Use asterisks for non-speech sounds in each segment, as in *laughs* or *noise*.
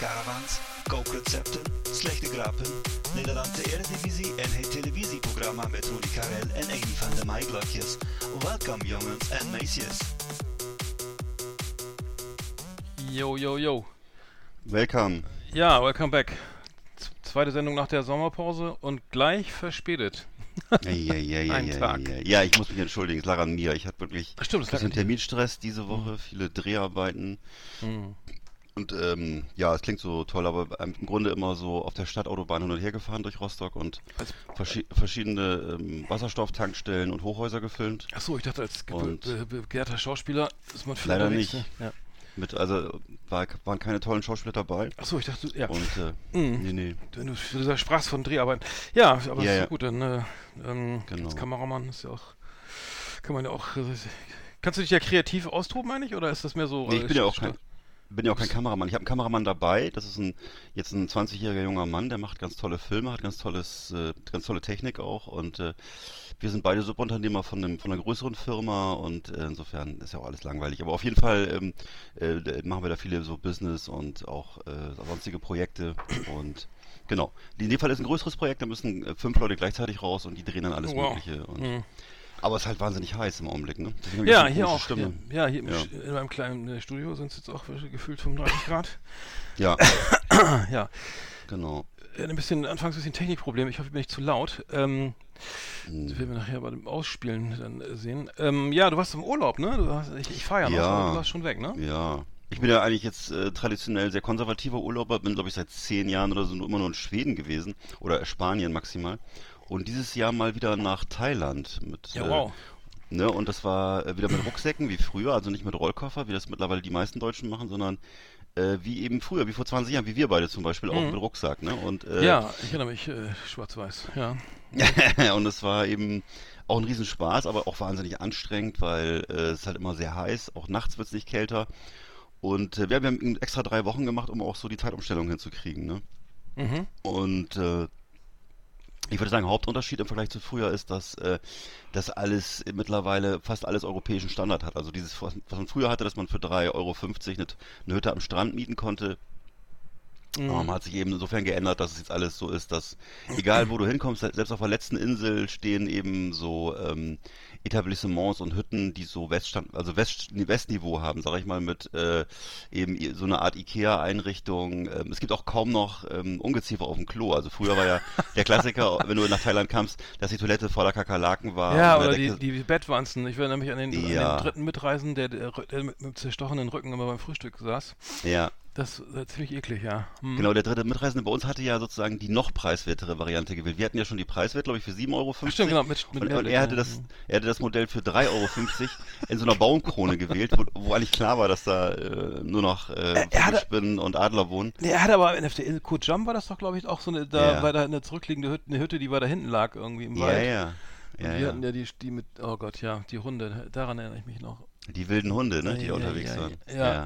Caravans, kookrecepten, slechte grappen, Nederland de Eredivisie en het televisieprogramma met Rudy Karel en Amy van de Maaiblokjes. Welkom jongens en meisjes. Yo, yo, yo. Welcome. Ja, welcome back. Z zweite Sendung nach der Sommerpause und gleich verspätet. Ja, ja, ja, *laughs* ja, Ein ja, Tag. ja, ich muss mich entschuldigen, es lag an mir. Ich hatte wirklich Ach, stimmt, es ein bisschen. Terminstress diese Woche, viele Dreharbeiten. Hm. Und ähm, ja, es klingt so toll, aber im Grunde immer so auf der Stadtautobahn hin und her gefahren durch Rostock und Als- verschi verschiedene ähm, Wasserstofftankstellen und Hochhäuser gefilmt. Achso, ich dachte, als begehrter Schauspieler ist man viel Leider nicht. Ne? Ja. Mit, also war, waren keine tollen Schauspieler dabei. Achso, ich dachte, ja. Und äh, Mhm. nee, nee. Wenn du, du da sprachst von Dreharbeiten. Ja, aber Ja, ist ja. gut, dann äh, ähm, Genau. als Kameramann ist ja auch, kann man ja auch, äh, kannst du dich ja kreativ austoben eigentlich, oder ist das mehr so... Nee, ich äh, bin ja auch kein, bin ja auch kein Kameramann. Ich habe einen Kameramann dabei. Das ist ein jetzt ein 20-jähriger junger Mann, der macht ganz tolle Filme, hat ganz tolles, äh, ganz tolle Technik auch. Und äh, wir sind beide Subunternehmer von einem von einer größeren Firma und äh, insofern ist ja auch alles langweilig. Aber auf jeden Fall ähm, äh, machen wir da viele so Business und auch äh, sonstige Projekte und Genau. In dem Fall ist ein größeres Projekt, da müssen äh, fünf Leute gleichzeitig raus und die drehen dann alles Wow. Mögliche. Und, Mhm. Aber es ist halt wahnsinnig heiß im Augenblick, ne? Ja, hier auch. Stimme. Ja, hier Ja. In meinem kleinen äh, Studio sind es jetzt auch gefühlt 35 Grad. Ja, *coughs* ja, genau. Äh, ein bisschen, anfangs ein bisschen Technikproblem. Ich hoffe, ich bin nicht zu laut. Ähm, Hm. das werden wir nachher bei dem Ausspielen dann äh, sehen. Ähm, ja, du warst im Urlaub, ne? Hast, ich ich fahre ja noch, Ja. aber du warst schon weg, ne? Ja. Ich bin ja eigentlich jetzt äh, traditionell sehr konservativer Urlauber, bin glaube ich seit zehn Jahren oder so immer nur in Schweden gewesen oder Spanien maximal. Und dieses Jahr mal wieder nach Thailand mit Ja, äh, wow. Ne, und das war äh, wieder mit Rucksäcken wie früher, also nicht mit Rollkoffer, wie das mittlerweile die meisten Deutschen machen, sondern äh, wie eben früher, wie vor 20 Jahren, wie wir beide zum Beispiel, auch Mhm. mit Rucksack, ne? Und, äh, Ja, ich erinnere mich, äh, schwarz-weiß, ja. *laughs* und es war eben auch ein Riesenspaß, aber auch wahnsinnig anstrengend, weil äh, es ist halt immer sehr heiß, auch nachts wird es nicht kälter. Und äh, wir haben extra drei Wochen gemacht, um auch so die Zeitumstellung hinzukriegen, ne? Mhm. Und äh, ich würde sagen, Hauptunterschied im Vergleich zu früher ist, dass äh, das alles mittlerweile fast alles europäischen Standard hat. Also dieses, was man früher hatte, dass man für 3,50 Euro eine Hütte am Strand mieten konnte, Mhm. hat sich eben insofern geändert, dass es jetzt alles so ist, dass egal wo du hinkommst, selbst auf der letzten Insel stehen eben so ähm, Etablissements und Hütten, die so Weststand, also West, Westniveau haben, sag ich mal, mit äh, eben so eine Art Ikea-Einrichtung. Ähm, es gibt auch kaum noch ähm, Ungeziefer auf dem Klo. Also früher war ja der Klassiker, *laughs* wenn du nach Thailand kamst, dass die Toilette voller Kakerlaken war. Ja, oder der die, die Bettwanzen. Ich erinnere mich an den, Ja. an den dritten Mitreisen, der, der, der mit, mit zerstochenen Rücken immer beim Frühstück saß. ja. Das war ziemlich eklig, ja. Hm. Genau, der dritte Mitreisende bei uns hatte ja sozusagen die noch preiswertere Variante gewählt. Wir hatten ja schon die preiswert, glaube ich, für 7,50 Euro. Ach, stimmt, genau, mit, mit Und, und er hatte ja. das, er hatte das Modell für 3,50 Euro in so einer Baumkrone gewählt, wo, wo eigentlich klar war, dass da äh, nur noch äh, Vogelspinnen und Adler wohnen. Nee, er hatte aber der Insel Kojam war das doch, glaube ich, auch so eine, da Ja. war da eine zurückliegende Hütte, eine Hütte, die weiter hinten lag, irgendwie im Ja, Wald. ja. Und Ja, wir ja. hatten ja die, die mit, oh Gott, ja, die Hunde, daran erinnere ich mich noch. Die wilden Hunde, ne, die Ja, ja, unterwegs ja, waren. ja.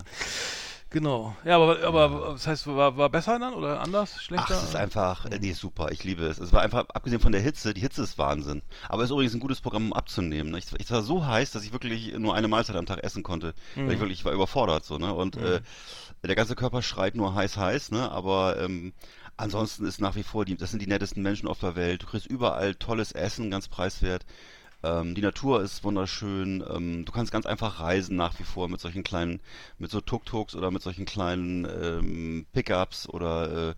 Genau. Ja, aber, aber das heißt, war, war besser dann oder anders, Ach, schlechter? es ist einfach, äh, nee, super, ich liebe es. Es war einfach, abgesehen von der Hitze, die Hitze ist Wahnsinn. Aber es ist übrigens ein gutes Programm, um abzunehmen. ne? Ich, ich war so heiß, dass ich wirklich nur eine Mahlzeit am Tag essen konnte. Mhm. Weil ich wirklich, ich war überfordert so, ne? Und äh, der ganze Körper schreit nur heiß, heiß, ne? Aber ähm, ansonsten ist nach wie vor, die, das sind die nettesten Menschen auf der Welt. Du kriegst überall tolles Essen, ganz preiswert. Ähm, die Natur ist wunderschön. Ähm, du kannst ganz einfach reisen nach wie vor mit solchen kleinen, mit so Tuk-Tuks oder mit solchen kleinen ähm, Pickups oder äh,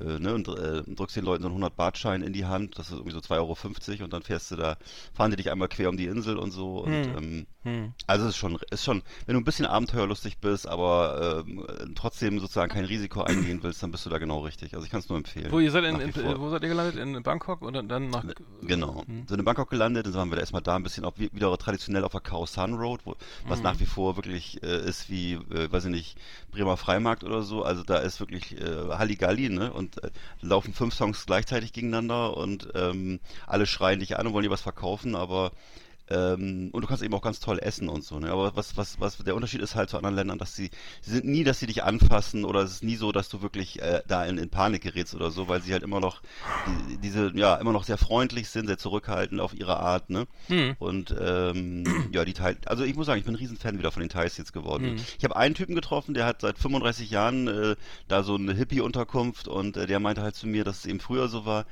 äh, ne, und äh, drückst den Leuten so einen 100-Baht-Schein in die Hand. Das ist irgendwie so 2,50 Euro und dann fährst du da, fahren die dich einmal quer um die Insel und so. Und Hm. ähm, Hm. Also es ist schon, ist schon, wenn du ein bisschen abenteuerlustig bist, aber ähm, trotzdem sozusagen kein Risiko eingehen willst, dann bist du da genau richtig. Also ich kann es nur empfehlen. Wo, ihr seid in, in, wo seid ihr gelandet? In Bangkok und dann nach... Ne, genau. Hm. Sind in Bangkok gelandet, dann waren wir da erstmal da ein bisschen auch wieder traditionell auf der Khao San Road, wo, was mhm. nach wie vor wirklich äh, ist wie, äh, weiß ich nicht, Bremer Freimarkt oder so. Also da ist wirklich äh, Halligalli, ne? Und äh, laufen fünf Songs gleichzeitig gegeneinander und ähm, alle schreien dich an und wollen dir was verkaufen, aber ähm, und du kannst eben auch ganz toll essen und so. Ne? Aber was, was, was der Unterschied ist halt zu anderen Ländern, dass sie, sie sind nie, dass sie dich anfassen oder es ist nie so, dass du wirklich äh, da in, in Panik gerätst oder so, weil sie halt immer noch die, diese, ja, immer noch sehr freundlich sind, sehr zurückhaltend auf ihre Art, ne? Hm. Und ähm, ja, die Teil, also ich muss sagen, ich bin ein Riesenfan wieder von den Thais jetzt geworden. Hm. Ich habe einen Typen getroffen, der hat seit 35 Jahren äh, da so eine Hippie-Unterkunft und äh, der meinte halt zu mir, dass es eben früher so war,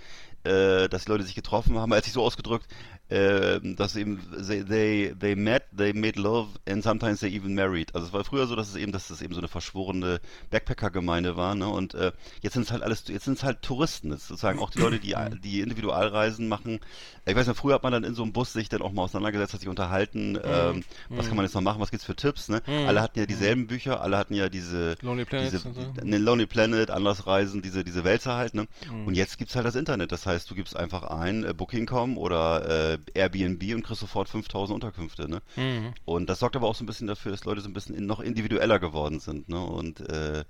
äh, dass die Leute sich getroffen haben. Er hat sich so ausgedrückt, äh, dass eben they, they met, they made love and sometimes they even married. Also es war früher so, dass es eben, dass es eben so eine verschworene Backpacker-Gemeinde war, ne? Und äh, jetzt sind es halt alles, jetzt sind es halt Touristen, sozusagen auch die Leute, die die Individualreisen machen. Ich weiß nicht, früher hat man dann in so einem Bus sich dann auch mal auseinandergesetzt, hat sich unterhalten, mhm. ähm, mhm. was kann man jetzt noch machen, was gibt's für Tipps, ne? Mhm. Alle hatten ja dieselben Bücher, alle hatten ja diese Lonely Planet, diese, ne, Lonely Planet, Andersreisen, diese diese Wälzer halt, ne? Mhm. Und jetzt gibt's halt das Internet, das heißt, du gibst einfach ein äh, Booking.com oder äh, Airbnb und kriegst sofort 5000 Unterkünfte, ne? Mhm. Und das sorgt aber auch so ein bisschen dafür, dass Leute so ein bisschen in, noch individueller geworden sind, ne? Und äh,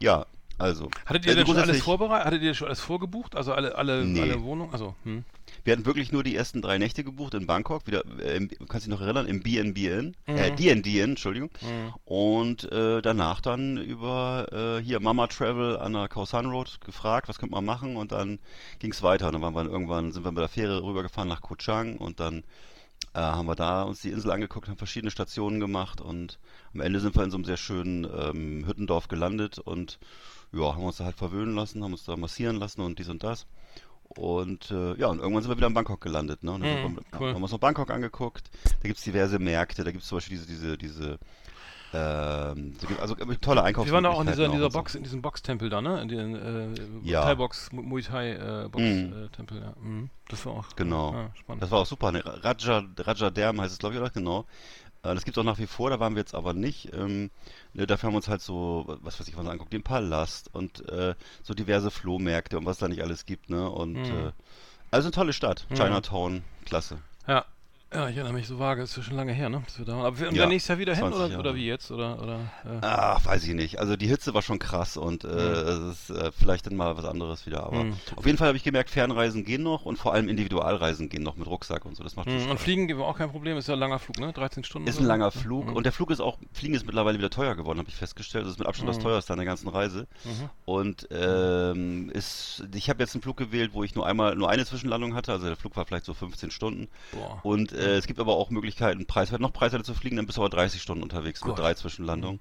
ja, also. Hattet ihr äh, denn schon alles vorbereitet? Hattet ihr schon alles vorgebucht? Also alle, alle, nee. alle Wohnungen? Also, hm. Wir hatten wirklich nur die ersten drei Nächte gebucht in Bangkok, wieder, äh, kannst du dich noch erinnern, im BNBN, mhm. äh, DNDN, Entschuldigung. Mhm. Und äh, danach dann über äh, hier Mama Travel an der Khao San Road gefragt, was könnte man machen und dann ging es weiter. Und dann waren wir irgendwann, sind wir mit der Fähre rübergefahren nach Koh Chang und dann äh, haben wir da uns die Insel angeguckt, haben verschiedene Stationen gemacht und am Ende sind wir in so einem sehr schönen ähm, Hüttendorf gelandet und ja, haben uns da halt verwöhnen lassen, haben uns da massieren lassen und dies und das. Und äh, ja, und irgendwann sind wir wieder in Bangkok gelandet. Ne? Und dann mm, cool. haben wir uns noch Bangkok angeguckt. Da gibt es diverse Märkte, da gibt es zum Beispiel diese, diese, diese ähm, also äh, tolle Einkaufsmöglichkeiten. Wir waren da auch in dieser, in dieser Box, so. in diesem Boxtempel da, ne? In den äh, ja. Thai-Box, Muay Thai-Box-Tempel, mm. äh, ja. Mhm. Das war auch genau. Ja, spannend. Das war auch super. Ne? Raja, Raja Derm heißt es, glaube ich, oder? Genau. Äh, das gibt es auch nach wie vor, da waren wir jetzt aber nicht. Ähm, ne, dafür haben wir uns halt so, was weiß ich, was anguckt, den Palast und äh, so diverse Flohmärkte und was da nicht alles gibt, ne? Und mhm. äh, also eine tolle Stadt. Mhm. Chinatown, klasse. Ja, ja, ich erinnere mich so vage, ist ja schon lange her, ne? Dass wir da waren. Aber wir ja, nächstes Jahr wieder hin oder, oder wie jetzt? Oder, oder, äh. Ach, weiß ich nicht. Also die Hitze war schon krass und äh, mhm. es ist äh, vielleicht dann mal was anderes wieder. Aber mhm. auf jeden Fall habe ich gemerkt, Fernreisen gehen noch und vor allem Individualreisen gehen noch mit Rucksack und so. Das macht mhm. Und Fliegen gibt auch kein Problem, ist ja ein langer Flug, ne? 13 Stunden. Ist ein langer Flug mhm. und der Flug ist auch, Fliegen ist mittlerweile wieder teuer geworden, habe ich festgestellt. Das ist mit Abstand das mhm. teuerste an der ganzen Reise. Mhm. Und ähm, ist, ich habe jetzt einen Flug gewählt, wo ich nur einmal, nur eine Zwischenlandung hatte. Also der Flug war vielleicht so 15 Stunden. Boah. Und äh, es gibt aber auch Möglichkeiten, preiswert, noch preiswerter zu fliegen, dann bist du aber 30 Stunden unterwegs mit drei Zwischenlandungen.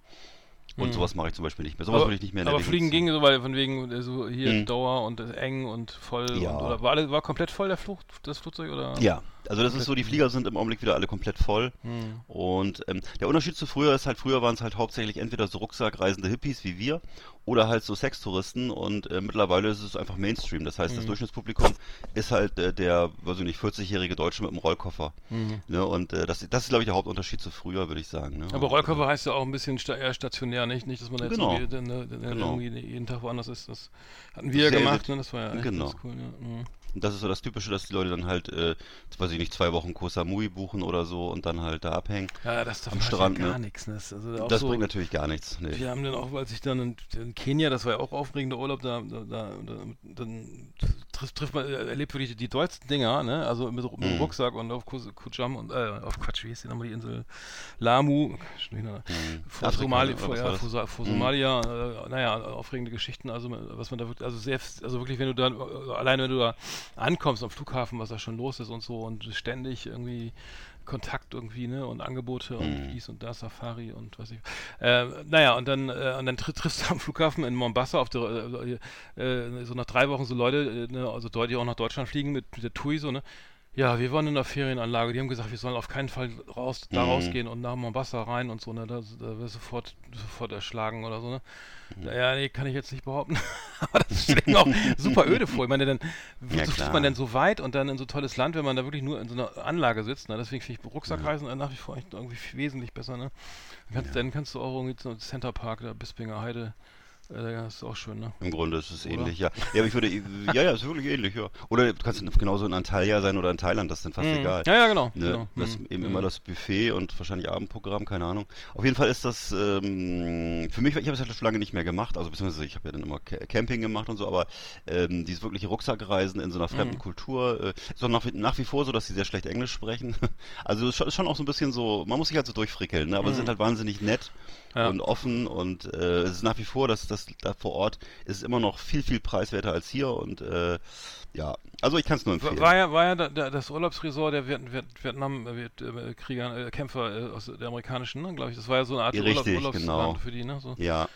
Und mhm. sowas mache ich zum Beispiel nicht mehr. Sowas würde ich nicht mehr in der Aber Fliegen ging so, weil von wegen äh, so hier mhm. Dauer und eng und voll. Ja. Und, oder war, war komplett voll der Flug, das Flugzeug? Oder? Ja, also das ist so, die Flieger sind im Augenblick wieder alle komplett voll. Mhm. Und ähm, der Unterschied zu früher ist halt, früher waren es halt hauptsächlich entweder so rucksackreisende Hippies wie wir oder halt so Sextouristen und äh, mittlerweile ist es einfach Mainstream. Das heißt, mhm. das Durchschnittspublikum ist halt äh, der, weiß ich nicht, 40-jährige Deutsche mit einem Rollkoffer. Mhm. Ne? Und äh, das, das ist, glaube ich, der Hauptunterschied zu früher, würde ich sagen. Ne? Aber Rollkoffer heißt ja auch ein bisschen sta eher stationär, nicht? Nicht, dass man jetzt genau. irgendwie, ne, genau. irgendwie jeden Tag woanders ist. Das hatten wir ja gemacht, ne? Das war ja echt genau. cool. Ja. Mhm. Und das ist so das Typische, dass die Leute dann halt, äh, weiß ich nicht, zwei Wochen Koh Samui buchen oder so und dann halt da abhängen. Ja, das am Strand. Ja gar ne? nichts. Ne? Also das so, bringt natürlich gar nichts. Nee. Wir haben dann auch, als ich dann in, in, Kenia, das war ja auch aufregender Urlaub, da, da, da, da dann trifft, trifft man, erlebt wirklich die tollsten Dinger, ne? Also mit, mit dem mhm. Rucksack und auf Kujam und, äh, auf Quatsch, wie hieß die nochmal die Insel? Lamu, mhm. vor, Somali, vor, ja, vor, vor mhm. Somalia, äh, naja, aufregende Geschichten, also was man da wirklich, also sehr, also wirklich, wenn du da, alleine wenn du da ankommst am Flughafen, was da schon los ist und so und ständig irgendwie Kontakt irgendwie, ne, und Angebote und mhm. dies und das, Safari und was ich. Äh, naja, und dann, äh, und dann tr triffst du am Flughafen in Mombasa auf der, äh, äh so nach drei Wochen so Leute, äh, ne, also Leute, die auch nach Deutschland fliegen mit, mit der TUI so, ne, ja, wir waren in der Ferienanlage. Die haben gesagt, wir sollen auf keinen Fall raus, da mhm. rausgehen und nach Mombasa rein und so, ne? Da, da wird sofort, sofort erschlagen oder so, ne? Mhm. Ja, nee, kann ich jetzt nicht behaupten. *laughs* Aber das stelle ich mir auch super öde vor. Ich meine, dann Ja, wozu klar. man denn so weit und dann in so tolles Land, wenn man da wirklich nur in so einer Anlage sitzt. Ne? Deswegen finde ich Rucksackreisen äh, nach wie vor echt irgendwie wesentlich besser. Ne? Dann, kannst, dann kannst du auch irgendwie so Center Park, da Bispinger Heide, äh, das ist auch schön. Ne? Im Grunde ist es Oder? ähnlich, ja. Ja, aber ich würde, ja, ja, ist wirklich ähnlich, ja. Oder du kannst genauso in Antalya sein oder in Thailand, das ist dann fast Mhm. egal. Ja, ja, genau. Ne? genau. Das Mhm. ist eben Mhm. immer das Buffet und wahrscheinlich Abendprogramm, keine Ahnung. Auf jeden Fall ist das ähm, für mich, ich habe es ja schon lange nicht mehr gemacht, also beziehungsweise ich habe ja dann immer Ca- Camping gemacht und so, aber ähm, dieses wirkliche Rucksackreisen in so einer fremden Mhm. Kultur äh, ist doch nach, wie- nach wie vor so, dass sie sehr schlecht Englisch sprechen. *laughs* Also es ist schon- auch so ein bisschen so, man muss sich halt so durchfrickeln, ne? aber sie sind halt wahnsinnig nett Mhm. Ja. und offen und äh, es ist nach wie vor, dass das da vor Ort ist es immer noch viel, viel preiswerter als hier und äh, ja, also ich kann es nur empfehlen. war ja, war ja da, da, das Urlaubsresort der Viet, Viet, Vietnam äh, äh, äh, Kämpfer äh, aus der amerikanischen, ne, glaube ich. Das war ja so eine Art Urlaub, Urlaubsland genau. für die, ne? So. Ja.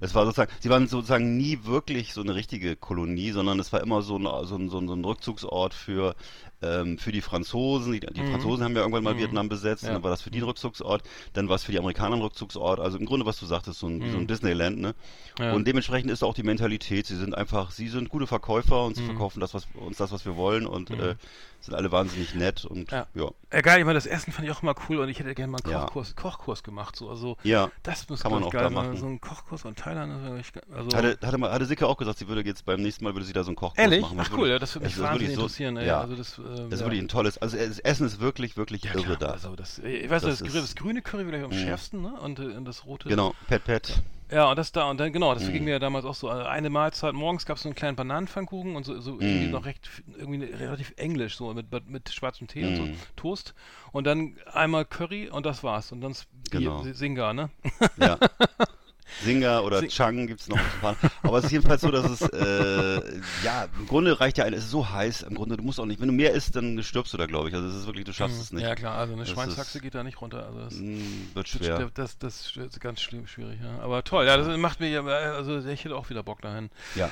Es war sozusagen, sie waren sozusagen nie wirklich so eine richtige Kolonie, sondern es war immer so ein, so ein, so ein, so ein Rückzugsort für, ähm, für die Franzosen. Die, die Mhm. Franzosen haben ja irgendwann mal Mhm. Vietnam besetzt, Ja. dann war das für die ein Rückzugsort, dann war es für die Amerikaner ein Rückzugsort. Also im Grunde, was du sagtest, so ein, wie so ein Disneyland, ne? Mhm. Ja. Und dementsprechend ist auch die Mentalität. Sie sind einfach, sie sind gute Verkäufer und sie Mhm. verkaufen das, was uns das, was wir wollen und äh, sind alle wahnsinnig nett und Ja. ja. Ja, geil, ich meine, das Essen fand ich auch immer cool und ich hätte gerne mal einen Ja. Kochkurs, Kochkurs gemacht. So. Also, Ja. das muss Kann man auch geil da machen. So ein Kochkurs in Thailand. Das also, Hatte, hatte, mal, hatte Sicke auch gesagt, sie würde jetzt beim nächsten Mal würde sie da so einen Kochkurs Ehrlich? machen. Ach Das cool, ja, das würde mich wirklich wahnsinnig so- interessieren. Ey. Ja. Also das, äh, Das ist wirklich ein tolles, also das Essen ist wirklich, wirklich irre klar, da. Also das, ich weiß, Das das, das grüne Curry vielleicht am Mhm. schärfsten, ne? Und, äh, und das rote. Genau, Pet Pet. Ja, und das da, und dann, genau, das Mhm. ging mir ja damals auch so. äh, Eine Mahlzeit morgens gab es so einen kleinen Bananenpfannkuchen und so, so irgendwie Mhm. noch recht, irgendwie relativ englisch, so mit, mit schwarzem Tee und so, Mhm. Toast. Und dann einmal Curry und das war's. Und dann Bier, Genau. Singa, ne? Ja. *laughs* Singa oder Sing- Chang gibt's noch ein paar. Aber es ist jedenfalls so, dass es, äh, ja, im Grunde reicht ja ein, es ist so heiß, im Grunde, du musst auch nicht, wenn du mehr isst, dann stirbst du da, glaube ich. Also es ist wirklich, du schaffst es nicht. Mhm. Ja, klar, also eine Das Schweinshaxe geht da nicht runter. Also das, Mm, Wird das, schwer. das, das ist ganz schlimm, schwierig, ja. Aber toll, ja, das macht mir ja, also ich hätte auch wieder Bock dahin. Ja.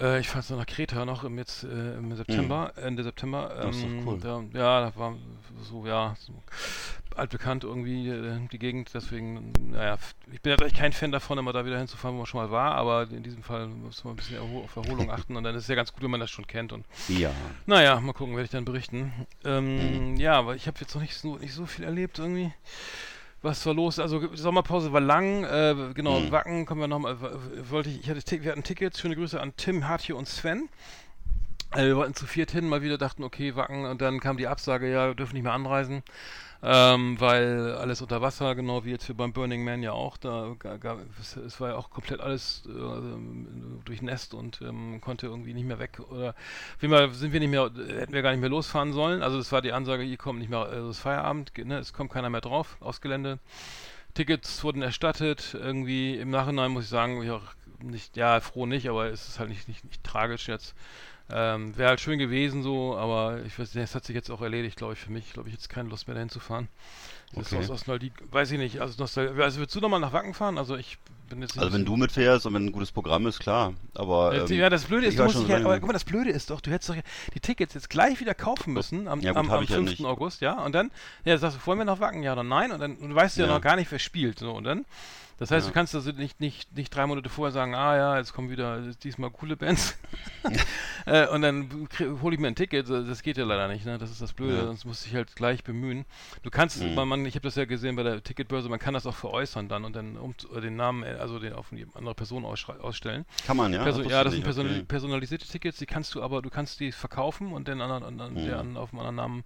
Äh, ich fahre jetzt noch nach Kreta noch im, jetzt, äh, im September, Ende September. Das ist doch Ähm, cool. Da, ja, da war so, ja, so altbekannt irgendwie äh, die Gegend. Deswegen, naja, ich bin jetzt eigentlich kein Fan davon, immer da wieder hinzufahren, wo man schon mal war. Aber in diesem Fall muss man ein bisschen auf Erholung achten. Und dann ist es ja ganz gut, wenn man das schon kennt. Und Ja. naja, mal gucken, werde ich dann berichten. Ähm, Mhm. Ja, aber ich habe jetzt noch nicht so, nicht so viel erlebt irgendwie. Was war los? Also Sommerpause war lang. Äh, genau, Mhm. Wacken kommen wir nochmal. Wollte ich, ich hatte, wir hatten Tickets. Schöne Grüße an Tim, Hartje und Sven. Äh, wir wollten zu viert hin, mal wieder dachten, okay, Wacken. Und dann kam die Absage, ja, wir dürfen nicht mehr anreisen. Ähm, weil alles unter Wasser, genau wie jetzt für beim Burning Man ja auch. Da ga- ga- es, es war ja auch komplett alles äh, durchnässt und ähm, konnte irgendwie nicht mehr weg. Oder jeden Fall sind wir nicht mehr, hätten wir gar nicht mehr losfahren sollen. Also das war die Ansage, ihr kommt nicht mehr, also es ist Feierabend, ne, es kommt keiner mehr drauf aufs Gelände. Tickets wurden erstattet. Irgendwie im Nachhinein muss ich sagen, ich auch nicht, ja, froh nicht, aber es ist halt nicht, nicht, nicht tragisch jetzt. Ähm, Wäre halt schön gewesen so, aber ich weiß nicht, es hat sich jetzt auch erledigt, glaube ich, für mich. Ich glaube, ich jetzt keine Lust mehr dahin zu fahren. Das Okay. ist aus Nostalgie, weiß ich nicht. Also, Nostal also würdest du nochmal nach Wacken fahren? Also ich bin jetzt Also wenn du mitfährst und wenn ein gutes Programm ist, klar. Aber ja, ähm, ja, das Blöde ist, du musst dich ja, aber guck mal, das Blöde ist doch, du hättest doch die Tickets jetzt gleich wieder kaufen müssen am, Ja, gut, am, am ich ja 5. nicht. August, ja, und dann, ja, sagst du, wollen wir noch Wacken, ja oder nein, und dann und du weißt ja, Ja. noch gar nicht, wer spielt, so, und dann, das heißt, Ja. du kannst also nicht, nicht, nicht drei Monate vorher sagen, ah ja, jetzt kommen wieder diesmal coole Bands, *laughs* äh, und dann hole ich mir ein Ticket, das geht ja leider nicht, ne, das ist das Blöde, Ja. sonst musst du dich halt gleich bemühen. Du kannst, Mhm. man, ich habe das ja gesehen bei der Ticketbörse, man kann das auch veräußern dann und dann um, den Namen, äh, also den auf eine andere Person ausstellen. Kann man, ja? Perso wusste ja, ich das sind personali okay. personalisierte Tickets, die kannst du aber, du kannst die verkaufen und den anderen, anderen Mhm. der auf einen anderen Namen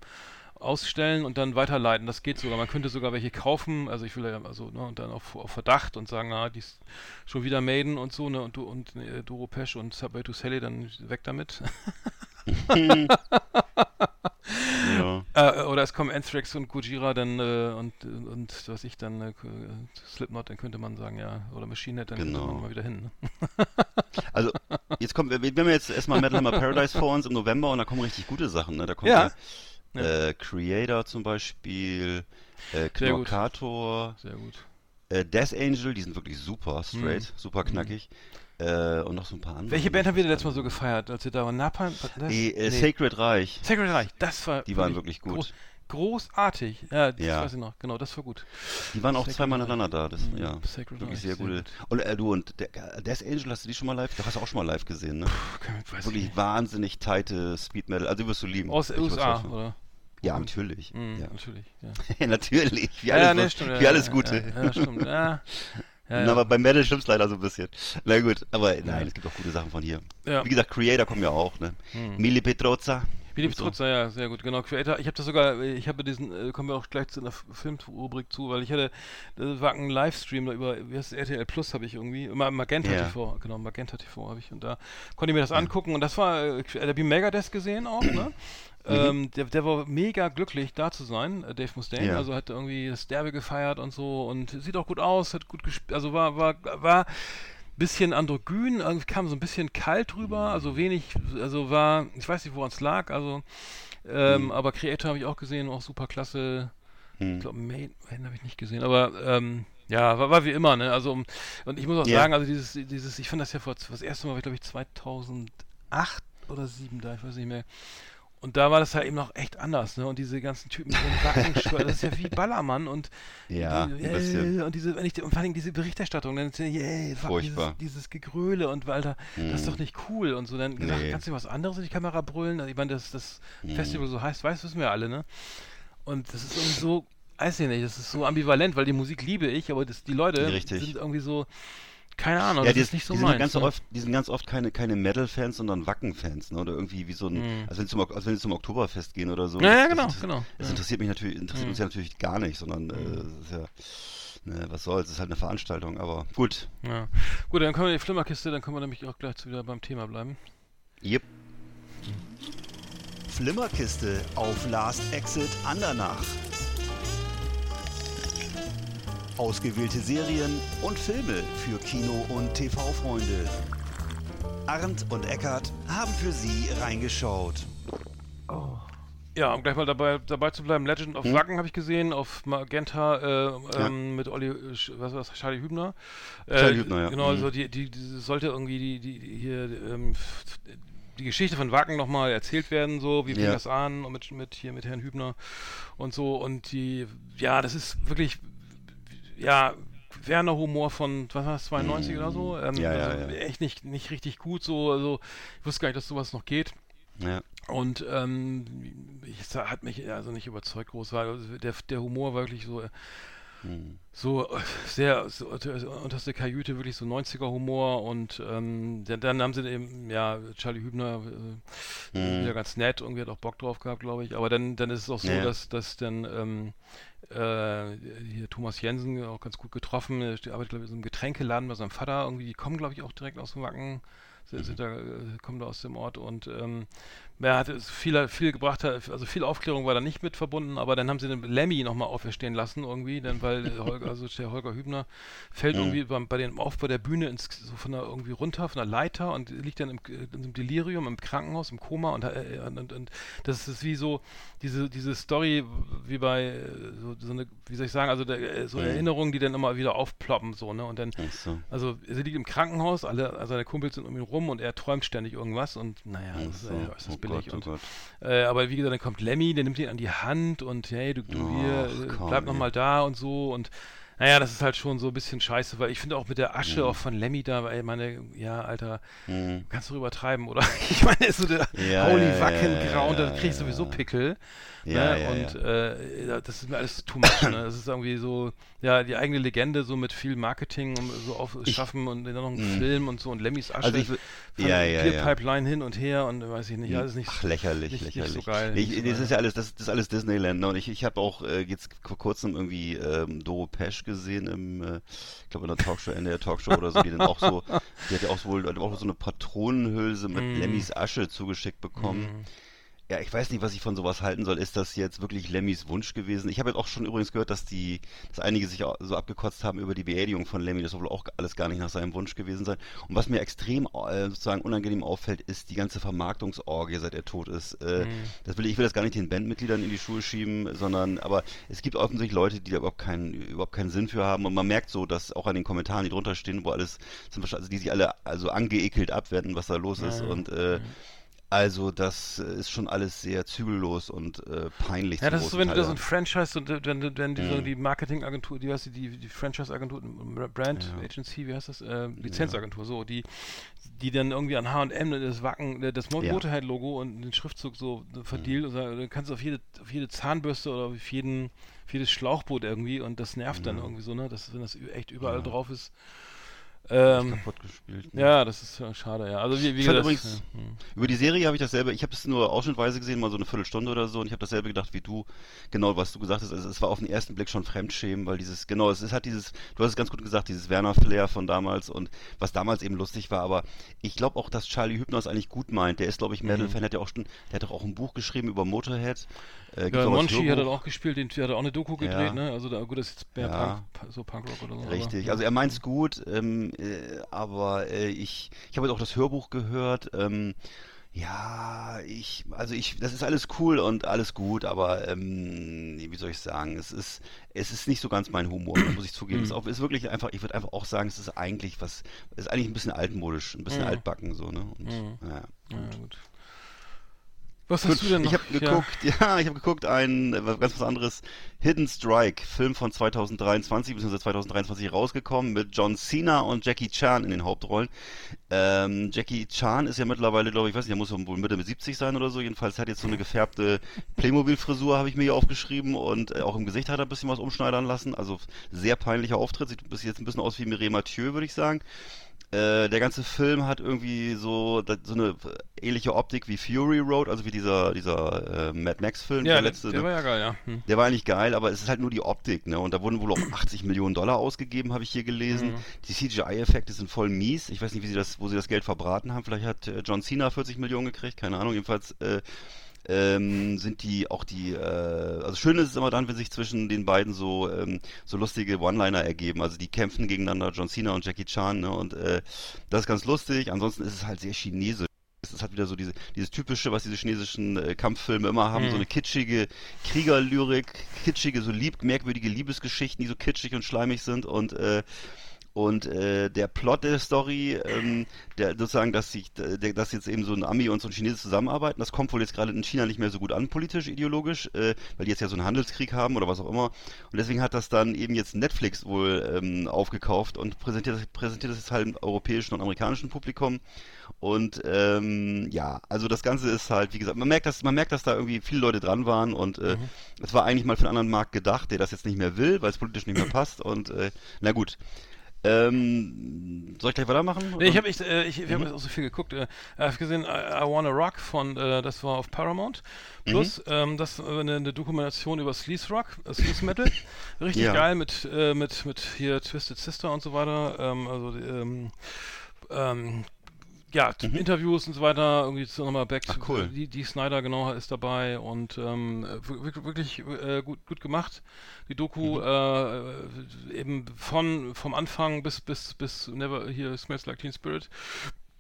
ausstellen und dann weiterleiten. Das geht sogar. Man könnte sogar welche kaufen, also ich will ja, also, ne, und dann auf, auf Verdacht und sagen, ah, die ist schon wieder Maiden und so, ne, und du und äh, Doro Pesch und Subway to Sally, dann weg damit. *laughs* Ja. äh, oder es kommen Anthrax und Gojira dann äh, und, und was ich dann, äh, Slipknot, dann könnte man sagen, ja, oder Machine Head, dann Genau. könnte man mal wieder hin. Ne? *laughs* Also, jetzt kommt, wir, wir haben jetzt erstmal Metal Hammer Paradise vor uns im November und da kommen richtig gute Sachen, ne? Da kommt Ja. ja, äh, Creator zum Beispiel, äh, Sehr gut. Knorkator, Sehr gut. äh, Death Angel, die sind wirklich super straight, Mhm. super knackig. Äh, und noch so ein paar andere. Welche Band haben wir denn letztes Mal so gefeiert, als wir da waren? Napalm? Die, äh, Nee. Sacred Reich. Sacred Reich, das war Die waren wirklich gut. Groß, großartig. Ja, das Ja. weiß ich noch. Genau, das war gut. Die waren auch Sacred zweimal Reich. nacheinander da. Das, Mhm, ja, Sacred wirklich Reich, sehr sehr gute. gut. Und äh, du und der, Death Angel, hast du die schon mal live? Da hast du auch schon mal live gesehen, ne? Ich Wirklich wahnsinnig tighte Speed Metal. Also die wirst du lieben. Aus den USA, oder? Ja, natürlich. Mhm, Ja. Natürlich, ja. *laughs* natürlich. Wie alles, ja, nee, stimmt. wie ja, alles Gute. Ja, stimmt. Ja. *laughs* Ja. Aber bei Metal stimmt's leider so ein bisschen. Na gut, aber nein, es gibt auch gute Sachen von hier. Ja. Wie gesagt, Creator kommen ja auch, ne? Mili Petrozza. Die und so. Ja, sehr gut, genau. Creator, ich habe das sogar, ich habe diesen, äh, kommen wir auch gleich zu einer Filmrubrik zu, weil ich hatte, das war ein Livestream da über, wie heißt das, RTL Plus habe ich irgendwie, Ma- Magenta Ja. TV, genau, Magenta TV habe ich und da konnte ich mir das angucken und das war, äh, da habe ich Megadeth gesehen auch, ne? *clears throat* Mhm. Ähm, der, der war mega glücklich, da zu sein, äh, Dave Mustaine. Ja. Also hat irgendwie das Derby gefeiert und so und sieht auch gut aus, hat gut gespielt, also war, war, war bisschen androgyn, also kam so ein bisschen kalt rüber, also wenig, also war, ich weiß nicht, woran es lag, also, ähm, aber Creator habe ich auch gesehen, auch super klasse. Hm. Ich glaube, Main, Main habe ich nicht gesehen, aber ähm, ja, war, war wie immer, ne? Also um, und ich muss auch Ja. sagen, also dieses, dieses, ich fand das ja vor das erste Mal, glaube ich, 2008 oder 2007 da, ich weiß nicht mehr. Und da war das halt eben noch echt anders, ne? Und diese ganzen Typen mit ihren Wacken, das ist ja wie Ballermann und *laughs* Ja, die, äh, und diese, wenn ich, und vor allem diese Berichterstattung, dann ist ja, yeah, Furchtbar. Dieses, dieses Gegröle und Alter, das ist doch nicht cool und so. Dann gesagt, Nee. kannst du was anderes in die Kamera brüllen? Also, ich meine, dass das Mhm. Festival so heißt, weiß, wissen wir alle, ne? Und das ist irgendwie so, weiß ich nicht, das ist so ambivalent, weil die Musik liebe ich, aber das, die Leute Richtig. sind irgendwie so, keine Ahnung, Ja, die, ist nicht so die sind meins. ganz ne? oft, die sind ganz oft keine, keine Metal-Fans, sondern Wacken-Fans, ne? Oder irgendwie wie so ein, Mhm. als wenn sie zum, als wenn sie zum Oktoberfest gehen oder so. Ja, ja, genau, das, genau. Das interessiert mich natürlich, interessiert Mhm. uns ja natürlich gar nicht, sondern äh, ist ja, ne, was soll's, es ist halt eine Veranstaltung, aber gut. Ja. Gut, dann kommen wir in die Flimmerkiste, dann können wir nämlich auch gleich wieder beim Thema bleiben. Yep. Flimmerkiste auf Last Exit Andernach. Ausgewählte Serien und Filme für Kino- und TV-Freunde. Arndt und Eckart haben für Sie reingeschaut. Ja, um gleich mal dabei, dabei zu bleiben, Legend of Hm? Wacken habe ich gesehen, auf Magenta äh, Ja. ähm, mit Olli, was war das, Charlie Hübner. Äh, Charlie Hübner, ja. Genau, Mhm. also die, die, die sollte irgendwie die, die, die hier ähm, die Geschichte von Wacken nochmal erzählt werden, so, wie fing Ja. das an und mit, mit hier mit Herrn Hübner und so und die, ja, das ist wirklich, ja, Werner Humor von, was war das, 92 oder so? Ähm. Ja, ja, also ja. Echt nicht, nicht richtig gut, so, also ich wusste gar nicht, dass sowas noch geht. Ja. Und ähm, ich, hat mich also nicht überzeugt groß, weil der, der Humor war wirklich so, Hm. so sehr so, unter- unterste Kajüte, wirklich so 90er Humor und ähm, dann, dann haben sie eben, ja, Charlie Hübner äh, Mhm. wieder ganz nett, irgendwie hat auch Bock drauf gehabt, glaube ich, aber dann, dann ist es auch so, dass, dass dann ähm, äh, hier Thomas Jensen auch ganz gut getroffen, der arbeitet glaube ich in so einem Getränkeladen bei seinem Vater, irgendwie, die kommen glaube ich auch direkt aus dem Wacken, sind, sind da, äh, kommen da aus dem Ort. Und ähm, er hat es viel, viel gebracht, also viel Aufklärung war da nicht mit verbunden, aber dann haben sie den Lemmy nochmal auferstehen lassen irgendwie, dann weil der *laughs* Holger, also der Holger Hübner fällt Mhm. irgendwie beim, bei dem Aufbau der Bühne ins, so von der irgendwie runter, von der Leiter und liegt dann im, einem Delirium im Krankenhaus, im Koma und, äh, und, und, und das ist wie so diese, diese Story wie bei äh, so, so eine, wie soll ich sagen, also der, äh, so Mhm. Erinnerungen, die dann immer wieder aufploppen so, ne? Und dann so. also er liegt im Krankenhaus, alle also seine Kumpels sind um ihn rum und er träumt ständig irgendwas und naja, das ist, so. ist das Oh Gott, oh und Gott. äh, aber wie gesagt, dann kommt Lemmy, der nimmt ihn an die Hand und hey, du, du hier, Ach, äh, komm, bleib ey. noch mal da und so und naja, das ist halt schon so ein bisschen scheiße, weil ich finde auch mit der Asche Mhm. auch von Lemmy da, ey, meine, ja, Alter, Hm. kannst du übertreiben, oder? *laughs* Ich meine, ist so der Ja, Holy ja, ja, Wackengrau und ja, dann krieg ich ja, sowieso ja. Pickel. Ja, ne? ja, und ja. Äh, das ist mir alles too much, ne? Das ist irgendwie so, ja, die eigene Legende so mit viel Marketing und so auf schaffen und dann noch einen Mhm. Film und so und Lemmys Asche. Also ich ja, ja, ja. Pipeline hin und her und weiß ich nicht, alles nicht. Ach, lächerlich, nicht- nicht lächerlich. so geil, Ich, nicht so das ist ja alles, das, das ist alles Disneyland. Ne? Und ich, ich habe auch äh, jetzt vor kurzem irgendwie ähm, Doro Pesch gesehen im, äh, ich glaube in der Talkshow, Ende der Talkshow oder so, die dann auch so, die hat ja auch wohl auch so eine Patronenhülse mit *laughs* Mm. Lemmys Asche zugeschickt bekommen. Ja, ich weiß nicht, was ich von sowas halten soll. Ist das jetzt wirklich Lemmys Wunsch gewesen? Ich habe jetzt auch schon übrigens gehört, dass die, dass einige sich auch so abgekotzt haben über die Beerdigung von Lemmy. Das soll wohl auch alles gar nicht nach seinem Wunsch gewesen sein. Und was mir extrem äh, sozusagen unangenehm auffällt, ist die ganze Vermarktungsorgie, seit er tot ist. Äh, Das will ich, will das gar nicht den Bandmitgliedern in die Schuhe schieben, sondern aber es gibt offensichtlich Leute, die da überhaupt keinen, überhaupt keinen Sinn für haben. Und man merkt so, dass auch an den Kommentaren, die drunter stehen, wo alles, sind wahrscheinlich, also die sich alle also angeekelt abwerten, was da los ist. Und äh, Also das äh, ist schon alles sehr zügellos und äh, peinlich. Ja, das ist so, wenn du Teil, da so ein ja. Franchise und äh, wenn, wenn die, so Mhm. die Marketingagentur, die heißt die, die, Franchise-Agentur, Brand Ja. Agency, wie heißt das? Äh, Lizenzagentur, so, die, die dann irgendwie an H&M das Wacken, äh, das Mo- Ja. Motorhead-Logo und den Schriftzug so verdealt und sagen, dann kannst du auf jede, auf jede Zahnbürste oder auf jeden, auf jedes Schlauchboot irgendwie und das nervt dann irgendwie so, ne? Das, wenn das echt überall Ja. drauf ist. Ähm, kaputt gespielt. ne? ja, das ist ja schade, ja. Also wie, wie gesagt, übrigens- ja, hm. Über die Serie habe ich dasselbe, ich habe es nur ausschnittweise gesehen, mal so eine Viertelstunde oder so, und ich habe dasselbe gedacht wie du, genau was du gesagt hast. Also es war auf den ersten Blick schon Fremdschämen, weil dieses, genau, es, es hat dieses, du hast es ganz gut gesagt, dieses Werner-Flair von damals und was damals eben lustig war, aber ich glaube auch, dass Charlie Hübner es eigentlich gut meint. Der ist, glaube ich, Metal-Fan, hat ja auch schon, der hat doch auch ein Buch geschrieben über Motorhead. Äh, Ja, Monchi hat er auch gespielt, den hat auch eine Doku gedreht, Ja. ne? Also da, gut, das ist jetzt mehr Ja. Punk, so Punkrock oder so. Richtig, aber, also er meint's gut, ähm, äh, aber äh, ich, ich habe jetzt auch das Hörbuch gehört. Ähm, ja, ich, also ich, das ist alles cool und alles gut, aber ähm, wie soll ich sagen, es ist, es ist nicht so ganz mein Humor, muss ich zugeben. Es ist, auch, ist wirklich einfach, ich würde einfach auch sagen, es ist eigentlich was, es ist eigentlich ein bisschen altmodisch, ein bisschen Mhm. altbacken so, ne? Und, Mhm. ja. Ja, gut. Was Gut, hast du denn noch? ich habe geguckt, *laughs* ja, ich habe geguckt, ein äh, ganz was anderes, Hidden Strike, Film von 2023 bzw. 2023 rausgekommen mit John Cena und Jackie Chan in den Hauptrollen. Ähm, Jackie Chan ist ja mittlerweile, glaube ich, weiß nicht, er muss wohl Mitte mit 70 sein oder so. Jedenfalls hat jetzt so eine gefärbte Playmobil-Frisur, habe ich mir hier aufgeschrieben und äh, auch im Gesicht hat er ein bisschen was umschneidern lassen. Also sehr peinlicher Auftritt, sieht bis jetzt ein bisschen aus wie Mireille Mathieu, würde ich sagen. Äh, der ganze Film hat irgendwie so, so eine ähnliche Optik wie Fury Road, also wie dieser, dieser äh, Mad Max-Film, Ja, der der, letzte. der ne? war ja geil, ja. Hm. Der war eigentlich geil, aber es ist halt nur die Optik, ne? Und da wurden wohl auch *clears throat* 80 Millionen Dollar ausgegeben, habe ich hier gelesen. Mhm. Die CGI-Effekte sind voll mies. Ich weiß nicht, wie sie das, wo sie das Geld verbraten haben. Vielleicht hat äh, John Cena 40 Millionen gekriegt, keine Ahnung. Jedenfalls äh, ähm, sind die auch die, äh, also schön ist es immer dann, wenn sich zwischen den beiden so ähm, so lustige One-Liner ergeben. Also die kämpfen gegeneinander, John Cena und Jackie Chan, ne? Und äh, das ist ganz lustig. Ansonsten ist es halt sehr chinesisch. Es hat wieder so diese, dieses typische, was diese chinesischen äh, Kampffilme immer haben, Mhm. so eine kitschige Kriegerlyrik, kitschige, so lieb, merkwürdige Liebesgeschichten, die so kitschig und schleimig sind und äh, und äh, der Plot der Story, ähm, der sozusagen, dass sich, der, dass jetzt eben so ein Ami und so ein Chinese zusammenarbeiten, das kommt wohl jetzt gerade in China nicht mehr so gut an, politisch, ideologisch, äh, weil die jetzt ja so einen Handelskrieg haben oder was auch immer. Und deswegen hat das dann eben jetzt Netflix wohl ähm, aufgekauft und präsentiert, das- präsentiert das jetzt halt im europäischen und amerikanischen Publikum. Und ähm, ja, also das Ganze ist halt, wie gesagt, man merkt, dass man merkt, dass da irgendwie viele Leute dran waren und äh, es war eigentlich mal für einen anderen Markt gedacht, der das jetzt nicht mehr will, weil es politisch nicht mehr passt. Und äh, na gut. Ähm, soll ich gleich weitermachen? Nee, ich habe ich, äh, ich, wir haben Mhm. auch so viel geguckt. Äh, ich habe gesehen, I, I Wanna Rock von, äh, das war auf Paramount. Plus, Mhm. ähm, das war eine, eine Dokumentation über Sleaze Rock, äh, Sleaze Metal. *laughs* Richtig Ja. geil mit, äh, mit, mit hier Twisted Sister und so weiter. Ähm, also, ähm, ähm, ja, t- Interviews und so weiter, irgendwie nochmal back Mhm. Ach, cool. die, die Snyder genau ist dabei und ähm, wir- wir- wirklich äh, gut, gut gemacht. Die Doku Mhm. äh, eben von vom Anfang bis bis bis Never hier Smells Like Teen Spirit,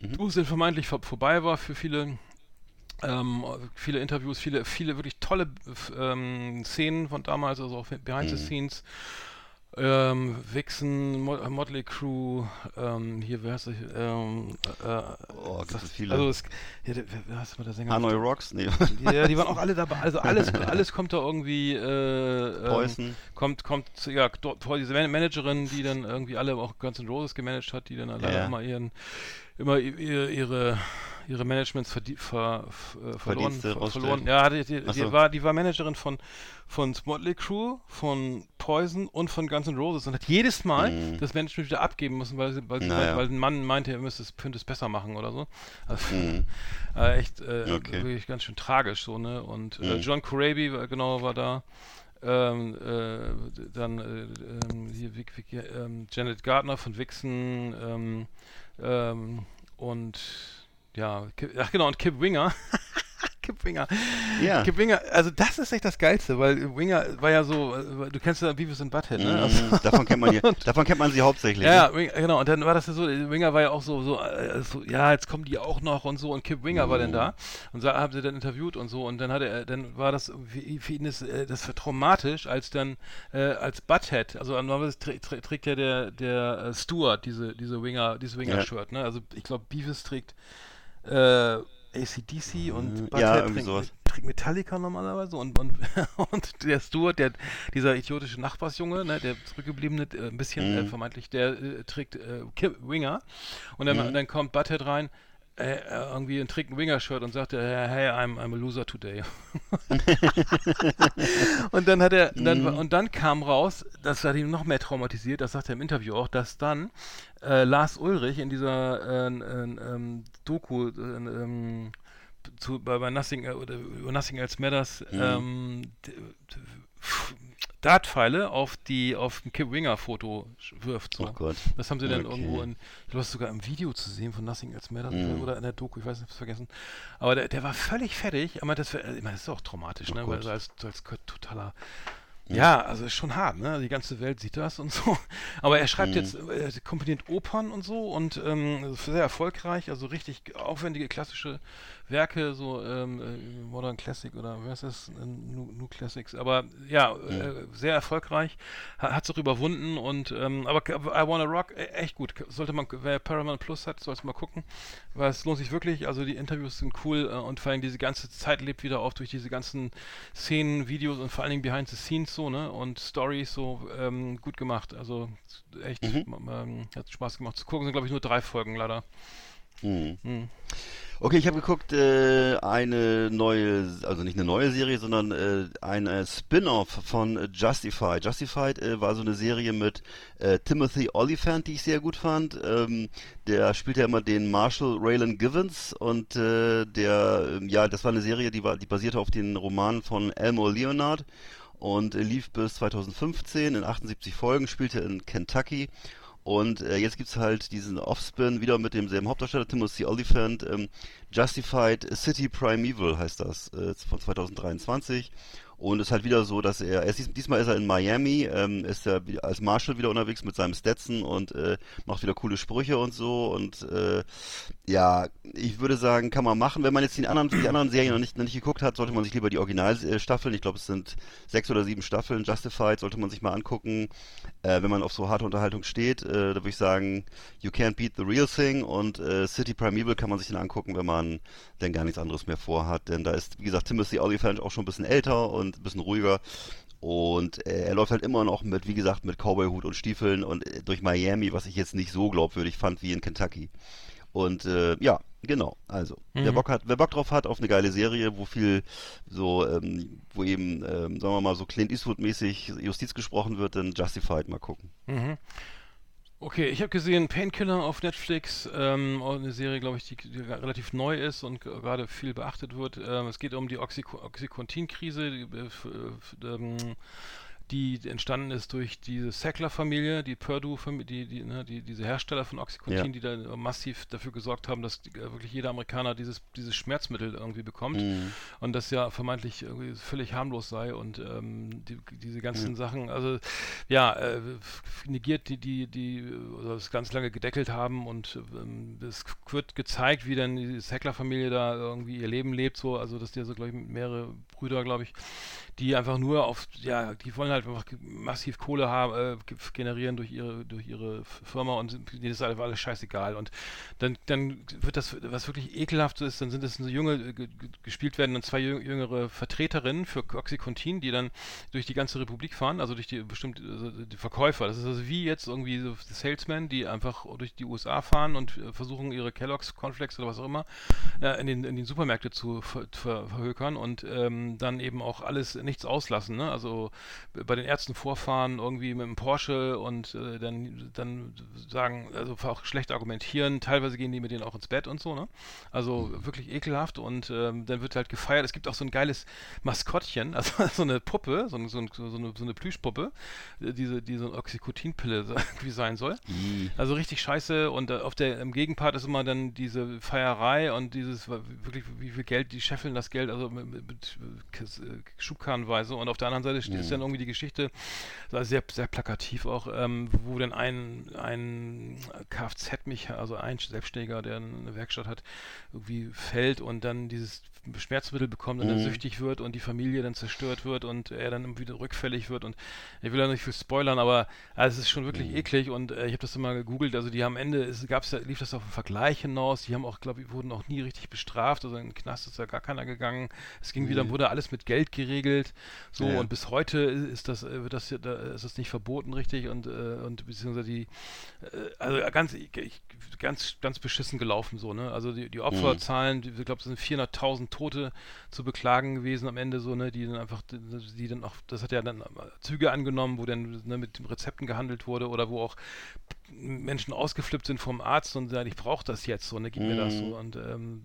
Mhm. wo es dann vermeintlich vor, vorbei war für viele ähm, viele Interviews, viele viele wirklich tolle ähm, Szenen von damals, also auch Behind Mhm. the Scenes. Ähm, Vixen, Mo Motley Crew, ähm, hier, wer heißt das? Ähm, äh, Oh, gibt es viele. Also, es, ja, der, wer, wer heißt mal der Sänger? Hanoi Rocks? Nee. *laughs* Ja, die waren auch alle dabei. Also alles, *laughs* alles kommt da irgendwie. Äh, ähm, kommt, kommt, ja, vor diese Man- Managerin, die dann irgendwie alle auch Guns N' Roses gemanagt hat, die dann leider Ja. immer ihren, immer ihre, ihre, ihre Managements ver, äh, verloren, ver, rausstellen. verloren. Ja, die, die, Ach die so. war, die war Managerin von, von Motley Crew, von Poison und von Guns N' Roses und hat jedes Mal Mhm. das Management wieder abgeben müssen, weil, sie, weil, sie, Naja. weil, ein Mann meinte, er müsste es, könnte es besser machen oder so. Also, Mhm. *laughs* äh, echt äh, Okay. wirklich ganz schön tragisch so, ne? Und äh, Mhm. John Corabi war, genau war da. Ähm, äh, dann äh, ähm, hier Vic, Vic, ähm, Janet Gardner von Vixen ähm, ähm, und ja, ach genau, und Kip Winger. *laughs* Kip Winger. Ja. Kip Winger, also das ist echt das Geilste, weil Winger war ja so, äh, du kennst ja Beavis and Butthead, ne? Also, Mhm. *laughs* davon kennt man ja, davon kennt man sie hauptsächlich. ja, ne? Winger, genau. Und dann war das ja so, Winger war ja auch so, so, äh, so, ja, jetzt kommen die auch noch und so. Und Kip Winger war Mhm. dann da und sa- haben sie dann interviewt und so. Und dann hatte er, dann war das für, für ihn das, äh, das war traumatisch, als dann äh, als Butthead, also normalerweise trä- trä- trägt ja der der äh, Stewart diese diese Winger, dieses Winger-Shirt. Ne? Also ich glaube, Beavis trägt äh, ACDC und ja, Butthead irgendwie trinkt, sowas. trinkt Metallica normalerweise und, und, *laughs* und der Stuart, der, dieser idiotische Nachbarsjunge, ne, der zurückgebliebene, äh, ein bisschen äh, Mhm. vermeintlich, der äh, trägt äh, Winger und dann, Mhm. dann kommt Butthead rein, äh, äh, irgendwie und trägt ein Winger-Shirt und sagt, äh, hey, I'm, I'm a loser today. *laughs* und dann hat er, dann, Mhm. und dann kam raus, das hat ihn noch mehr traumatisiert, das sagt er im Interview auch, dass dann äh, Lars Ulrich in dieser äh, äh, ähm, Doku äh, ähm, zu, bei, bei Nothing, oder über Nothing Else Matters Mhm. ähm, Dartpfeile auf die auf ein Kip Winger Foto wirft. So. Oh Gott. Das haben sie dann Okay. irgendwo in, ich glaube, das ist sogar im Video zu sehen von Nothing Else Matters Mhm. oder in der Doku, ich weiß nicht, ich hab's vergessen. Aber der, der war völlig fertig. Ich meine, das, ich meine, das ist auch traumatisch, Oh ne? Weil Gott. so als, als totaler ja, also ist schon hart, ne? Die ganze Welt sieht das und so. *laughs* Aber er schreibt Mhm. jetzt, er komponiert Opern und so und ähm, sehr erfolgreich, also richtig aufwendige klassische Werke, so ähm, äh, Modern Classic oder was ist das? New, New Classics. Aber ja, äh, sehr erfolgreich, hat es auch überwunden und ähm, aber I Wanna Rock, äh, echt gut. Sollte man, wer Paramount Plus hat, soll es mal gucken, weil es lohnt sich wirklich. Also die Interviews sind cool äh, und vor allem diese ganze Zeit lebt wieder auf durch diese ganzen Szenen, Videos und vor allen Dingen Behind the Scenes so, ne? Und Stories so ähm, gut gemacht. Also echt, Mhm. ähm, hat Spaß gemacht zu gucken. Sind glaube ich nur drei Folgen leider. Mhm. Hm. Okay, ich habe geguckt, äh, eine neue, also nicht eine neue Serie, sondern äh, ein äh, Spin-off von Justified. Justified äh, war so eine Serie mit äh, Timothy Olyphant, die ich sehr gut fand. Ähm, der spielt ja immer den Marshall Raylan Givens und äh, der, ähm, ja, das war eine Serie, die war, die basierte auf den Romanen von Elmo Leonard und äh, lief bis 2015 in 78 Folgen, spielte in Kentucky. Und äh, jetzt gibt's halt diesen Offspin wieder mit demselben Hauptdarsteller, Timothy Olyphant. Ähm, Justified City Primeval heißt das, äh, von 2023. Und es ist halt wieder so, dass er, er ist, dies- diesmal ist er in Miami, ähm, ist er als Marshall wieder unterwegs mit seinem Stetson und äh, macht wieder coole Sprüche und so. Und äh, ja, ich würde sagen, kann man machen. Wenn man jetzt die anderen, die anderen Serien noch nicht, noch nicht geguckt hat, sollte man sich lieber die Originalstaffeln, ich glaube es sind sechs oder sieben Staffeln, Justified, sollte man sich mal angucken. Äh, wenn man auf so harte Unterhaltung steht, äh, da würde ich sagen, You Can't Beat the Real Thing und äh, City Primeval kann man sich dann angucken, wenn man denn gar nichts anderes mehr vorhat. Denn da ist, wie gesagt, Timothy Olyphant auch schon ein bisschen älter und ein bisschen ruhiger. Und äh, er läuft halt immer noch mit, wie gesagt, mit Cowboy-Hut und Stiefeln und äh, durch Miami, was ich jetzt nicht so glaubwürdig fand wie in Kentucky. Und äh, ja, genau. Also, wer Mhm. Bock hat, wer Bock drauf hat auf eine geile Serie, wo viel so, ähm, wo eben, ähm, sagen wir mal, so Clint Eastwood-mäßig Justiz gesprochen wird, dann Justified mal gucken. Mhm. Okay, ich habe gesehen Painkiller auf Netflix, ähm, eine Serie, glaube ich, die, die relativ neu ist und gerade viel beachtet wird. Ähm, es geht um die Oxyco Oxycontin-Krise, äh, f- ähm, die entstanden ist durch diese Sackler-Familie, die Purdue-Familie, die, die, ne, die, diese Hersteller von Oxycontin, Ja. die da massiv dafür gesorgt haben, dass äh, wirklich jeder Amerikaner dieses, dieses Schmerzmittel irgendwie bekommt Mhm. und das ja vermeintlich irgendwie völlig harmlos sei und ähm, die, diese ganzen Sachen, also ja, äh, negiert die, die, die äh, das ganz lange gedeckelt haben und ähm, es wird gezeigt, wie dann die Sackler-Familie da irgendwie ihr Leben lebt, so, also dass die so, glaube ich, mehrere Brüder, glaube ich, die einfach nur auf, ja, die wollen halt einfach massiv Kohle haben, äh, ge- generieren durch ihre, durch ihre Firma und denen ist einfach alles scheißegal. Und dann, dann wird das, was wirklich ekelhaft ist, dann sind es so junge, äh, ge- ge- gespielt werden dann zwei jüng- jüngere Vertreterinnen für Oxycontin, die dann durch die ganze Republik fahren, also durch die bestimmt also die Verkäufer. Das ist also wie jetzt irgendwie so Salesmen, die einfach durch die USA fahren und äh, versuchen ihre Kellogg's Cornflakes oder was auch immer äh, in, den, in den Supermärkte zu ver, ver, verhökern und ähm, dann eben auch alles nichts auslassen. Ne? Also bei den Ärzten vorfahren irgendwie mit einem Porsche und äh, dann, dann sagen, also auch schlecht argumentieren. Teilweise gehen die mit denen auch ins Bett und so. Ne? Also wirklich ekelhaft und ähm, dann wird halt gefeiert. Es gibt auch so ein geiles Maskottchen, *laughs* also so eine Puppe, so, ein- so, ein- so, eine, so eine Plüschpuppe, äh, diese, die so eine Oxycotin-Pille *laughs* irgendwie sein soll. I. Also richtig scheiße und äh, auf der im Gegenpart ist immer dann diese Feierei und dieses wirklich wie viel Geld die scheffeln das Geld also mit, mit, mit äh, Schubkarrenweise und auf der anderen Seite steht ist dann irgendwie die Geschichte also sehr sehr plakativ auch ähm, wo dann ein ein Kfz mich also ein Selbstständiger der eine Werkstatt hat irgendwie fällt und dann dieses Schmerzmittel bekommt und dann süchtig wird und die Familie dann zerstört wird und er dann wieder rückfällig wird und ich will da nicht viel spoilern, aber also es ist schon wirklich eklig und äh, ich habe das immer gegoogelt, also die haben am Ende, es gab's ja, lief das auf einen Vergleich hinaus, die haben auch, glaube ich, wurden auch nie richtig bestraft, also in den Knast ist ja gar keiner gegangen. Es ging wieder, wurde alles mit Geld geregelt, so Ja, ja. und bis heute ist das, äh, wird das, ja- da ist das nicht verboten richtig? Und, äh, und beziehungsweise die, äh, also ganz, ganz, ganz beschissen gelaufen so, ne? Also die, die Opferzahlen, die, ich glaube, es sind 400.000 Tote zu beklagen gewesen am Ende so, ne? Die dann einfach, die dann auch, das hat ja dann Züge angenommen, wo dann ne, mit den Rezepten gehandelt wurde oder wo auch Menschen ausgeflippt sind vom Arzt und sagen, ich brauche das jetzt so, ne, gib mir das so und ähm,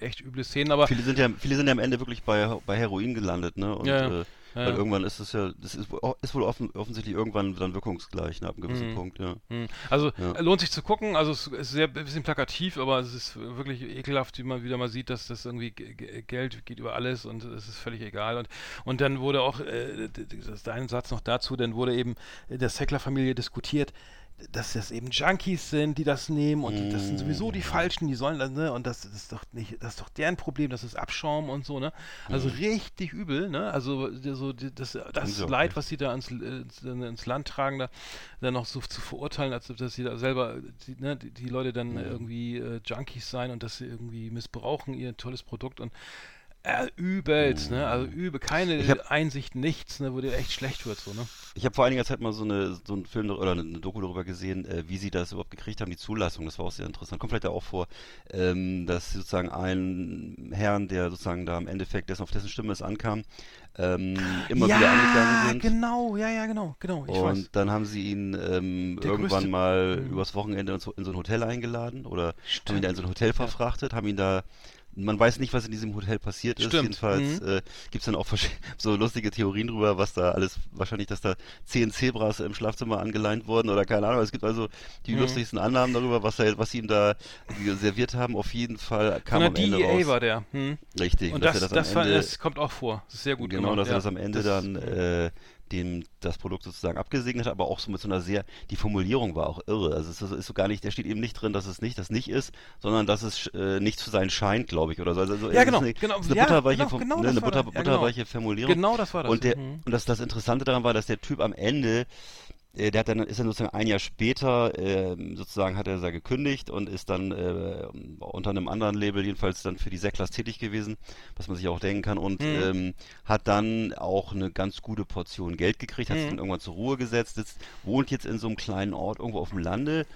echt üble Szenen, aber Viele sind ja, viele sind ja am Ende wirklich bei, bei Heroin gelandet, ne? Und, Ja, ja. Äh, Ja, weil irgendwann ist es ja, das ist, wohl- ist wohl offen, offensichtlich irgendwann dann wirkungsgleich, ne, ab einem Mhm. gewissen Punkt, ja. Hm. Also Ja. äh, lohnt sich zu gucken. Also es ist sehr ein bisschen plakativ, aber es ist wirklich ekelhaft, wie man wieder mal sieht, dass das irgendwie Geld geht über alles und es ist völlig egal. Und und dann wurde auch äh, d- d- das ist ein Satz noch dazu, dann wurde eben in der Sackler-Familie diskutiert. Dass das eben Junkies sind, die das nehmen und die, das sind sowieso die Falschen, die sollen das, ne? Und das, das ist doch nicht, das ist doch deren Problem, das ist Abschaum und so, ne? Also richtig übel, ne? Also so das, das auch Leid, was sie da ins, ins, ins Land tragen, da dann noch so zu verurteilen, als ob dass sie da selber die, ne, die, Leute dann irgendwie äh, Junkies sein und dass sie irgendwie missbrauchen ihr tolles Produkt und äh, übelst, ne? Also übel, keine hab- Einsicht, nichts, ne, wo dir echt schlecht wird, so, ne? Ich habe vor einiger Zeit mal so, eine, so einen Film oder eine Doku darüber gesehen, äh, wie sie das überhaupt gekriegt haben, die Zulassung. Das war auch sehr interessant. Kommt vielleicht auch vor, ähm, dass sozusagen ein Herrn, der sozusagen da im Endeffekt, dessen auf dessen Stimme es ankam, ähm, immer ja, wieder angegangen sind. genau, ja, ja, genau, genau, ich und weiß. dann haben sie ihn ähm, irgendwann größte- mal Mhm. übers Wochenende in so, in so ein Hotel eingeladen oder haben Stimmt. ihn da in so ein Hotel verfrachtet, haben ihn da man weiß nicht, was in diesem Hotel passiert ist. Stimmt. Jedenfalls Mhm. äh, gibt es dann auch *laughs* so lustige Theorien drüber, was da alles, wahrscheinlich, dass da zehn Zebras im Schlafzimmer angeleint wurden oder keine Ahnung. Es gibt also die Mhm. lustigsten Annahmen darüber, was, er, was sie ihm da serviert haben. Auf jeden Fall kam Von am der Ende DEA raus. war der. Hm. Richtig. Und dass das, er das, am war, Ende, das kommt auch vor. Das ist sehr gut Genau, gemacht. dass er ja. das am Ende Das- dann äh, dem das Produkt sozusagen abgesegnet hat, aber auch so mit so einer sehr, die Formulierung war auch irre. Also es ist, so gar nicht, da steht eben nicht drin, dass es nicht, das nicht ist, sondern dass es äh, nicht zu sein scheint, glaube ich, oder so. Also, Ja, genau, eine, genau, ja, butterweiche, genau, genau ne, eine Butter, ja, genau. butterweiche Formulierung. Genau das war das. Und, der, Mhm. und das, das Interessante daran war, dass der Typ am Ende, der hat dann, ist dann sozusagen ein Jahr später, ähm, sozusagen hat er da gekündigt und ist dann äh, unter einem anderen Label jedenfalls dann für die Säcklers tätig gewesen, was man sich auch denken kann und Mhm. ähm, hat dann auch eine ganz gute Portion Geld gekriegt, hat sich Mhm. dann irgendwann zur Ruhe gesetzt, sitzt, wohnt jetzt in so einem kleinen Ort irgendwo auf dem Lande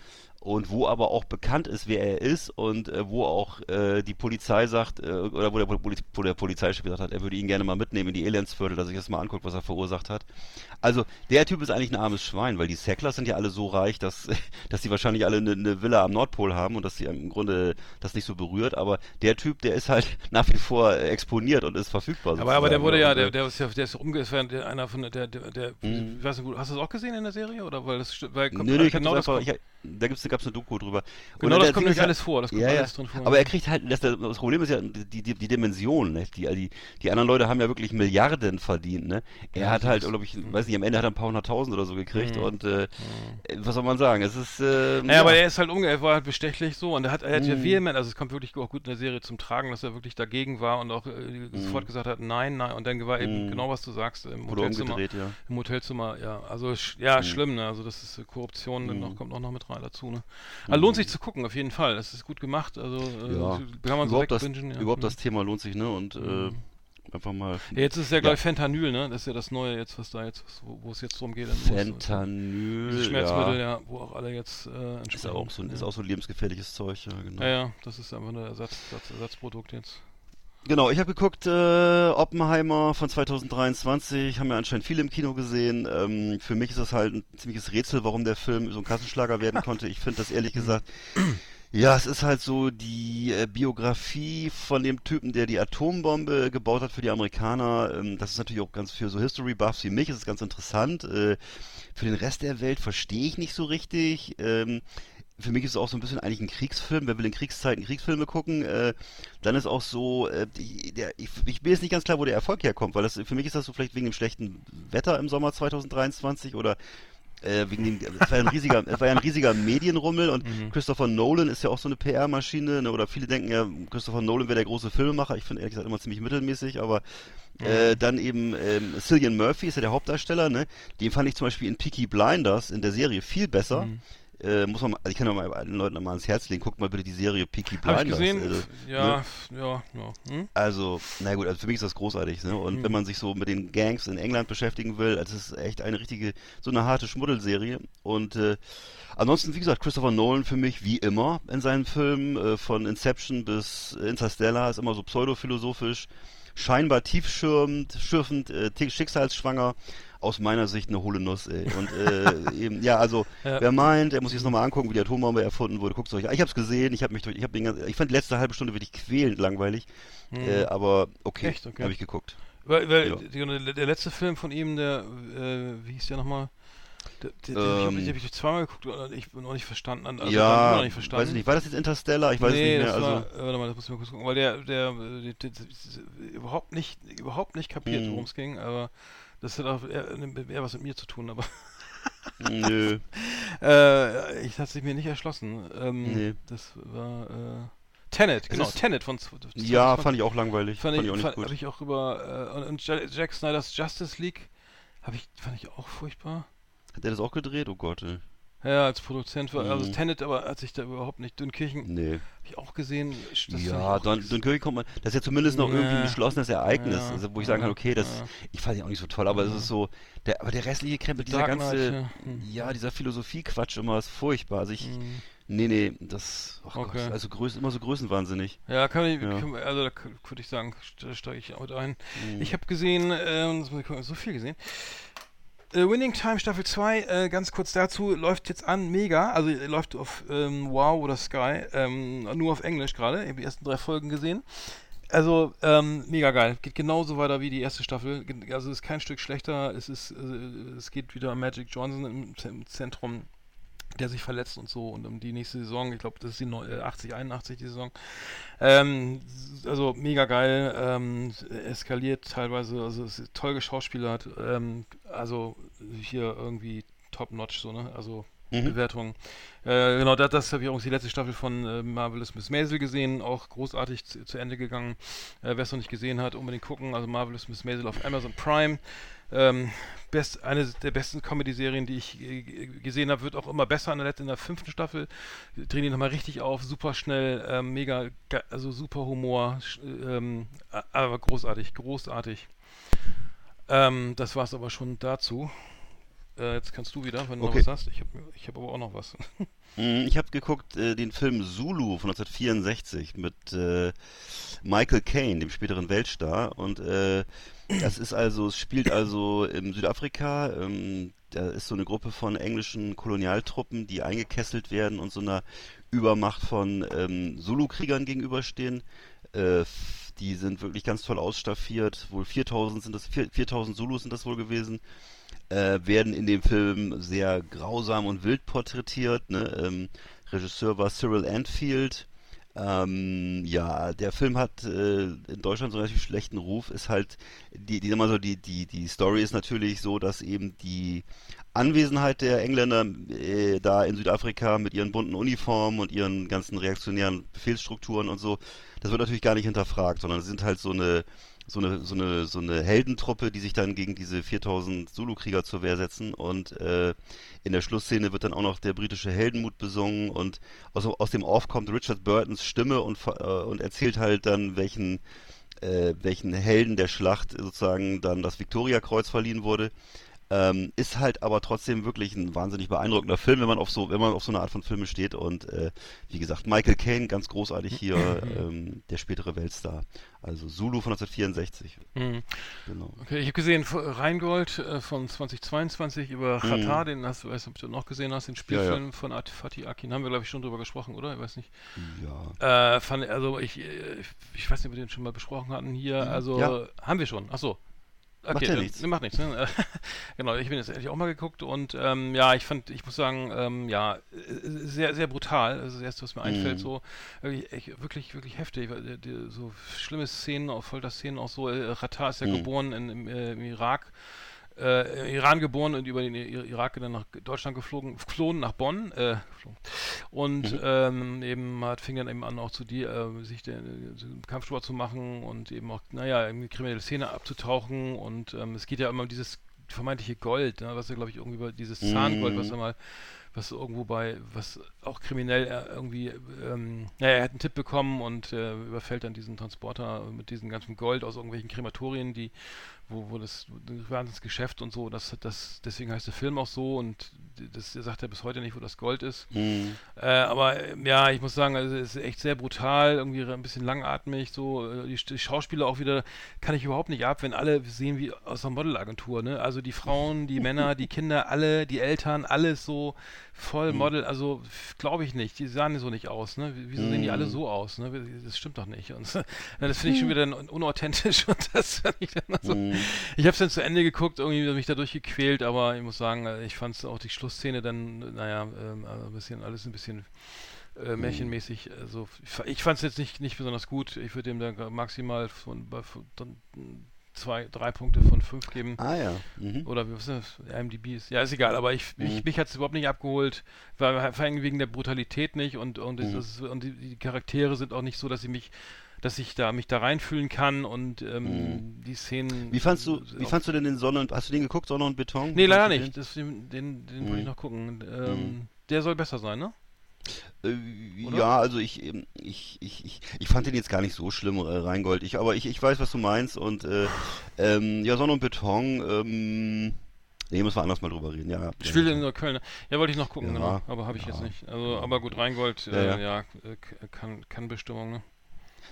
und wo aber auch bekannt ist, wer er ist und äh, wo auch äh, die Polizei sagt, äh, oder wo der, Poli wo der Polizeichef gesagt hat, er würde ihn gerne mal mitnehmen in die Elendsviertel, dass sich das mal anguckt, was er verursacht hat. Also der Typ ist eigentlich ein armes Schwein, weil die Sacklers sind ja alle so reich, dass, *laughs* dass die wahrscheinlich alle eine, eine Villa am Nordpol haben und dass sie im Grunde das nicht so berührt, aber der Typ, der ist halt *laughs* nach wie vor exponiert und ist verfügbar. Aber, aber der wurde ne? ja, der, äh, der ist ja, der ist der, einer von der, der, der, der Mhm. ich weiß nicht, hast du das auch gesehen in der Serie oder weil das weil kommt, Nö, nö, ich genau das einfach, da gibt's, gab's eine Doku drüber. genau das kommt nämlich ja- alles vor, das kommt ja, alles ja. drin vor. Aber er kriegt halt, das, das Problem ist ja die, die, die Dimension, ne? die, die, die anderen Leute haben ja wirklich Milliarden verdient, ne? Er Ja, hat halt, glaube ich, weiß nicht, am Ende hat er ein paar hunderttausend oder so gekriegt Mhm. und äh, was soll man sagen? Es ist, äh, Naja, aber er ist halt umge er war halt bestechlich so und er hat, er hat ja Mhm. vehement, also es kommt wirklich auch gut in der Serie zum Tragen, dass er wirklich dagegen war und auch äh, sofort gesagt hat, nein, nein, und dann war eben Mhm. genau was du sagst, im Hotelzimmer. ja. Im Hotelzimmer, ja, also ja, Mhm. schlimm, ne? Also das ist äh, Korruption, dann noch, Mhm. kommt auch noch mit rein dazu, ne? Also lohnt sich zu gucken, auf jeden Fall. Das ist gut gemacht, also äh, Ja. kann man so Überhaupt, das, wegbingen, ja. überhaupt Mhm. das Thema lohnt sich, ne? Und äh, Mhm. einfach mal. Ja, jetzt ist es ja, glaube Ja. ich, Fentanyl, ne? Das ist ja das Neue jetzt, was da jetzt, wo, es jetzt drum geht. es- Fentanyl. Diese Schmerzmittel, ja. wo auch alle jetzt äh, Ist auch, so, ist ja. auch so ein lebensgefährliches Zeug, ja, genau. ja, ja, das ist einfach ein Ersatz, Ersatz, Ersatzprodukt jetzt. Genau, ich habe geguckt, äh, Oppenheimer von 2023, haben ja anscheinend viele im Kino gesehen. Ähm, für mich ist das halt ein ziemliches Rätsel, warum der Film so ein Kassenschlager werden *laughs* konnte. Ich finde das ehrlich gesagt, ja, es ist halt so die äh, Biografie von dem Typen, der die Atombombe gebaut hat für die Amerikaner. Ähm, das ist natürlich auch ganz für so History-Buffs wie mich, ist es ganz interessant. Äh, für den Rest der Welt verstehe ich nicht so richtig. Ähm, für mich ist es auch so ein bisschen eigentlich ein Kriegsfilm. Wer will in Kriegszeiten Kriegsfilme gucken? Äh, dann ist auch so, äh, die, der, ich, ich bin jetzt nicht ganz klar, wo der Erfolg herkommt, weil das, für mich ist das so vielleicht wegen dem schlechten Wetter im Sommer 2023 oder Äh, wegen dem, es war ja ein riesiger, *laughs* es war ja ein riesiger Medienrummel und mhm. Christopher Nolan ist ja auch so eine PR-Maschine, ne, oder viele denken ja, Christopher Nolan wäre der große Filmemacher. Ich finde ehrlich gesagt immer ziemlich mittelmäßig, aber äh, mhm. dann eben ähm, Cillian Murphy ist ja der Hauptdarsteller, ne? Den fand ich zum Beispiel in Peaky Blinders in der Serie viel besser. Mhm. Äh, muss man, also ich kann ja mal allen Leuten mal ans Herz legen, guckt mal bitte die Serie Peaky Blinders. Hab ich gesehen? Also, ja, ne? ja, ja. Hm? Also, na gut, also für mich ist das großartig, ne? Und hm. wenn man sich so mit den Gangs in England beschäftigen will, also es ist echt eine richtige, so eine harte Schmuddelserie. Und äh, ansonsten, wie gesagt, Christopher Nolan für mich wie immer in seinen Filmen, äh, von Inception bis Interstellar, ist immer so pseudophilosophisch, scheinbar tiefschürfend, schürfend, äh, schicksalsschwanger aus meiner Sicht eine hohle Nuss, ey. Und äh, *laughs* eben, ja, also ja. wer meint, er muss sich das nochmal angucken, wie die Atombombe erfunden wurde, guckt euch an. Ich hab's gesehen, ich habe mich durch, ich habe den ganzen, ich fand die letzte halbe Stunde wirklich quälend langweilig. Hm. Äh, aber okay, Echt? okay. habe ich geguckt. Weil, weil ja. der, der, letzte Film von ihm, der, äh, wie hieß der nochmal? Den, den, ähm, den habe ich zweimal geguckt und ich bin noch nicht verstanden. Also ja, noch nicht verstanden. weiß ich nicht. War das jetzt Interstellar? Ich weiß nee, nicht mehr. Das also war, warte mal, das muss ich mal kurz gucken, weil der, der, der, der überhaupt nicht, überhaupt nicht kapiert, hm. worum es ging, aber das hat auch eher, eher, was mit mir zu tun, aber. *laughs* Nö. äh, ich hatte sich mir nicht erschlossen. Ähm, nee. Das war. Äh, Tenet, genau, ist, Tenet von. Ja, fand ich auch langweilig. Fand, fand ich, auch nicht fand, gut. Hab ich auch über. Äh, und, und Jack Snyders Justice League hab ich, fand ich auch furchtbar. Hat er das auch gedreht? Oh Gott, ey. Ja, als Produzent war, also mhm. Tenet, aber hat sich da überhaupt nicht. Dünkirchen, nee. Hab ich auch gesehen. ja, Dün Dünkirchen kommt man, das ist ja zumindest noch ja. irgendwie ein geschlossenes Ereignis, ja. also, wo ich sagen kann, okay, das, ja. ich fand ihn auch nicht so toll, aber es ist so, der, aber der restliche Krempel, dieser Dark ganze, Night, ja. Dieser Philosophie-Quatsch immer ist furchtbar, also ich, mhm. nee, nee, das, oh okay. Gott, also größ, immer so größenwahnsinnig. Ja, kann ich, kann, also da würde ich sagen, da steige ich auch ein. Mhm. Ich habe gesehen, ähm, so viel gesehen, äh, Winning Time Staffel 2, äh, ganz kurz dazu, läuft jetzt an, mega. Also läuft auf ähm, Wow oder Sky, ähm, nur auf Englisch gerade. Ich habe die ersten drei Folgen gesehen. Also, ähm, mega geil. Geht genauso weiter wie die erste Staffel. Also, es ist kein Stück schlechter. Es ist, äh, es geht wieder Magic Johnson im, im Zentrum der sich verletzt und so und um die nächste Saison, ich glaube, das ist die 80, 81 die Saison. Ähm, also mega geil, ähm, eskaliert teilweise, also ist toll geschauspielert, ähm, also hier irgendwie top notch so, ne? Also mhm. Bewertung. Äh, genau, das, das habe ich auch die letzte Staffel von äh, Marvelous Miss Maisel gesehen, auch großartig zu, zu Ende gegangen. Äh, Wer es noch nicht gesehen hat, unbedingt gucken. Also Marvelous Miss Maisel auf Amazon Prime. Ähm, best, eine der besten Comedy-Serien, die ich äh, gesehen habe, wird auch immer besser in der, in der fünften Staffel. Drehen die nochmal richtig auf, super schnell, ähm, mega, also super Humor, ähm, aber großartig, großartig. Ähm, das war es aber schon dazu. Äh, jetzt kannst du wieder, wenn du okay. noch was hast. Ich habe ich hab aber auch noch was. *laughs* Mm, ich habe geguckt äh, den Film Zulu von 1964 mit äh, Michael Caine, dem späteren Weltstar. Und äh, das ist also, es spielt also in Südafrika. Ähm, da ist so eine Gruppe von englischen Kolonialtruppen, die eingekesselt werden und so einer Übermacht von ähm, Zulu-Kriegern gegenüberstehen. Äh, die sind wirklich ganz toll ausstaffiert. Wohl 4000 sind das, 4000 Zulus sind das wohl gewesen äh, werden in dem Film sehr grausam und wild porträtiert. Ne? Ähm, Regisseur war Cyril Anfield. Ähm, ja, der Film hat äh, in Deutschland so einen relativ schlechten Ruf. Ist halt die, die, so, die, die, die Story ist natürlich so, dass eben die Anwesenheit der Engländer äh, da in Südafrika mit ihren bunten Uniformen und ihren ganzen reaktionären Befehlsstrukturen und so, das wird natürlich gar nicht hinterfragt, sondern sie sind halt so eine so eine, so eine, so eine Heldentruppe, die sich dann gegen diese 4000 Zulu-Krieger zur Wehr setzen und äh, in der Schlussszene wird dann auch noch der britische Heldenmut besungen und aus, aus dem Off kommt Richard Burtons Stimme und, äh, und erzählt halt dann, welchen, äh, welchen Helden der Schlacht sozusagen dann das Victoria-Kreuz verliehen wurde. Ähm, ist halt aber trotzdem wirklich ein wahnsinnig beeindruckender Film, wenn man auf so, wenn man auf so eine Art von Filme steht. Und äh, wie gesagt, Michael Caine, ganz großartig hier, *laughs* ähm, der spätere Weltstar. Also Zulu von 1964. Mhm. Genau. Okay, ich habe gesehen Rheingold äh, von 2022 über Qatar, mhm. den hast du, weißt ob du noch gesehen hast, den Spielfilm ja, ja. von Fatih Akin. Haben wir, glaube ich, schon drüber gesprochen, oder? Ich weiß nicht. Ja. Äh, fand, also ich, äh, ich weiß nicht, ob wir den schon mal besprochen hatten hier. Mhm. Also ja. haben wir schon. Achso. Okay, macht ja dann, nichts. Macht nichts. Ne? *laughs* genau, ich bin jetzt endlich auch mal geguckt und ähm, ja, ich fand, ich muss sagen, ähm, ja, sehr, sehr brutal. Das ist das erste, was mir einfällt, mm. so wirklich, wirklich, wirklich heftig. Die, so schlimme Szenen, auch Folter-Szenen, auch so. Äh, Ratar ist ja mm. geboren in, im, äh, im Irak äh, Iran geboren und über den Irak dann nach Deutschland geflogen, geflohen nach Bonn. Äh, geflogen. Und mhm. ähm, eben hat, fing dann eben an, auch zu dir, äh, sich den, den Kampfsport zu machen und eben auch, naja, in die kriminelle Szene abzutauchen. Und ähm, es geht ja immer um dieses vermeintliche Gold, ne, was ja, glaube ich, irgendwie über dieses Zahngold, mhm. was er mal was irgendwo bei, was auch kriminell äh, irgendwie, ähm, naja, er hat einen Tipp bekommen und äh, überfällt dann diesen Transporter mit diesem ganzen Gold aus irgendwelchen Krematorien, die wo, wo das, das Geschäft und so, das, das, deswegen heißt der Film auch so und das sagt er bis heute nicht, wo das Gold ist. Mhm. Äh, aber ja, ich muss sagen, also es ist echt sehr brutal, irgendwie ein bisschen langatmig, so äh, die, die, Schauspieler auch wieder, kann ich überhaupt nicht ab, wenn alle sehen wie aus einer Modelagentur, ne? Also die Frauen, die Männer, die Kinder, alle, die Eltern, alles so voll mhm. Model, also glaube ich nicht, die sahen so nicht aus, ne? Wieso sehen die alle mhm. so aus, ne? Das stimmt doch nicht. Und *laughs* das finde ich schon wieder unauthentisch *laughs* und das ich dann so. Mhm. Ich habe es dann zu Ende geguckt, irgendwie mich dadurch gequält, aber ich muss sagen, äh, ich fand es auch die Schlussszene dann, naja, ähm, also ein bisschen, alles ein bisschen äh, märchenmäßig. Also ich, fand es jetzt nicht, nicht besonders gut. Ich würde dem dann maximal von, von zwei, drei Punkte von fünf geben. Ah ja. Mhm. Oder was ist das? IMDb ist. Ja, ist egal, aber ich, mhm. ich mich hat es überhaupt nicht abgeholt, weil vor allem wegen der Brutalität nicht und, und, mhm. ist, und die, die, Charaktere sind auch nicht so, dass sie mich dass ich da mich da reinfühlen kann und ähm, mhm. die Szenen. Wie fandst du, wie fandst du denn den Sonne und hast du den geguckt, Sonne und Beton? Nee, leider nicht. Das, den den, den mhm. wollte ich noch gucken. Ähm, mhm. Der soll besser sein, ne? Äh, ja, also ich, ähm, ich, ich, ich, ich fand den jetzt gar nicht so schlimm, äh, Reingold. Ich, aber ich, ich weiß, was du meinst und äh, ähm, ja, Sonne und Beton, ähm, Nee, müssen wir anders mal drüber reden, ja. Spielt in Neukölln. Ne? Ja, wollte ich noch gucken, ja, genau. Aber habe ich ja, jetzt nicht. Also, aber gut, Reingold, äh, ja, ja. Äh, kann, kann Bestimmung, ne?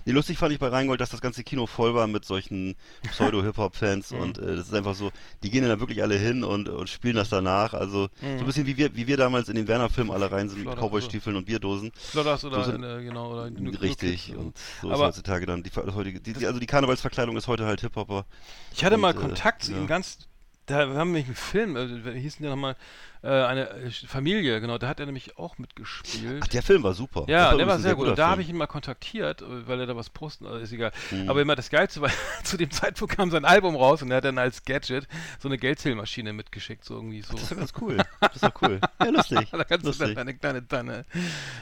Nee, lustig fand ich bei Rheingold, dass das ganze Kino voll war mit solchen Pseudo-Hip-Hop-Fans mhm. und äh, das ist einfach so, die gehen da wirklich alle hin und, und spielen das danach. Also mhm. so ein bisschen wie wir, wie wir damals in den Werner-Filmen alle rein sind mit Cowboy-Stiefeln und Bierdosen. Flodders oder so sind, in, genau oder in Richtig, und so ist heutzutage dann die, heutige, die, also die Karnevalsverkleidung ist heute halt Hip-Hopper. Ich hatte und, mal äh, Kontakt äh, zu ihm ganz, da haben wir einen Film, äh, wie hieß denn der nochmal? Äh, eine äh, Familie, genau, da hat er nämlich auch mitgespielt. Ach, der Film war super. Ja, der, der war sehr, gut. Und da habe ich ihn mal kontaktiert, äh, weil er da was posten, also ist egal. Mhm. Aber immer das Geilste war, *laughs* zu dem Zeitpunkt kam sein Album raus und er hat dann als Gadget so eine Geldzählmaschine mitgeschickt, so irgendwie so. Das ist doch ganz cool. Das ist doch cool. *laughs* Ja, lustig. da kannst lustig. du dann deine, deine,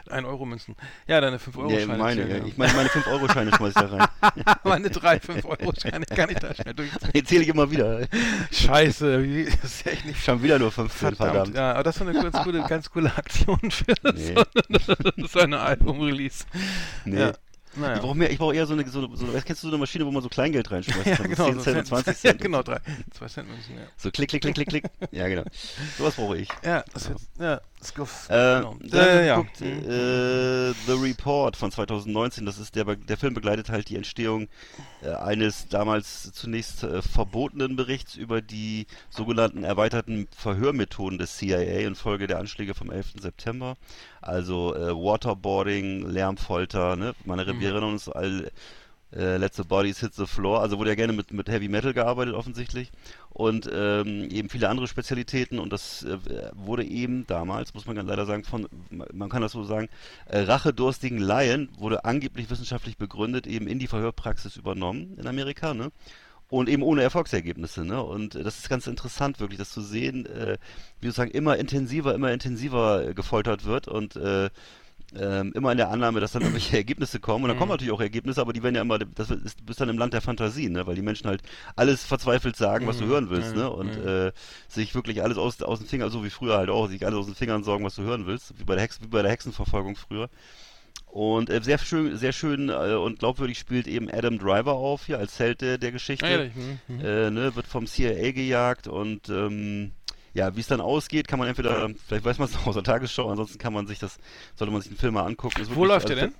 deine 1-Euro-Münzen. Ja, deine 5-Euro-Scheine. Ja, meine, ja. Ich meine, meine 5-Euro-Scheine schmeiß ich da rein. *laughs* meine drei 5-Euro-Scheine kann ich da schnell durchziehen. Die zähle ich immer wieder. Scheiße, wie, das ist echt nicht. Schon wieder nur 15, verdammt. Verdammt. Ja, aber das war eine ganz coole, *laughs* ganz coole Aktion für nee. *laughs* so, eine Album-Release. Nee. Ja. Naja. Ich brauche brauche eher so eine, so, so, kennst du so eine Maschine, wo man so Kleingeld reinschmeißt? ja, genau. 10 so Cent, 20 Cent. *laughs* Ja, genau, drei, zwei Cent Münzen, ja. So klick, klick, klick, klick, klick. ja, genau. Sowas brauche ich. Ja, das wird, ja, Skiff, äh, genau. Dann ja. guckt, äh, The Report von 2019, das ist der, der Film begleitet halt die Entstehung äh, eines damals zunächst äh, verbotenen Berichts über die sogenannten erweiterten Verhörmethoden des CIA infolge der Anschläge vom 11. September. Also äh, Waterboarding, Lärmfolter, ne? Meine, mhm. Wir erinnern uns all äh, Let the Bodies Hit the Floor, also wurde ja gerne mit, mit Heavy Metal gearbeitet offensichtlich und ähm, eben viele andere Spezialitäten und das äh, wurde eben damals, muss man leider sagen, von, man kann das so sagen, äh, rachedurstigen Laien wurde angeblich wissenschaftlich begründet, eben in die Verhörpraxis übernommen in Amerika, ne? Und eben ohne Erfolgsergebnisse, ne? Und äh, das ist ganz interessant, wirklich, das zu sehen, äh, wie sozusagen immer intensiver, immer intensiver gefoltert wird und äh, ähm, immer in der Annahme, dass dann irgendwelche *laughs* Ergebnisse kommen. Und dann mhm. kommen natürlich auch Ergebnisse, aber die werden ja immer, das ist, bist dann im Land der Fantasie, ne? weil die Menschen halt alles verzweifelt sagen, was du mhm. hören willst, mhm. ne? Und mhm. äh, sich wirklich alles aus, aus den Fingern, so wie früher halt auch, sich alles aus den Fingern sorgen, was du hören willst, wie bei der, Hex, wie bei der Hexenverfolgung früher. Und äh, sehr schön, sehr schön äh, und glaubwürdig spielt eben Adam Driver auf hier als Held der, der Geschichte. Ah, ja, mhm. äh, ne, wird vom CIA gejagt und ähm, ja, wie es dann ausgeht, kann man entweder, vielleicht weiß man es noch *laughs* aus der Tagesschau, ansonsten kann man sich das, sollte man sich den Film mal angucken. Wo läuft also, der denn?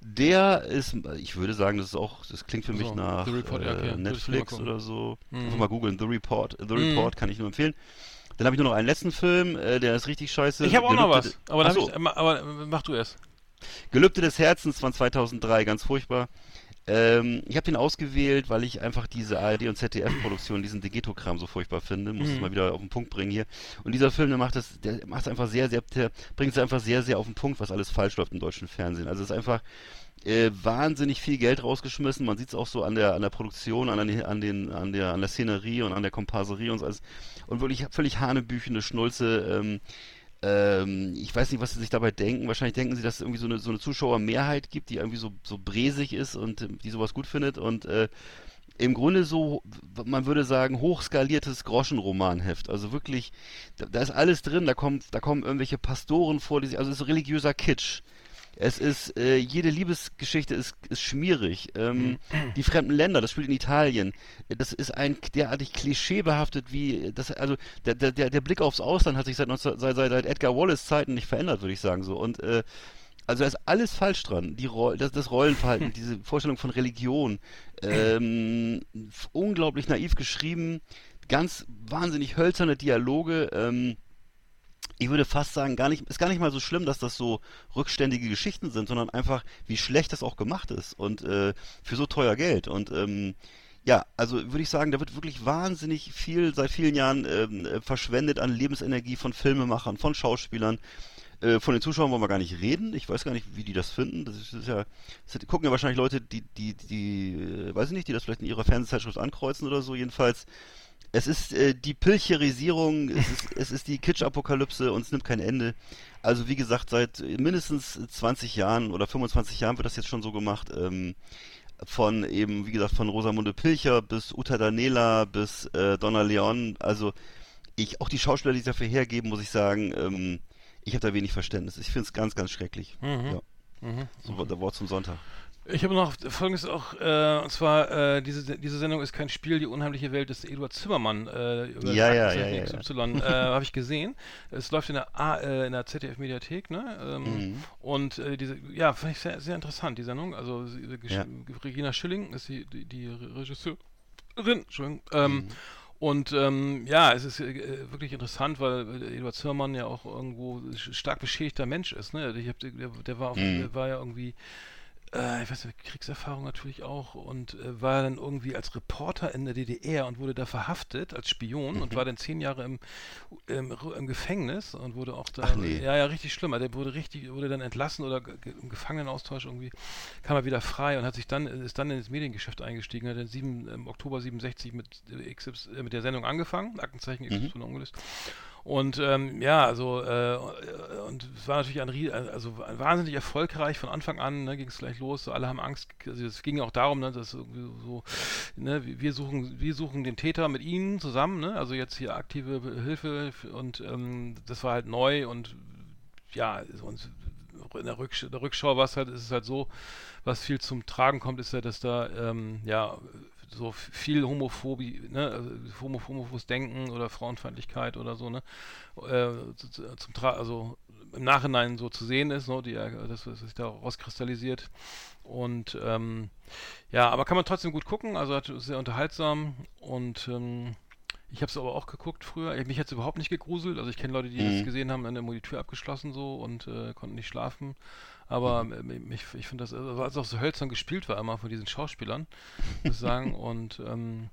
Der ist, ich würde sagen, das ist auch, das klingt für mich nach Report, äh, okay. Netflix oder so. Mhm. Einfach mal googeln, The Report. The mhm. Report kann ich nur empfehlen. Dann habe ich nur noch einen letzten Film, äh, der ist richtig scheiße. Ich habe auch noch was, aber, ich, aber mach du erst. Gelübde des Herzens von 2003, ganz furchtbar. Ähm, ich habe den ausgewählt, weil ich einfach diese ARD und ZDF-Produktion, diesen Degeto-Kram so furchtbar finde. Muss mhm. es mal wieder auf den Punkt bringen hier. Und dieser Film, der macht das, der macht es einfach sehr, sehr, der bringt es einfach sehr, sehr auf den Punkt, was alles falsch läuft im deutschen Fernsehen. Also es ist einfach, äh, wahnsinnig viel Geld rausgeschmissen. Man sieht es auch so an der an der Produktion, an, den, an den an der an der Szenerie und an der Komparserie und so alles. Und wirklich völlig hanebüchende Schnulze. Ähm, ähm, ich weiß nicht, was sie sich dabei denken. Wahrscheinlich denken sie, dass es irgendwie so eine, so eine Zuschauermehrheit gibt, die irgendwie so, so bresig ist und äh, die sowas gut findet. Und äh, im Grunde so, man würde sagen, hochskaliertes Groschenromanheft. Also wirklich, da, da, ist alles drin. Da kommt, da kommen irgendwelche Pastoren vor, die sich, also es ist religiöser Kitsch. Es ist, äh, jede Liebesgeschichte ist, ist schmierig. Ähm, mhm. die fremden Länder, das spielt in Italien. Das ist ein derartig klischeebehaftet wie, das, also, der, der, der Blick aufs Ausland hat sich seit, 19, seit, seit Edgar Wallace Zeiten nicht verändert, würde ich sagen, so. Und, äh, also da ist alles falsch dran. Die Ro das, das Rollenverhalten, *laughs* diese Vorstellung von Religion, ähm, unglaublich naiv geschrieben, ganz wahnsinnig hölzerne Dialoge, ähm, ich würde fast sagen, gar nicht, ist gar nicht mal so schlimm, dass das so rückständige Geschichten sind, sondern einfach, wie schlecht das auch gemacht ist und äh, für so teuer Geld. Und ähm, ja, also würde ich sagen, da wird wirklich wahnsinnig viel seit vielen Jahren ähm, äh, verschwendet an Lebensenergie von Filmemachern, von Schauspielern. Äh, von den Zuschauern wollen wir gar nicht reden. Ich weiß gar nicht, wie die das finden. Das ist, das ist ja, das gucken ja wahrscheinlich Leute, die, die, die, äh, weiß ich nicht, die das vielleicht in ihrer Fernsehzeitschrift ankreuzen oder so. Jedenfalls es ist äh, die Pilcherisierung, es ist, es ist die Kitsch-Apokalypse und es nimmt kein Ende. Also wie gesagt, seit mindestens 20 Jahren oder 25 Jahren wird das jetzt schon so gemacht. Ähm, von eben, wie gesagt, von Rosamunde Pilcher bis Uta Danela bis äh, Donna Leon. Also ich, auch die Schauspieler, die es dafür hergeben, muss ich sagen, ähm, ich habe da wenig Verständnis. Ich finde es ganz, ganz schrecklich. Mhm. Ja. Mhm. So, der Wort zum Sonntag. Ich habe noch folgendes auch, äh, und zwar, äh, diese, diese Sendung ist kein Spiel, die unheimliche Welt des Eduard Zimmermann äh, über ja, ja, ja, ja, XY, äh, *laughs* habe ich gesehen. Es läuft in der, A, äh, in der ZDF-Mediathek, ne? Ähm, mhm. Und äh, diese, ja, fand ich sehr, sehr interessant, die Sendung. Also ja. Regina Schilling ist die, die, die Regisseurin, Entschuldigung. Ähm, mhm. Und ähm, ja, es ist äh, wirklich interessant, weil Eduard Zimmermann ja auch irgendwo stark beschädigter Mensch ist. Ne? Ich hab, der, der, war auch, mhm. der war ja irgendwie äh, ich weiß nicht, Kriegserfahrung natürlich auch und äh, war dann irgendwie als Reporter in der DDR und wurde da verhaftet als Spion mhm. und war dann zehn Jahre im, im, im, Gefängnis und wurde auch da, nee. ja, ja, richtig schlimm. Also der wurde richtig, wurde dann entlassen oder im Gefangenenaustausch irgendwie, kam er wieder frei und hat sich dann, ist dann ins Mediengeschäft eingestiegen, hat dann sieben, im Oktober 67 mit, XY, äh, mit der Sendung angefangen, Aktenzeichen XY mhm. ungelöst und ähm, ja, also äh, und es war natürlich ein, also wahnsinnig erfolgreich von Anfang an, ne, ging es gleich los, so, alle haben Angst, also es ging auch darum, ne, dass so, ne, wir suchen, wir suchen den Täter mit ihnen zusammen, ne, also jetzt hier aktive Hilfe und ähm, das war halt neu und ja, und in der, Rücksch der Rückschau war es halt, ist es halt so, was viel zum Tragen kommt, ist ja, dass da ähm, ja so viel Homophobie, ne, also homophobes Denken oder Frauenfeindlichkeit oder so, ne, äh, zum Tra also im Nachhinein so zu sehen ist, ne, die, das, was sich da rauskristallisiert. Und ähm, ja, aber kann man trotzdem gut gucken, also sehr unterhaltsam und ähm, ich habe es aber auch geguckt früher. Mich hat es überhaupt nicht gegruselt. Also ich kenne Leute, die mhm. das gesehen haben, an der Monitor abgeschlossen so und äh, konnten nicht schlafen. Aber mhm. ich, ich finde das, also als auch so hölzern gespielt war immer von diesen Schauspielern, muss ich sagen. *laughs* Und ähm,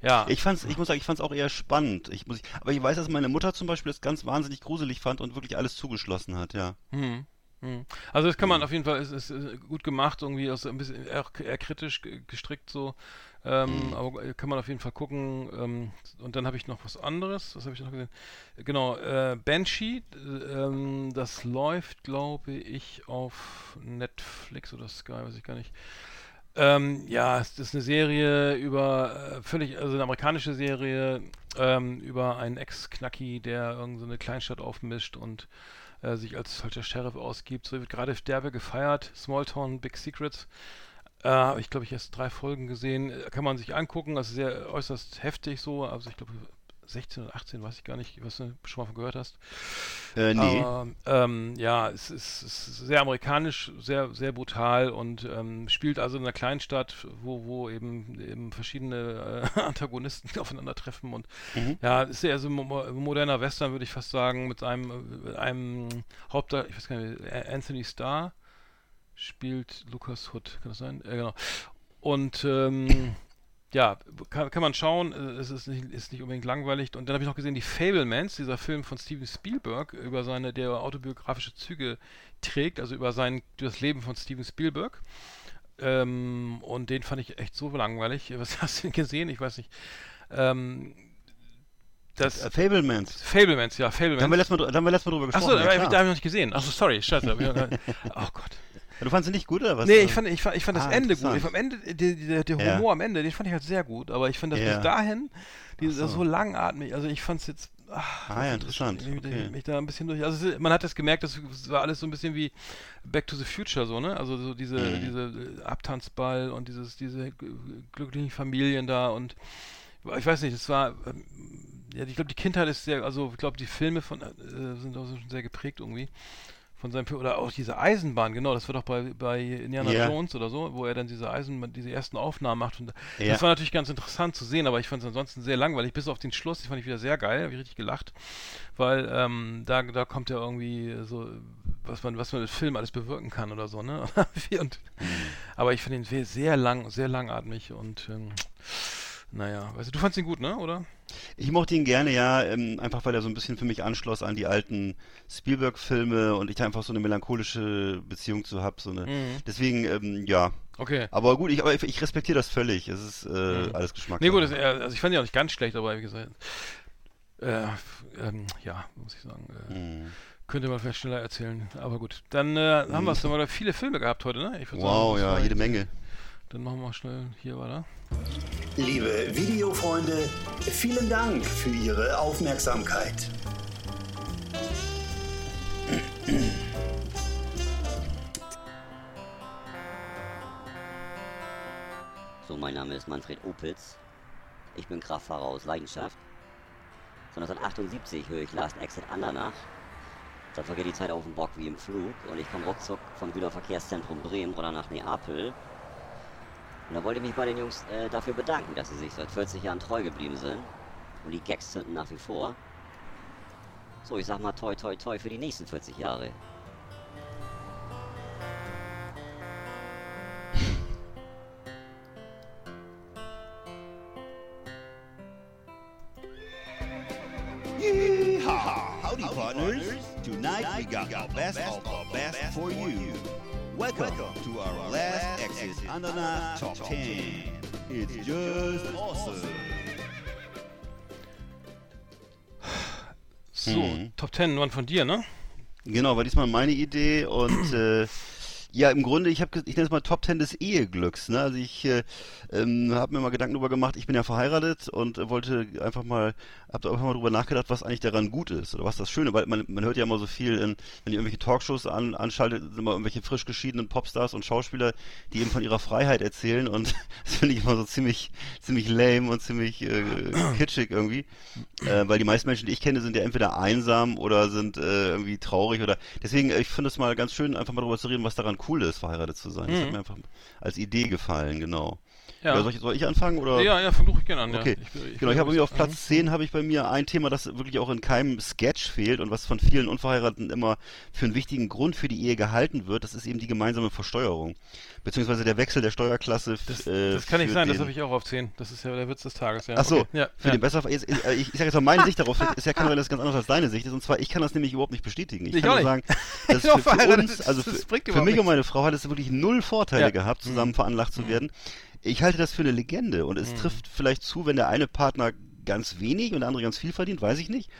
ja. Ich fand's, ich muss sagen, ich fand's auch eher spannend. Ich muss, aber ich weiß, dass meine Mutter zum Beispiel das ganz wahnsinnig gruselig fand und wirklich alles zugeschlossen hat, ja. Hm. hm. Also das kann man auf jeden Fall, es ist, ist, gut gemacht, irgendwie also ein bisschen eher, eher kritisch gestrickt so. Ähm, mhm. Aber kann man auf jeden Fall gucken. Ähm, und dann habe ich noch was anderes. Was habe ich noch gesehen? Genau, äh, Banshee. Äh, das läuft, glaube ich, auf Netflix oder Sky, weiß ich gar nicht. Ähm, ja, es ist eine Serie über äh, völlig, also eine amerikanische Serie ähm, über einen Ex-Knacki, der irgendeine so Kleinstadt aufmischt und äh, sich als falscher Sheriff ausgibt. So wird gerade derbe gefeiert. Small Town, Big Secrets. Äh, ich glaube, ich erst drei Folgen gesehen. Äh, kann man sich angucken. Das ist sehr äußerst heftig so. Also ich glaube 16 oder 18, weiß ich gar nicht, was du schon mal von gehört hast. Äh, nee. Aber, ähm, ja, es ist, es ist, sehr amerikanisch, sehr, sehr brutal und ähm, spielt also in einer Kleinstadt, wo, wo eben, eben verschiedene äh, *laughs* Antagonisten *laughs* aufeinandertreffen und mhm. ja, ist ja so ein moderner Western, würde ich fast sagen, mit einem, mit einem Hauptdarsteller, ich weiß gar nicht, Anthony Starr spielt Lukas Hood, kann das sein? Ja, genau. Und ähm, *clears throat* ja, kann, kann man schauen, äh, es ist nicht, ist nicht unbedingt langweilig. Und dann habe ich noch gesehen, die Fablemans, dieser Film von Steven Spielberg, über seine, der autobiografische Züge trägt, also über sein, das Leben von Steven Spielberg. Ähm, und den fand ich echt so langweilig. *laughs* Was hast du denn gesehen? Ich weiß nicht. Ähm, das Äh, Fablemans. Fablemans, ja, Fablemans. Da haben wir letztes Mal, da haben wir letztes Mal drüber Achso, gesprochen. da, ja, da habe ich noch nicht gesehen. Achso, sorry, scheiße. *laughs* oh Gott. Du fandst ihn nicht gut, oder was? Nee, ich fand, ich fand, ich fand das Ah, Ende gut. Ich fand am Ende, der, der, der Ja. Humor am Ende, den fand ich halt sehr gut. Aber ich fand das Ja. bis dahin, das so. so langatmig. Also ich fand es jetzt. Ach, Ah, ja, interessant. Ich, Okay. mich da ein bisschen durch. Also man hat das gemerkt, das war alles so ein bisschen wie Back to the Future, so, ne? Also so diese, Mhm. diese äh, Abtanzball und dieses, diese glücklichen Familien da und ich weiß nicht, es war. ähm, Ja, ich glaube, die Kindheit ist sehr, also ich glaube, die Filme von äh, sind auch schon sehr geprägt irgendwie von seinem Film oder auch diese Eisenbahn, genau, das war doch bei, bei Indiana Ja. Jones oder so, wo er dann diese Eisenbahn, diese ersten Aufnahmen macht und Ja. das war natürlich ganz interessant zu sehen, aber ich fand es ansonsten sehr langweilig, bis auf den Schluss, die fand ich wieder sehr geil, habe ich richtig gelacht, weil ähm, da, da kommt ja irgendwie so, was man, was man mit Film alles bewirken kann oder so, ne? *laughs* und, Mhm. aber ich finde ihn sehr- sehr lang, sehr langatmig und ähm, naja, weißt du, du fandst ihn gut, ne, oder? Ich mochte ihn gerne, ja, ähm, einfach weil er so ein bisschen für mich anschloss an die alten Spielberg-Filme und ich einfach so eine melancholische Beziehung zu habe. So eine. Mhm. Deswegen, ähm, ja. Okay. Aber gut, ich, aber ich, ich respektiere das völlig. Es ist äh, Mhm. alles Geschmack. Nee, gut, das, äh, also ich fand ihn auch nicht ganz schlecht, aber wie gesagt, äh, ähm, ja, muss ich sagen, äh, Mhm. könnte man vielleicht schneller erzählen. Aber gut, dann äh, haben wir es. Dann haben wir viele Filme gehabt heute, ne? Wow, das ja, jede Menge. Dann machen wir schnell hier weiter. Liebe Videofreunde, vielen Dank für Ihre Aufmerksamkeit. So, mein Name ist Manfred Opitz. Ich bin Kraftfahrer aus Leidenschaft. Von 1978 höre ich Last Exit Andernach. Da vergeht die Zeit auf dem Bock wie im Flug und ich komme ruckzuck vom Güterverkehrszentrum Bremen oder nach Neapel. Und da wollte ich mich bei den Jungs äh, dafür bedanken, dass sie sich seit 40 Jahren treu geblieben sind. Und die Gags zünden nach wie vor. So, ich sag mal toi toi toi für die nächsten 40 Jahre. Yeehaw! Howdy, partners. Tonight we got our best of our best for you. Welcome to our last Exit Ananas Top 10. It's just awesome. So, Mhm. Top 10 waren von dir, ne? Genau, war diesmal meine Idee und äh, *clears throat* ja, im Grunde, ich habe, ich nenne es mal Top 10 des Eheglücks. Ne? Also ich äh, ähm, habe mir mal Gedanken darüber gemacht. Ich bin ja verheiratet und wollte einfach mal, habe einfach mal darüber nachgedacht, was eigentlich daran gut ist oder was das Schöne, weil man, man hört ja immer so viel, in, wenn ihr irgendwelche Talkshows an, anschaltet, sind immer irgendwelche frisch geschiedenen Popstars und Schauspieler, die eben von ihrer Freiheit erzählen und *laughs* das finde ich immer so ziemlich, ziemlich lame und ziemlich äh, *clears throat* kitschig irgendwie, äh, weil die meisten Menschen, die ich kenne, sind ja entweder einsam oder sind äh, irgendwie traurig oder deswegen, äh, ich finde es mal ganz schön, einfach mal darüber zu reden, was daran cool ist, verheiratet zu sein. Das hat Mhm. mir einfach als Idee gefallen, genau. Ja. Ja, soll, ich, soll ich anfangen oder? Ja, ja, fang ruhig gerne an, Okay, ja. Ich, genau, ich habe bei mir auf Mhm. Platz 10 habe ich bei mir ein Thema, das wirklich auch in keinem Sketch fehlt und was von vielen Unverheirateten immer für einen wichtigen Grund für die Ehe gehalten wird, das ist eben die gemeinsame Versteuerung. Beziehungsweise der Wechsel der Steuerklasse. Das, äh, das kann nicht für sein, das den- habe ich auch auf 10. Das ist ja der Witz des Tages, ja. Ach so, okay. ja, für ja. den besser. Äh, ich ich sage jetzt mal meine Sicht darauf. *laughs* Ist ja kann sein, dass ganz anders als deine Sicht ist. Und zwar, ich kann das nämlich überhaupt nicht bestätigen. Ich Ich kann nur nicht. sagen, *laughs* dass für, für verheiratet, uns, also das für, für mich und nichts. meine Frau hat es wirklich null Vorteile Ja. Mhm. gehabt, zusammen veranlagt zu werden. Ich halte das für eine Legende und es trifft vielleicht zu, wenn der eine Partner ganz wenig und der andere ganz viel verdient, weiß ich nicht.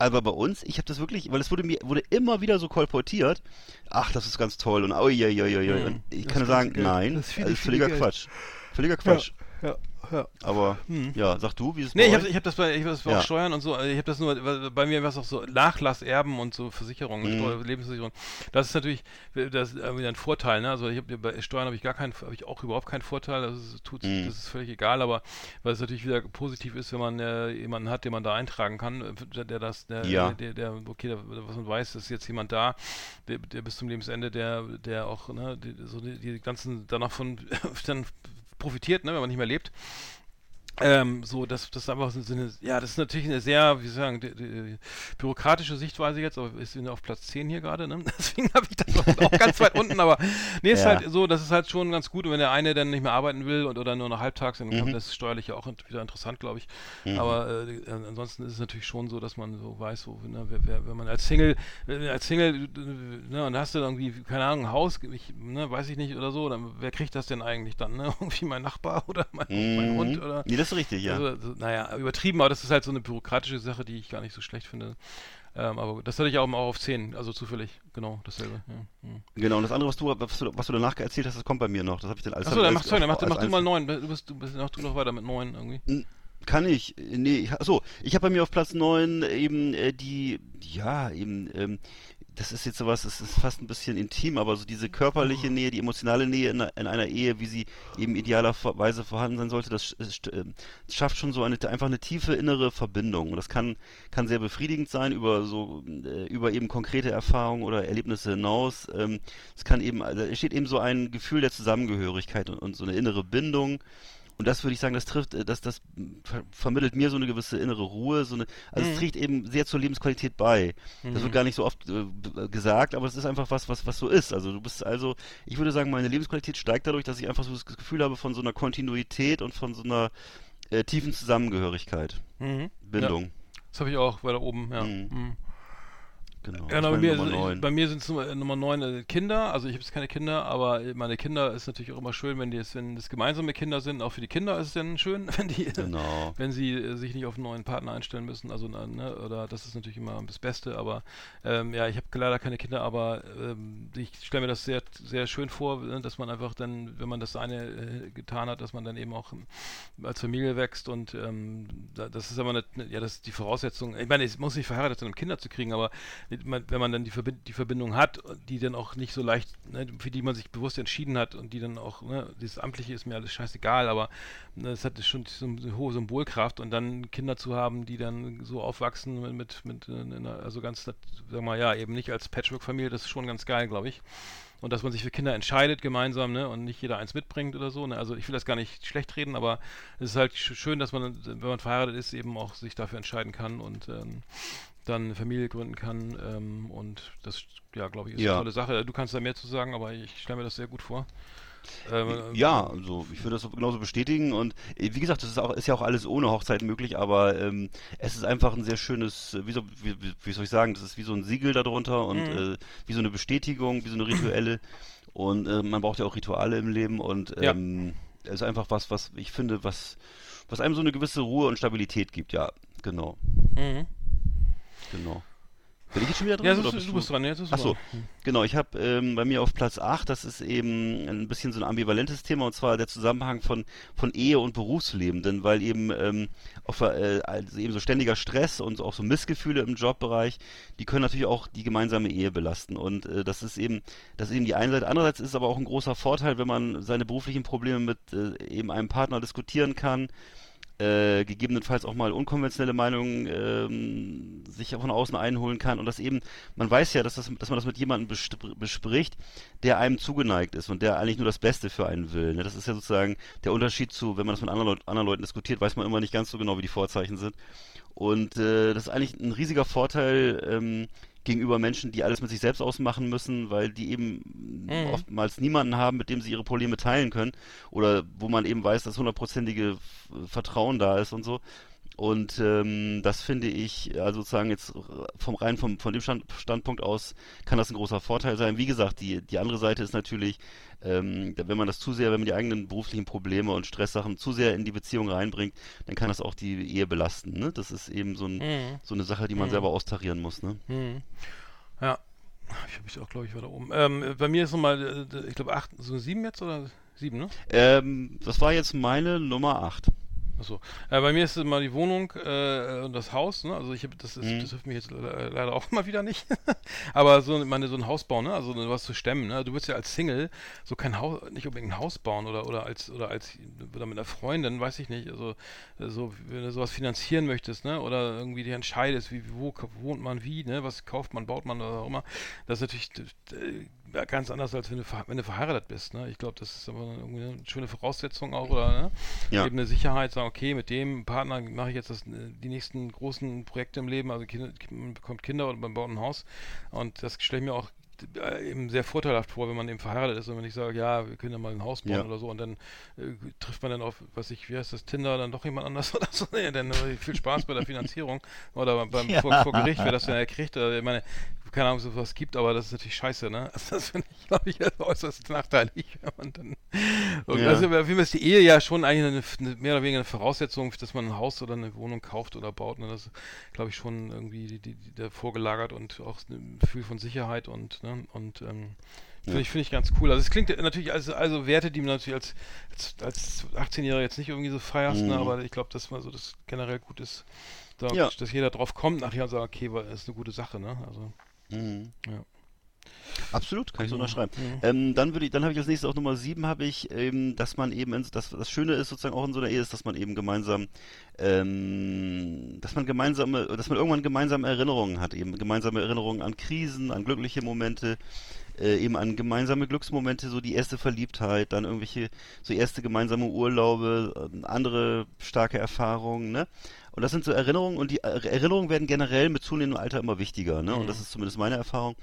Aber bei uns, ich habe das wirklich, weil es wurde mir wurde immer wieder so kolportiert, ach, das ist ganz toll und oi, oi, oi. Mhm. Und ich Das kann nur sagen, Geld. nein, Das ist viel, also völliger Geld. Quatsch. Völliger Quatsch. Ja, ja. Aber Hm. ja, sag du, wie ist es Nee, bei ich habe ich hab das bei, ich hab das bei Ja. Steuern und so, also ich habe das nur, bei mir war es auch so Nachlass, Erben und so Versicherungen, Mhm. Lebensversicherung. Das ist natürlich das ist ein Vorteil, ne? Also ich habe bei Steuern habe ich gar keinen, habe ich auch überhaupt keinen Vorteil, das ist, tut, Mhm. das ist völlig egal, aber weil es natürlich wieder positiv ist, wenn man äh, jemanden hat, den man da eintragen kann, äh, der, der das, der, Ja. der, der, okay, der, was man weiß, ist jetzt jemand da, der, der bis zum Lebensende, der, der auch, ne, die, so die, die ganzen danach von *laughs* dann profitiert, ne, wenn man nicht mehr lebt. Ähm, so, das, das ist einfach so eine, ja, das ist natürlich eine sehr, wie sagen, die, die, bürokratische Sichtweise jetzt, aber ist auf Platz 10 hier gerade, ne? *laughs* Deswegen habe ich das auch ganz weit unten, aber nee, ist Ja. halt so, das ist halt schon ganz gut, und wenn der eine dann nicht mehr arbeiten will und, oder nur noch halbtags, dann Mhm. kommt das steuerlich ja auch wieder interessant, glaube ich. Aber äh, äh, ansonsten ist es natürlich schon so, dass man so weiß, so, ne, wer, wer, wenn man als Single, äh, als Single, äh, ne, und hast du irgendwie, keine Ahnung, ein Haus, ich, ne, weiß ich nicht, oder so, dann wer kriegt das denn eigentlich dann, ne? *laughs* Irgendwie mein Nachbar oder mein, mein Mhm. Hund oder Nee, ist richtig, ja. also, so, naja, übertrieben, aber das ist halt so eine bürokratische Sache, die ich gar nicht so schlecht finde. Ähm, aber das hatte ich auch mal auf 10, also zufällig, genau, dasselbe. Ja. Mhm. Genau, und das andere, was du, was du, was du danach erzählt hast, das kommt bei mir noch. Das habe ich dann alles Achso, dann mach, sorry, dann mach, mach als du mal einzeln- 9. Du bist, du bist, mach du noch weiter mit 9 irgendwie. Kann ich. Nee, ich, achso, ich habe bei mir auf Platz 9 eben äh, die, ja, eben, ähm, das ist jetzt sowas, das ist fast ein bisschen intim, aber so diese körperliche Nähe, die emotionale Nähe in, einer- in einer Ehe, wie sie eben idealerweise vorhanden sein sollte, das st- ähm, schafft schon so eine, einfach eine tiefe innere Verbindung. Und das kann, kann sehr befriedigend sein über so, äh, über eben konkrete Erfahrungen oder Erlebnisse hinaus. Ähm, es kann eben, also es steht eben so ein Gefühl der Zusammengehörigkeit und, und so eine innere Bindung. Und das würde ich sagen, das trifft, äh, das, das ver vermittelt mir so eine gewisse innere Ruhe, so eine, also es trägt eben sehr zur Lebensqualität bei. Das wird gar nicht so oft äh, b- gesagt, aber es ist einfach was, was, was so ist. Also du bist also, ich würde sagen, meine Lebensqualität steigt dadurch, dass ich einfach so das Gefühl habe von so einer Kontinuität und von so einer äh, tiefen Zusammengehörigkeit, Mhm. Bindung. Das habe ich auch weiter oben, ja. Mhm. Genau. Ja, bei, mir, meine Nummer ich, bei mir sind es Nummer, Nummer 9 äh, Kinder, also ich habe jetzt keine Kinder, aber meine Kinder ist natürlich auch immer schön, wenn die es, wenn das gemeinsame Kinder sind, auch für die Kinder ist es dann schön, *laughs* wenn die Genau. wenn sie äh, sich nicht auf einen neuen Partner einstellen müssen, also ne, oder das ist natürlich immer das Beste, aber ähm, ja, ich habe leider keine Kinder, aber ähm, ich stelle mir das sehr sehr schön vor, ne, dass man einfach dann, wenn man das eine äh, getan hat, dass man dann eben auch ähm, als Familie wächst und ähm, da, das ist aber eine, ja, das ist die Voraussetzung. Ich meine, es muss nicht verheiratet sein, um Kinder zu kriegen, aber man- wenn man dann die, Verbind die Verbindung hat, die dann auch nicht so leicht, ne, für die man sich bewusst entschieden hat und die dann auch, ne, dieses Amtliche ist mir alles scheißegal, aber ne, es hat schon so eine hohe Symbolkraft und dann Kinder zu haben, die dann so aufwachsen mit, mit, mit äh, in einer- also ganz, sag mal, ja, eben nicht als Patchwork-Familie, das ist schon ganz geil, glaube ich. Und dass man sich für Kinder entscheidet gemeinsam, ne, und nicht jeder eins mitbringt oder so, ne. Also ich will das gar nicht schlecht reden, aber es ist halt sch schön, dass man, wenn man verheiratet ist, eben auch sich dafür entscheiden kann und ähm, dann eine Familie gründen kann. Ähm, und das, ja, glaube ich, ist Ja. eine tolle Sache. Du kannst da mehr zu sagen, aber ich stelle mir das sehr gut vor. Ähm, Ja, also ich würde das so genauso bestätigen und äh, wie gesagt, das ist auch ist ja auch alles ohne Hochzeit möglich, aber ähm, es ist einfach ein sehr schönes, äh, wie, so, wie, wie soll ich sagen, das ist wie so ein Siegel darunter und Mhm. äh, wie so eine Bestätigung, wie so eine rituelle *clears throat* und äh, man braucht ja auch Rituale im Leben und Ja. ähm, es ist einfach was, was ich finde, was was einem so eine gewisse Ruhe und Stabilität gibt, ja, genau, Mhm. Genau. Bin ich jetzt schon wieder dran? Ja, du, du bist dran, jetzt ist Ach so, dran. genau. Ich habe ähm, bei mir auf Platz 8, das ist eben ein bisschen so ein ambivalentes Thema, und zwar der Zusammenhang von, von Ehe und Berufsleben. Denn weil eben, ähm, auf, äh, also eben so ständiger Stress und auch so Missgefühle im Jobbereich, die können natürlich auch die gemeinsame Ehe belasten. Und äh, das ist eben, das ist eben die eine Seite. Andererseits ist es aber auch ein großer Vorteil, wenn man seine beruflichen Probleme mit äh, eben einem Partner diskutieren kann äh, gegebenenfalls auch mal unkonventionelle Meinungen ähm, sich von außen einholen kann und das eben, man weiß ja, dass, das, dass man das mit jemandem bespr- bespricht, der einem zugeneigt ist und der eigentlich nur das Beste für einen will. Ne? Das ist ja sozusagen der Unterschied zu, wenn man das mit anderen, Leut anderen Leuten diskutiert, weiß man immer nicht ganz so genau, wie die Vorzeichen sind. Und äh, das ist eigentlich ein riesiger Vorteil ähm, gegenüber Menschen, die alles mit sich selbst ausmachen müssen, weil die eben Mhm. oftmals niemanden haben, mit dem sie ihre Probleme teilen können oder wo man eben weiß, dass hundertprozentige Vertrauen da ist und so. Und ähm, das finde ich, also sozusagen jetzt vom rein vom, von dem Stand, Standpunkt aus kann das ein großer Vorteil sein. Wie gesagt, die, die andere Seite ist natürlich, ähm, wenn man das zu sehr, wenn man die eigenen beruflichen Probleme und Stresssachen zu sehr in die Beziehung reinbringt, dann kann das auch die Ehe belasten. Ne? Das ist eben so, ein, Mhm. so eine Sache, die man Mhm. selber austarieren muss. Ne? Mhm. Ja. Ich habe mich auch, glaube ich, weiter oben. Ähm, bei mir ist nochmal, äh, ich glaube, acht, so sieben jetzt oder sieben, ne? Ähm, das war jetzt meine Nummer 8. Achso. Äh, bei mir ist es mal die Wohnung äh, und das Haus, ne? Also ich habe das ist, Mhm. das hilft mir jetzt le- leider auch *laughs* mal wieder nicht. *laughs* Aber so meine so ein Hausbau, ne? Also was zu stemmen, ne? Du willst ja als Single so kein Haus nicht unbedingt ein Haus bauen oder oder als oder als oder mit einer Freundin, weiß ich nicht. Also äh, so wenn du sowas finanzieren möchtest, ne? Oder irgendwie dir entscheidest, wie wo wohnt man wie, ne? Was kauft man, baut man oder auch immer. Das ist natürlich ganz anders, als wenn du, wenn du verheiratet bist. Ne? Ich glaube, das ist aber eine schöne Voraussetzung auch, oder ne? Ja. eben eine Sicherheit, sagen, okay, mit dem Partner mache ich jetzt das, äh, die nächsten großen Projekte im Leben, also Kinder, man bekommt Kinder und man baut ein Haus und das stelle ich mir auch äh, eben sehr vorteilhaft vor, wenn man eben verheiratet ist und wenn ich sage, ja, wir können ja mal ein Haus bauen Ja. oder so und dann äh, trifft man dann auf, was ich, wie heißt das, Tinder, dann doch jemand anders *laughs* oder so. Ja, dann äh, viel Spaß bei der Finanzierung oder beim *laughs* Ja. vor, vor Gericht, wer das dann kriegt. Äh, ich meine, keine Ahnung, ob es sowas gibt, aber das ist natürlich scheiße, ne? *laughs* Also das finde ich, glaube ich, äußerst nachteilig, *laughs* wenn man dann. Und Ja. Also auf jeden Fall ist die Ehe ja schon eigentlich eine, eine, mehr oder weniger eine Voraussetzung, dass man ein Haus oder eine Wohnung kauft oder baut. Ne? Das ist, glaube ich, schon irgendwie die, die, die, vorgelagert und auch ein Gefühl von Sicherheit und, ne? und ähm, Finde ich, finde ich ganz cool. Also es klingt natürlich also, also Werte, die man natürlich als, als, als 18-Jähriger jetzt nicht irgendwie so feierst, ne? Mhm. aber ich glaube, dass man so das generell gut ist, da, Ja. dass jeder drauf kommt nachher und sagt, okay, das ist eine gute Sache, ne? Also, Mhm. ja. Absolut, kann ich so Mhm. unterschreiben. Mhm. Ähm, dann würde ich, dann habe ich als nächstes auch Nummer sieben habe ich, ähm, dass man eben, in, das, das Schöne ist sozusagen auch in so einer Ehe ist, dass man eben gemeinsam, ähm, dass man gemeinsame, dass man irgendwann gemeinsame Erinnerungen hat, eben gemeinsame Erinnerungen an Krisen, an glückliche Momente, äh, eben an gemeinsame Glücksmomente, so die erste Verliebtheit, dann irgendwelche, so erste gemeinsame Urlaube, äh, andere starke Erfahrungen, ne? Und das sind so Erinnerungen und die Er- Erinnerungen werden generell mit zunehmendem Alter immer wichtiger, ne? Und das ist zumindest meine Erfahrung.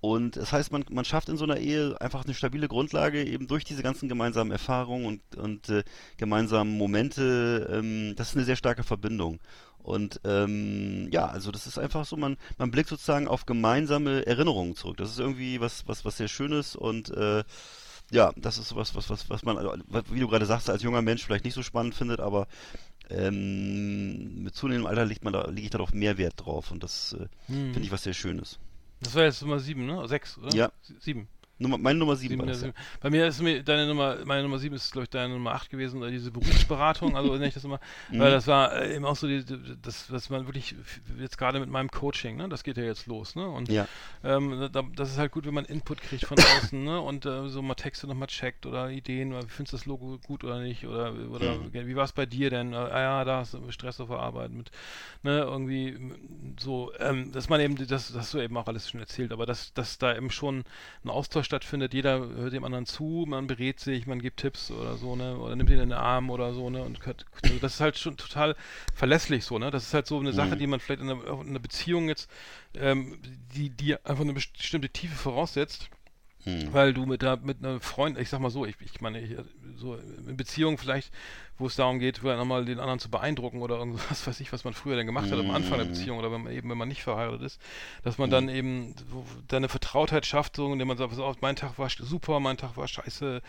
Und das heißt, man, man schafft in so einer Ehe einfach eine stabile Grundlage, eben durch diese ganzen gemeinsamen Erfahrungen und, und äh, gemeinsamen Momente. Ähm, das ist eine sehr starke Verbindung. Und ähm, ja, also das ist einfach so, man, man blickt sozusagen auf gemeinsame Erinnerungen zurück. Das ist irgendwie was, was, was sehr Schönes und äh, ja, das ist was, was, was, was man, also, wie du gerade sagst, als junger Mensch vielleicht nicht so spannend findet, aber ähm, mit zunehmendem Alter liegt man da, lege ich darauf mehr Wert drauf und das äh, Mhm. finde ich was sehr Schönes. Das war jetzt Nummer sieben, ne? Sechs, oder? Ja. Sie- Sieben. Nummer, meine Nummer sieben, Sieben, war ja. Bei mir ist mir deine Nummer, meine Nummer sieben ist, glaube ich, deine Nummer acht gewesen, oder diese Berufsberatung, also *laughs* nenne ich das immer, Mhm. weil das war äh, eben auch so, die, das, was man wirklich, jetzt gerade mit meinem Coaching, ne, das geht ja jetzt los, ne, und Ja. ähm, da, das ist halt gut, wenn man Input kriegt von außen, ne, und äh, so mal Texte nochmal checkt oder Ideen, oder findest du das Logo gut oder nicht, oder, oder Mhm. wie war es bei dir denn, äh, ah ja, da hast du Stress auf der Arbeit mit, ne, irgendwie so, ähm, dass man eben, das, das hast du eben auch alles schon erzählt, aber dass, dass da eben schon ein Austausch stattfindet, jeder hört dem anderen zu, man berät sich, man gibt Tipps oder so, ne, oder nimmt ihn in den Arm oder so, ne, und hört- also das ist halt schon total verlässlich so, ne, das ist halt so eine Sache, Mhm. die man vielleicht in einer, in einer Beziehung jetzt, ähm, die, die einfach eine bestimmte Tiefe voraussetzt, Hm. weil du mit der, mit einer Freund, ich sag mal so, ich, ich meine, ich, so in Beziehungen vielleicht, wo es darum geht, vielleicht nochmal den anderen zu beeindrucken oder irgendwas, *laughs* weiß ich, was man früher dann gemacht hat am Anfang der Mhm. Beziehung oder wenn man eben, wenn man nicht verheiratet ist, dass man dann eben deine Vertrautheit schafft, so, indem man sagt, pass auf, mein Tag war super, mein Tag war scheiße,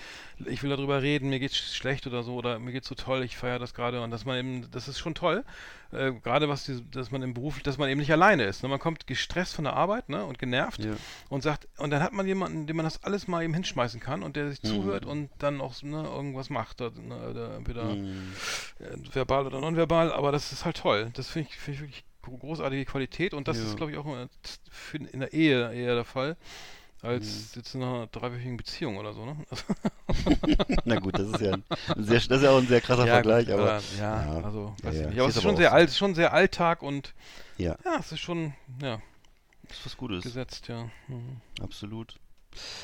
ich will darüber reden, mir geht's schlecht oder so, oder mir geht's so toll, ich feiere das gerade und dass man eben, das ist schon toll, äh, gerade was, die, dass man im Beruf, dass man eben nicht alleine ist, ne? man kommt gestresst von der Arbeit, ne, und genervt Ja. und sagt, und dann hat man jemanden, dem man das alles mal eben hinschmeißen kann und der sich Mhm. zuhört und dann auch ne, irgendwas macht, oder, ne, oder entweder Mhm. verbal oder nonverbal, aber das ist halt toll. Das finde ich, find ich wirklich gro- großartige Qualität und das Ja. ist, glaube ich, auch in, der Ehe eher der Fall, Mhm. als jetzt in einer dreiwöchigen Beziehung oder so, ne? *laughs* Na gut, das ist ja ein, sehr, das ist ja auch ein sehr krasser Ja, Vergleich, gut, aber ja, ja, also, weiß ja. ich nicht. Ich Aber es ist schon sehr alt, schon sehr Alltag und ja, ja, es ist schon, ja, das ist was Gutes. gesetzt, ja. Mhm. Absolut.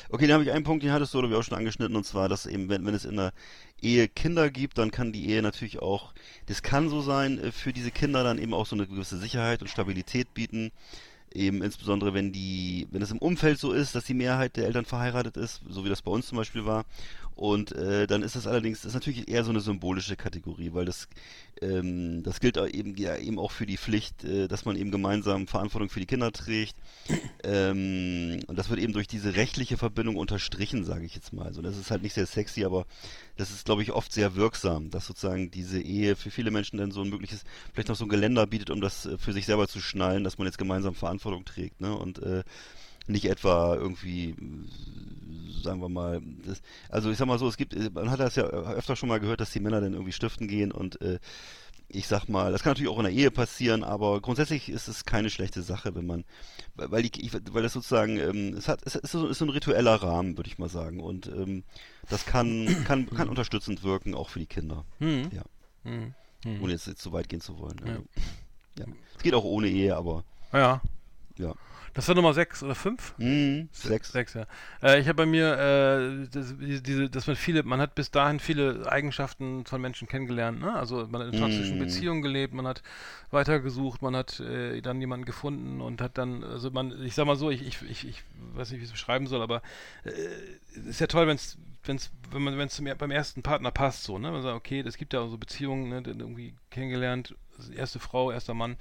Okay, dann habe ich einen Punkt, den hattest du, oder wir auch schon angeschnitten, und zwar, dass eben, wenn, wenn es in einer Ehe Kinder gibt, dann kann die Ehe natürlich auch, das kann so sein, äh, für diese Kinder dann eben auch so eine gewisse Sicherheit und Stabilität bieten. Eben insbesondere, wenn die, wenn es im Umfeld so ist, dass die Mehrheit der Eltern verheiratet ist, so wie das bei uns zum Beispiel war. Und äh, dann ist das allerdings, das ist natürlich eher so eine symbolische Kategorie, weil das, ähm, das gilt eben, ja, eben auch für die Pflicht, äh, dass man eben gemeinsam Verantwortung für die Kinder trägt. Ähm, und das wird eben durch diese rechtliche Verbindung unterstrichen, sage ich jetzt mal. Also das ist halt nicht sehr sexy, aber das ist, glaube ich, oft sehr wirksam, dass sozusagen diese Ehe für viele Menschen dann so ein mögliches, vielleicht noch so ein Geländer bietet, um das äh, für sich selber zu schnallen, dass man jetzt gemeinsam Verantwortung trägt, ne? Und äh, nicht etwa irgendwie, sagen wir mal, das, also ich sag mal so, es gibt, äh, man hat das ja öfter schon mal gehört, dass die Männer dann irgendwie stiften gehen und äh, ich sag mal, das kann natürlich auch in der Ehe passieren, aber grundsätzlich ist es keine schlechte Sache, wenn man, weil die, ich, weil das sozusagen, ähm, es hat, es ist so, ist so ein ritueller Rahmen, würde ich mal sagen, und ähm, das kann, kann, kann unterstützend wirken, auch für die Kinder, Mhm. Ja. Mhm. Ohne jetzt, jetzt so weit gehen zu wollen. Ja. Also, ja. Es geht auch ohne Ehe, aber Ja. ja. Das war Nummer 6 oder 5? Mhm, sechs. 6, ja. Äh, ich habe bei mir, äh, das, diese- dass man viele, man hat bis dahin viele Eigenschaften von Menschen kennengelernt, ne? Also man hat in toxischen Mhm. Beziehungen gelebt, man hat weitergesucht, man hat äh, dann jemanden gefunden und hat dann, also man, ich sag mal so, ich, ich, ich, ich weiß nicht, wie ich es beschreiben soll, aber äh, ist ja toll, wenn's, wenn's, wenn man, wenn es beim ersten Partner passt, so, ne? Man sagt, okay, es gibt ja auch so Beziehungen, ne, irgendwie kennengelernt, erste Frau, erster Mann,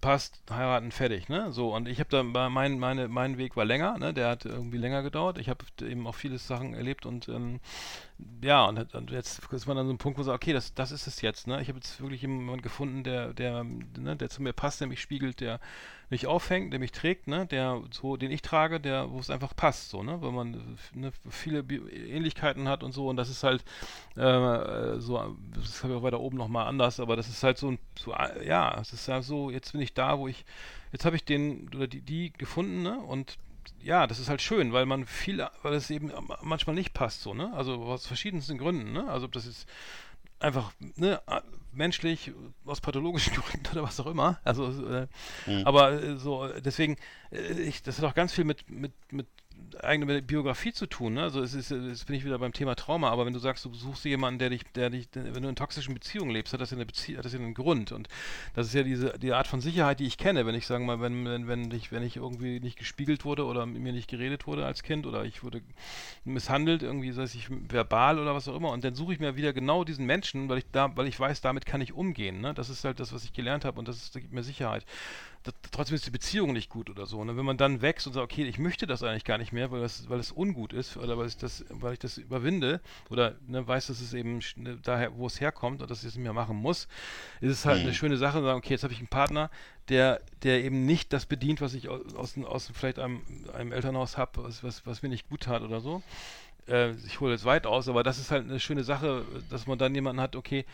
passt, heiraten, fertig, ne? So, und ich habe da, mein, meine, mein Weg war länger, ne? Der hat irgendwie länger gedauert. Ich habe eben auch viele Sachen erlebt und ähm, ja, und, und jetzt ist man an so einem Punkt, wo man sagt, okay, das, das ist es jetzt, ne? Ich habe jetzt wirklich jemanden gefunden, der, der, ne, der zu mir passt, der mich spiegelt, der mich aufhängt, der mich trägt, ne? Der so, den ich trage, der, wo es einfach passt, so, ne? Weil man ne, viele Ähnlichkeiten hat und so und das ist halt äh, so, das habe ich auch weiter oben nochmal anders, aber das ist halt so ein, so, äh, ja, es ist ja so, jetzt bin ich da, wo ich, jetzt habe ich den oder die, die gefunden, ne? Und ja, das ist halt schön, weil man viel, weil es eben manchmal nicht passt, so, ne? Also aus verschiedensten Gründen, ne? Also ob das jetzt einfach, ne, menschlich, aus pathologischen *laughs* Gründen oder was auch immer. Also, äh, Mhm. aber äh, so, deswegen, äh, ich, das hat auch ganz viel mit, mit, mit eigene Biografie zu tun, ne? Also es ist, jetzt bin ich wieder beim Thema Trauma, aber wenn du sagst, du suchst jemanden, der dich, der dich, wenn du in toxischen Beziehungen lebst, hat das ja eine Bezie hat das ja einen Grund. Und das ist ja diese die Art von Sicherheit, die ich kenne, wenn ich sagen mal, wenn, wenn, wenn ich, wenn ich irgendwie nicht gespiegelt wurde oder mit mir nicht geredet wurde als Kind oder ich wurde misshandelt, irgendwie, sei ich verbal oder was auch immer, und dann suche ich mir wieder genau diesen Menschen, weil ich da, weil ich weiß, damit kann ich umgehen. Ne? Das ist halt das, was ich gelernt habe und das, ist, das gibt mir Sicherheit. Das, trotzdem ist die Beziehung nicht gut oder so. Ne? Wenn man dann wächst und sagt, okay, ich möchte das eigentlich gar nicht mehr, weil es, weil es ungut ist oder weil ich das, weil ich das überwinde oder ne, weiß, dass es eben ne, daher, wo es herkommt und dass ich es nicht mehr machen muss, ist es halt Mhm. eine schöne Sache, zu sagen, okay, jetzt habe ich einen Partner, der, der eben nicht das bedient, was ich aus, aus, aus vielleicht einem, einem Elternhaus habe, was, was, was mir nicht gut tat oder so äh, ich hole jetzt weit aus, aber das ist halt eine schöne Sache, dass man dann jemanden hat, okay,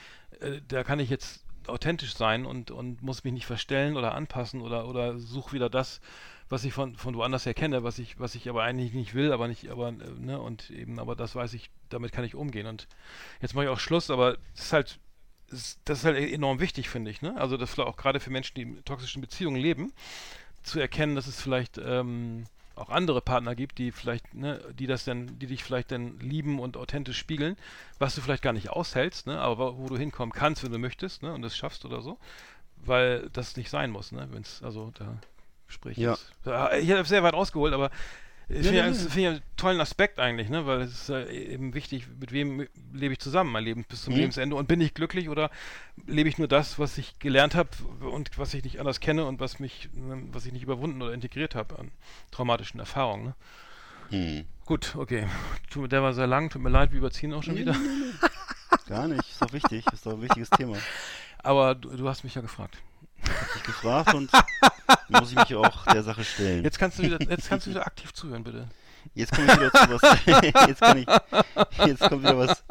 äh, da kann ich jetzt authentisch sein und, und muss mich nicht verstellen oder anpassen oder, oder suche wieder das, was ich von, von woanders her kenne, was ich, was ich aber eigentlich nicht will, aber nicht, aber, äh, ne, und eben, aber das weiß ich, damit kann ich umgehen. Und jetzt mache ich auch Schluss, aber es ist halt, das ist halt enorm wichtig, finde ich, ne? Also das auch gerade für Menschen, die in toxischen Beziehungen leben, zu erkennen, dass es vielleicht ähm, auch andere Partner gibt, die vielleicht, ne, die das dann, die dich vielleicht dann lieben und authentisch spiegeln, was du vielleicht gar nicht aushältst, ne, aber wo du hinkommen kannst, wenn du möchtest, ne, und das schaffst oder so, weil das nicht sein muss, ne, wenn es, also da sprich Ja. ich habe sehr weit ausgeholt, aber finde ja, ja, ja. das finde ich einen tollen Aspekt eigentlich, ne, weil es ist äh, eben wichtig, mit wem lebe ich zusammen mein Leben bis zum Mhm. Lebensende und bin ich glücklich oder lebe ich nur das, was ich gelernt habe und was ich nicht anders kenne und was mich, was ich nicht überwunden oder integriert habe an traumatischen Erfahrungen. Ne? Hm. Gut, okay. Der war sehr lang, tut mir leid, wir überziehen auch schon wieder. Gar nicht, ist doch wichtig, ist doch ein wichtiges Thema. Aber du, du hast mich ja gefragt. Hab dich gefragt und *laughs* muss ich mich auch der Sache stellen. Jetzt kannst du wieder, jetzt kannst du wieder aktiv zuhören, bitte. Jetzt komme ich wieder zu was. *laughs* jetzt kann ich. Jetzt kommt wieder was.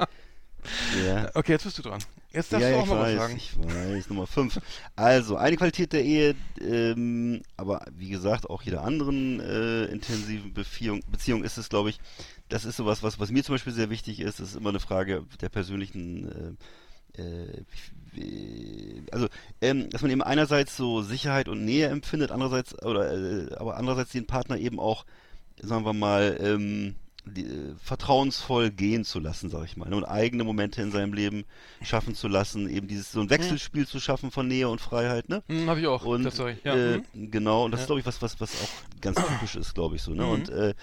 Ja. Okay, jetzt bist du dran. Jetzt darfst ja, du auch mal was weiß, sagen. ich weiß, Nummer 5. Also, eine Qualität der Ehe, ähm, aber wie gesagt, auch jeder anderen äh, intensiven Beziehung, Beziehung ist es, glaube ich, das ist sowas, was, was mir zum Beispiel sehr wichtig ist, das ist immer eine Frage der persönlichen, äh, also, ähm, dass man eben einerseits so Sicherheit und Nähe empfindet, andererseits, oder, äh, aber andererseits den Partner eben auch, sagen wir mal, ähm, die, äh, vertrauensvoll gehen zu lassen, sag ich mal, ne, und eigene Momente in seinem Leben schaffen zu lassen, eben dieses so ein Wechselspiel zu schaffen von Nähe und Freiheit, ne? Hm, habe ich auch. Und tatsächlich. Ja. äh, mhm. genau, und das Ja. ist glaube ich was, was, was auch ganz typisch ist, glaube ich so, ne? Mhm. Und äh,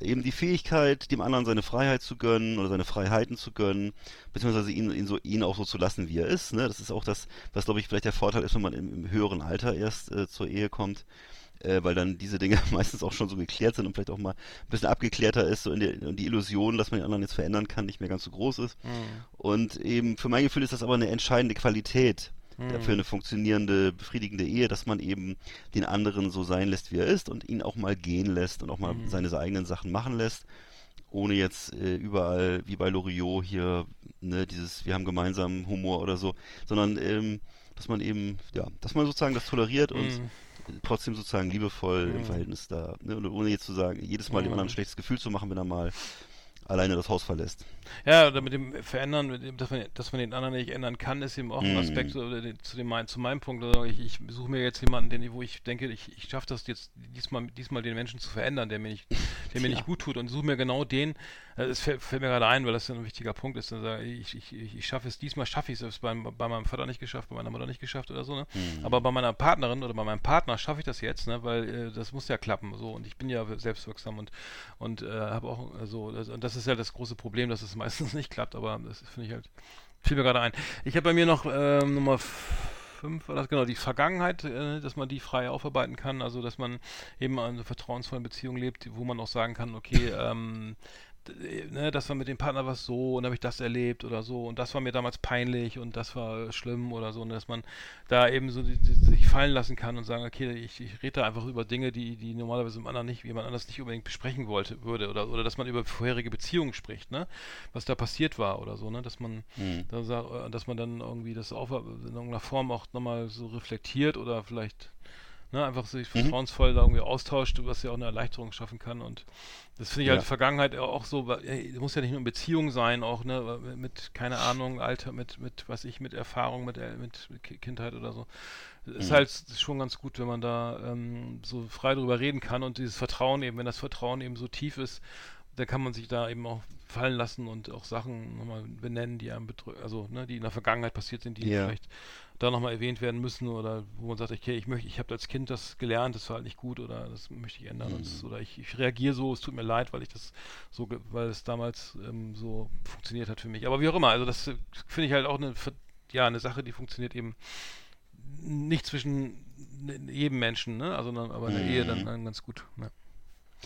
eben die Fähigkeit, dem anderen seine Freiheit zu gönnen oder seine Freiheiten zu gönnen, beziehungsweise ihn, ihn so ihn auch so zu lassen, wie er ist, ne? Das ist auch das, was glaube ich vielleicht der Vorteil ist, wenn man im, im höheren Alter erst äh, zur Ehe kommt. Äh, weil dann diese Dinge *laughs* meistens auch schon so geklärt sind und vielleicht auch mal ein bisschen abgeklärter ist, so in der, und die Illusion, dass man den anderen jetzt verändern kann, nicht mehr ganz so groß ist. Mhm. Und eben für mein Gefühl ist das aber eine entscheidende Qualität Mhm. für eine funktionierende, befriedigende Ehe, dass man eben den anderen so sein lässt, wie er ist und ihn auch mal gehen lässt und auch mal Mhm. seine eigenen Sachen machen lässt, ohne jetzt äh, überall wie bei Loriot hier ne, dieses wir haben gemeinsam Humor oder so, sondern ähm, dass man eben, ja, dass man sozusagen das toleriert und Mhm. Trotzdem sozusagen liebevoll im Mhm. Verhältnis da, ne, und ohne jetzt zu sagen, jedes Mal dem Mhm. anderen ein schlechtes Gefühl zu machen, wenn er mal alleine das Haus verlässt. Ja, oder mit dem Verändern, mit dem, dass, man, dass man den anderen nicht ändern kann, ist eben auch ein Mhm. Aspekt den, zu, dem, mein- zu meinem Punkt. Also ich, ich suche mir jetzt jemanden, den, wo ich denke, ich, ich schaffe das jetzt diesmal, diesmal den Menschen zu verändern, der mir nicht, der mir nicht *laughs* gut tut und suche mir genau den. Äh, Es fällt, fällt mir gerade ein, weil das ein wichtiger Punkt ist. Ich, ich, ich, ich schaffe es diesmal, schaffe ich es. Ich beim, bei meinem Vater nicht geschafft, bei meiner Mutter nicht geschafft oder so. Ne? Mhm. Aber bei meiner Partnerin oder bei meinem Partner schaffe ich das jetzt, ne? weil äh, das muss ja klappen. So und ich bin ja selbstwirksam und und äh, habe auch so das, und das ist ja das große Problem, dass es *laughs* meistens nicht klappt. Aber das finde ich halt fiel mir gerade ein. Ich habe bei mir noch ähm, Nummer 5 war das genau die Vergangenheit, äh, dass man die frei aufarbeiten kann. Also dass man eben in einer vertrauensvollen Beziehung lebt, wo man auch sagen kann, okay. Ähm, Ne, das war mit dem Partner was so und habe ich das erlebt oder so und das war mir damals peinlich und das war schlimm oder so und dass man da eben so die, die, sich fallen lassen kann und sagen, okay, ich, ich rede da einfach über Dinge, die, die normalerweise im anderen nicht, jemand anders nicht unbedingt besprechen wollte, würde oder, oder dass man über vorherige Beziehungen spricht, ne, was da passiert war oder so, ne, dass man Mhm. äh, dass man dann irgendwie das auf, in irgendeiner Form auch nochmal so reflektiert oder vielleicht ne, einfach sich Mhm. vertrauensvoll da irgendwie austauscht, was ja auch eine Erleichterung schaffen kann und das finde ich Ja. halt Vergangenheit auch so, weil, ey, muss ja nicht nur in Beziehung sein, auch ne, mit, keine Ahnung, Alter, mit, mit, was ich, mit Erfahrung, mit, El- mit, mit Ki- Kindheit oder so. Ist Mhm. halt schon ganz gut, wenn man da ähm, so frei drüber reden kann und dieses Vertrauen eben, wenn das Vertrauen eben so tief ist, dann kann man sich da eben auch fallen lassen und auch Sachen nochmal benennen, die einem bedrücken, also ne, die in der Vergangenheit passiert sind, die Ja. vielleicht da nochmal erwähnt werden müssen oder wo man sagt, okay, ich möchte, ich habe als Kind das gelernt, das war halt nicht gut oder das möchte ich ändern es- oder ich, ich reagiere so, es tut mir leid, weil ich das so, weil es damals ähm, so funktioniert hat für mich. Aber wie auch immer, also das äh, finde ich halt auch eine, ja, eine Sache, die funktioniert eben nicht zwischen n- jedem Menschen, ne? Also aber in der Ehe dann, dann ganz gut. Ne?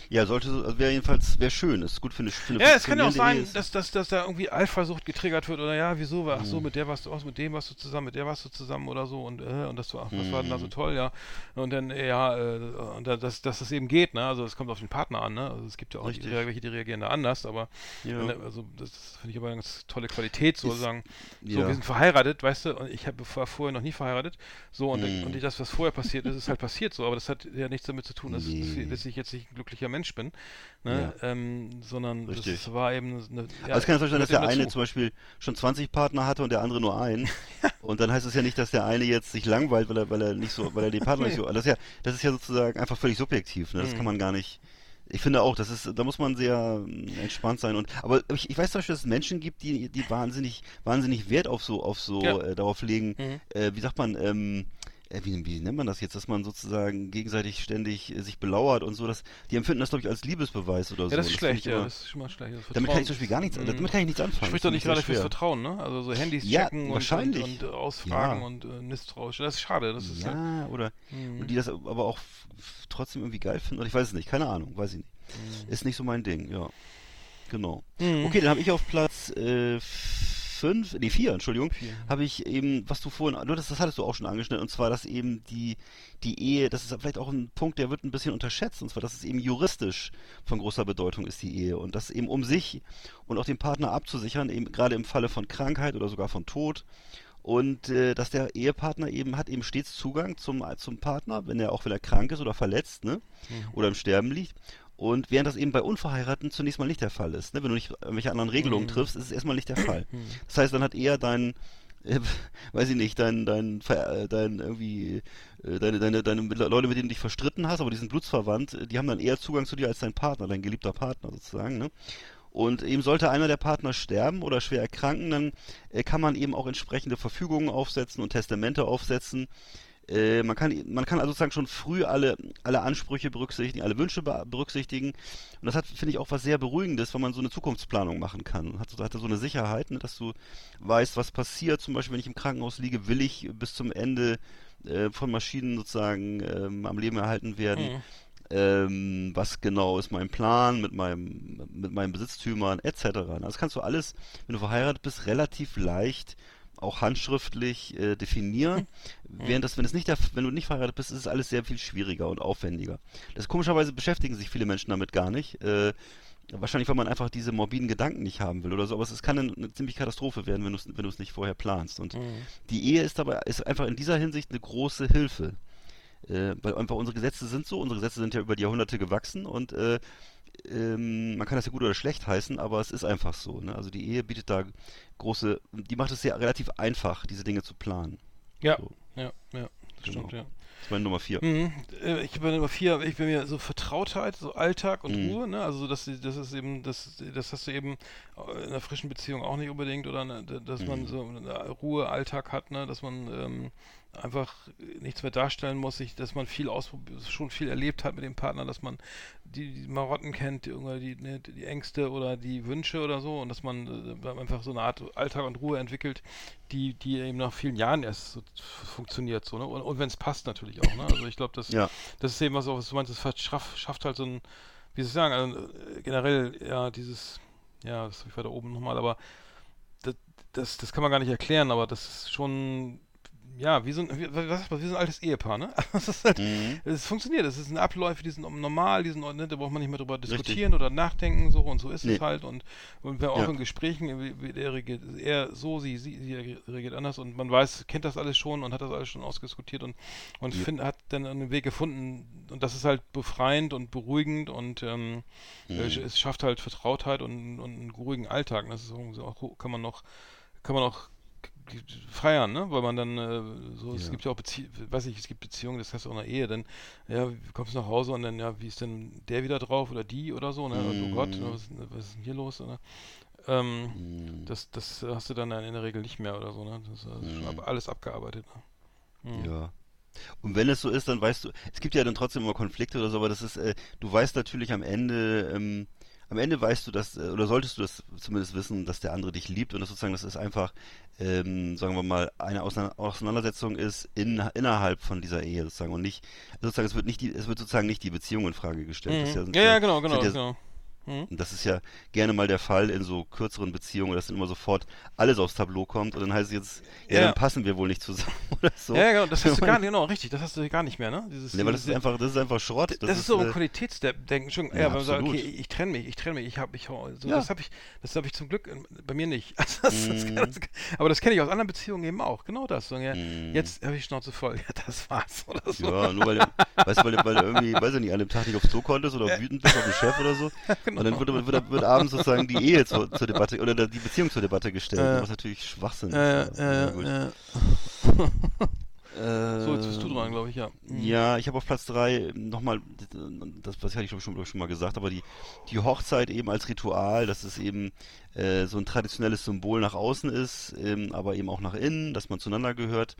Ja, sollte so, also wäre jedenfalls, wäre schön, ist gut für eine, für eine Ja, es kann ja auch sein, dass, dass, dass da irgendwie Eifersucht getriggert wird oder ja, wieso war ach so, mit der warst du aus, mit dem warst du zusammen, mit der warst du zusammen oder so und äh, und das war, ach, was war denn da so toll, ja. Und dann, äh, ja, äh, und da, dass, dass das eben geht, ne? Also es kommt auf den Partner an, ne? Also es gibt ja auch die, welche, die reagieren da anders, aber Ja. ne, also das finde ich aber eine ganz tolle Qualität, so Ist- so, ja. wir sind verheiratet, weißt du, und ich habe vorher noch nie verheiratet, so und, Mhm. und das, was vorher passiert ist, ist halt passiert so, aber das hat ja nichts damit zu tun, dass, Nee. dass ich jetzt nicht ein glücklicher Mensch bin, ne? Ähm, sondern Richtig. das war eben eine, ja, also es kann ja so sein, dass der eine dazu. zum Beispiel schon 20 Partner hatte und der andere nur einen. *laughs* und dann heißt es ja nicht, dass der eine jetzt sich langweilt, weil er, weil er nicht so, weil er den Partner nicht so. *laughs* Das ist ja, das ist ja sozusagen einfach völlig subjektiv. Ne? Das Mhm. kann man gar nicht. Ich finde auch, das ist, da muss man sehr ähm, entspannt sein. Und aber ich, ich weiß zum Beispiel, dass es Menschen gibt, die, die wahnsinnig, wahnsinnig Wert auf so, auf so Ja. äh, darauf legen, Mhm. äh, wie sagt man, ähm, äh, wie, wie nennt man das jetzt, dass man sozusagen gegenseitig ständig äh, sich belauert und so, dass die empfinden das, glaube ich, als Liebesbeweis oder so. Ja, das ist finde schlecht, ja, immer- das ist schon mal schlecht. Das damit kann ich zum Beispiel gar nichts, Mhm. damit kann ich nichts anfangen. Spricht doch Das nicht gerade fürs. Vertrauen, ne? Also so Handys Ja, checken und, und, wahrscheinlich. und äh, ausfragen Ja. und äh, misstrauisch. Das ist schade. Das ist halt, Ja, oder Mhm. und die das aber auch trotzdem irgendwie geil finden. Oder ich weiß es nicht, keine Ahnung, weiß ich nicht. Ist nicht so mein Ding, ja. Genau. Mhm. Okay, dann habe ich auf Platz äh, fünf, nee, vier, Entschuldigung, habe ich eben, was du vorhin, nur das, das hattest du auch schon angeschnitten, und zwar, dass eben die, die Ehe, das ist vielleicht auch ein Punkt, der wird ein bisschen unterschätzt, und zwar, dass es eben juristisch von großer Bedeutung ist, die Ehe, und das eben um sich und auch den Partner abzusichern, eben gerade im Falle von Krankheit oder sogar von Tod, und äh, dass der Ehepartner eben hat eben stets Zugang zum, zum Partner, wenn er auch wenn er krank ist oder verletzt, ne? Oder im Sterben liegt. Und während das eben bei Unverheirateten zunächst mal nicht der Fall ist. Ne? Wenn du nicht irgendwelche anderen Regelungen triffst, ist es erstmal nicht der Fall. Das heißt, dann hat eher dein, äh, *laughs* weiß ich nicht, dein, dein, äh, dein irgendwie, äh, deine, deine, deine Leute, mit denen du dich verstritten hast, aber die sind blutsverwandt, äh, die haben dann eher Zugang zu dir als dein Partner, dein geliebter Partner sozusagen, ne? Und eben sollte einer der Partner sterben oder schwer erkranken, dann äh, kann man eben auch entsprechende Verfügungen aufsetzen und Testamente aufsetzen. Äh, man, kann, man kann also sozusagen schon früh alle, alle Ansprüche berücksichtigen, alle Wünsche be berücksichtigen. Und das hat, finde ich, auch was sehr Beruhigendes, wenn man so eine Zukunftsplanung machen kann. Hat, so- hat so eine Sicherheit, ne, dass du weißt, was passiert. Zum Beispiel, wenn ich im Krankenhaus liege, will ich bis zum Ende äh, von Maschinen sozusagen ähm, am Leben erhalten werden. Mhm. Ähm, was genau ist mein Plan mit meinem, mit meinen Besitztümern etc. Das kannst du alles, wenn du verheiratet bist, relativ leicht auch handschriftlich äh, definieren. *laughs* Während das, wenn es nicht der, wenn du nicht verheiratet bist, ist es alles sehr viel schwieriger und aufwendiger. Das komischerweise beschäftigen sich viele Menschen damit gar nicht. Äh, wahrscheinlich, weil man einfach diese morbiden Gedanken nicht haben will oder so. Aber es, es kann eine, eine ziemlich Katastrophe werden, wenn du es, wenn nicht vorher planst. Und die Ehe ist dabei ist einfach in dieser Hinsicht eine große Hilfe. Äh, weil einfach unsere Gesetze sind so, unsere Gesetze sind ja über die Jahrhunderte gewachsen und äh, ähm, man kann das ja gut oder schlecht heißen, aber es ist einfach so. Ne? Also die Ehe bietet da große, die macht es sehr relativ einfach, diese Dinge zu planen. Ja, So. ja, ja, das Genau. stimmt, ja. Das ist meine Nummer vier. Mhm. Äh, Ich bin Nummer vier, ich bin mir so Vertrautheit, so Alltag und Mhm. Ruhe, ne? Also sie- das ist eben, das, das hast du eben in einer frischen Beziehung auch nicht unbedingt, oder ne, dass man Mhm. so eine Ruhe, Alltag hat, ne? Dass man ähm, einfach nichts mehr darstellen muss, sich, dass man viel ausprobiert, schon viel erlebt hat mit dem Partner, dass man die, die Marotten kennt, die, die, ne, die Ängste oder die Wünsche oder so und dass man äh, einfach so eine Art Alltag und Ruhe entwickelt, die, die eben nach vielen Jahren erst so funktioniert so, ne? Und, und wenn es passt natürlich auch, ne? Also ich glaube, das, Ja. das ist eben was auch, was du meinst, es verschafft, schafft halt so ein, wie soll ich sagen, also, äh, generell, ja, dieses, ja, das habe ich weiter oben nochmal, aber das, das, das kann man gar nicht erklären, aber das ist schon, ja, wie so ein, wie, was, wie so ein altes Ehepaar, ne? *laughs* Ist halt, Mhm. es funktioniert, es sind Abläufe, die sind normal, die sind, ne, da braucht man nicht mehr drüber Richtig. diskutieren oder nachdenken, so und so ist Nee. es halt und, und wir auch Ja. in Gesprächen, der reagiert er so, sie, sie, sie reagiert anders und man weiß, kennt das alles schon und hat das alles schon ausdiskutiert und, und Ja. find, hat dann einen Weg gefunden und das ist halt befreiend und beruhigend und ähm, Mhm. es schafft halt Vertrautheit und, und einen ruhigen Alltag. und Das ist auch, kann man noch, kann man auch feiern, ne? Weil man dann äh, so, es Ja. gibt ja auch Beziehungen, weiß ich, es gibt Beziehungen, das heißt auch in der Ehe, dann, ja, kommst du nach Hause und dann, ja, wie ist denn der wieder drauf oder die oder so, ne? Oh Gott, Mhm. was, was ist denn hier los, oder? Ähm, Mhm. das, das hast du dann in der Regel nicht mehr oder so, ne? Das ist also schon Mhm. ab, alles abgearbeitet. Ne? Mhm. Ja. Und wenn es so ist, dann weißt du, es gibt ja dann trotzdem immer Konflikte oder so, aber das ist, äh, du weißt natürlich am Ende, ähm, am Ende weißt du das, äh, oder solltest du das zumindest wissen, dass der andere dich liebt und das sozusagen, das ist einfach, ähm, sagen wir mal, eine Auseina- Auseinandersetzung ist in, innerhalb von dieser Ehe sozusagen und nicht, sozusagen, es wird nicht die, es wird sozusagen nicht die Beziehung in Frage gestellt. Mhm. sind Ja, ja, genau, genau, ja, genau. Mhm. Und das ist ja gerne mal der Fall in so kürzeren Beziehungen, dass dann immer sofort alles aufs Tableau kommt und dann heißt es jetzt, ja, Ja. dann passen wir wohl nicht zusammen *laughs* oder so. Ja, genau, das hast du gar nicht, genau, richtig, das hast du gar nicht mehr, ne? Dieses, Nee, weil das ist einfach, das ist einfach Schrott. Das, ist so ein äh, Qualitätsdenken. Schon, ja, Ja, wenn man sagt, okay, ich trenne mich, ich trenne mich, ich habe, ich, so, das habe ich, das habe ich zum Glück bei mir nicht. *laughs* Also das, das, Mhm. das, aber das kenne ich aus anderen Beziehungen eben auch. Genau das. So, ja, Mhm. Jetzt habe ich Schnauze voll. *laughs* Ja, das war's oder so. Ja, nur weil, du- weißt du, weil, du- weil du irgendwie, weiß ich nicht, an dem Tag nicht aufs Klo konntest oder wütend bist auf den Chef oder so. genau. Und dann wird, wird, wird abends sozusagen die Ehe zur, zur Debatte oder die Beziehung zur Debatte gestellt, Äh. was natürlich Schwachsinn Äh, ist. aber äh, so, jetzt bist du dran, glaube ich, ja. Mhm. Ja, ich habe auf Platz 3 nochmal, das was hatte ich glaube ich schon, schon mal gesagt, aber die, die Hochzeit eben als Ritual, dass es eben äh, so ein traditionelles Symbol nach außen ist, ähm, aber eben auch nach innen, dass man zueinander gehört.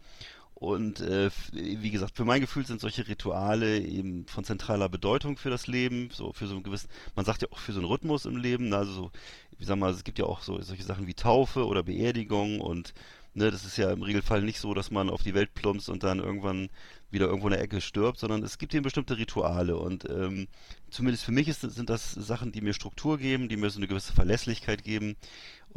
Und äh, wie gesagt, für mein Gefühl sind solche Rituale eben von zentraler Bedeutung für das Leben, so für so einen gewissen, man sagt ja auch für so einen Rhythmus im Leben, also so, wie sag mal, es gibt ja auch so solche Sachen wie Taufe oder Beerdigung und ne, das ist ja im Regelfall nicht so, dass man auf die Welt plumpst und dann irgendwann wieder irgendwo in der Ecke stirbt, sondern es gibt eben bestimmte Rituale und ähm, zumindest für mich ist, sind das Sachen, die mir Struktur geben, die mir so eine gewisse Verlässlichkeit geben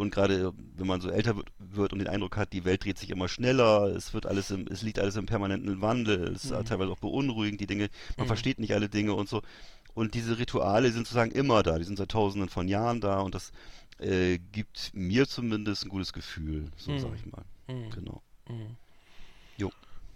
und gerade wenn man so älter wird, wird und den Eindruck hat, die Welt dreht sich immer schneller, es wird alles im, es liegt alles im permanenten Wandel, es ist Mhm. teilweise auch beunruhigend, die Dinge, man Mhm. versteht nicht alle Dinge und so und diese Rituale sind sozusagen immer da, die sind seit tausenden von Jahren da und das äh, gibt mir zumindest ein gutes Gefühl, so Mhm. sag ich mal. Mhm. Genau. Mhm. Jo.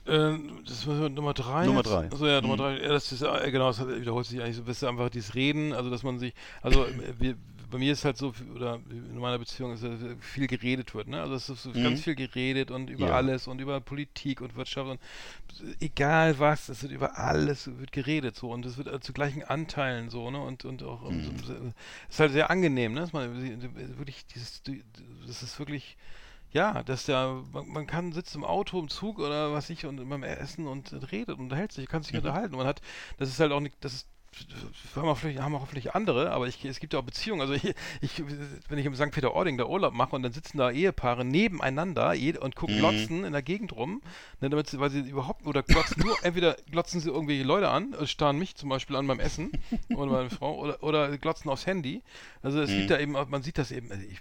Äh, das war Nummer drei. Nummer drei. Also ja, Nummer Mhm. drei. Ja, das ist äh, genau, das wiederholt sich eigentlich so ein bisschen einfach dieses Reden, also dass man sich, also *coughs* wir, bei mir ist halt so, oder in meiner Beziehung ist äh, viel geredet wird, ne? Also es ist Mhm. ganz viel geredet und über Ja. alles und über Politik und Wirtschaft und egal was, es wird über alles wird geredet so und es wird äh, zu gleichen Anteilen so, ne? Und und auch und, Mhm. so, ist halt sehr angenehm, ne? Dass man wirklich dieses, das ist wirklich ja, dass der, man, man kann sitzt im Auto, im Zug oder was ich und beim Essen und redet und unterhält sich, kann sich Mhm. unterhalten. Und man hat, das ist halt auch nicht, das ist, haben auch vielleicht, haben auch vielleicht andere, aber ich, es gibt ja auch Beziehungen. Also ich, ich wenn ich im St. Peter-Ording da Urlaub mache und dann sitzen da Ehepaare nebeneinander und gucken Mhm. glotzen in der Gegend rum, ne, damit sie, weil sie überhaupt, oder glotzen nur, entweder glotzen sie irgendwelche Leute an, äh, starren mich zum Beispiel an beim Essen oder meine Frau, oder, oder glotzen aufs Handy. Also es Mhm. gibt da eben, man sieht das eben, also ich,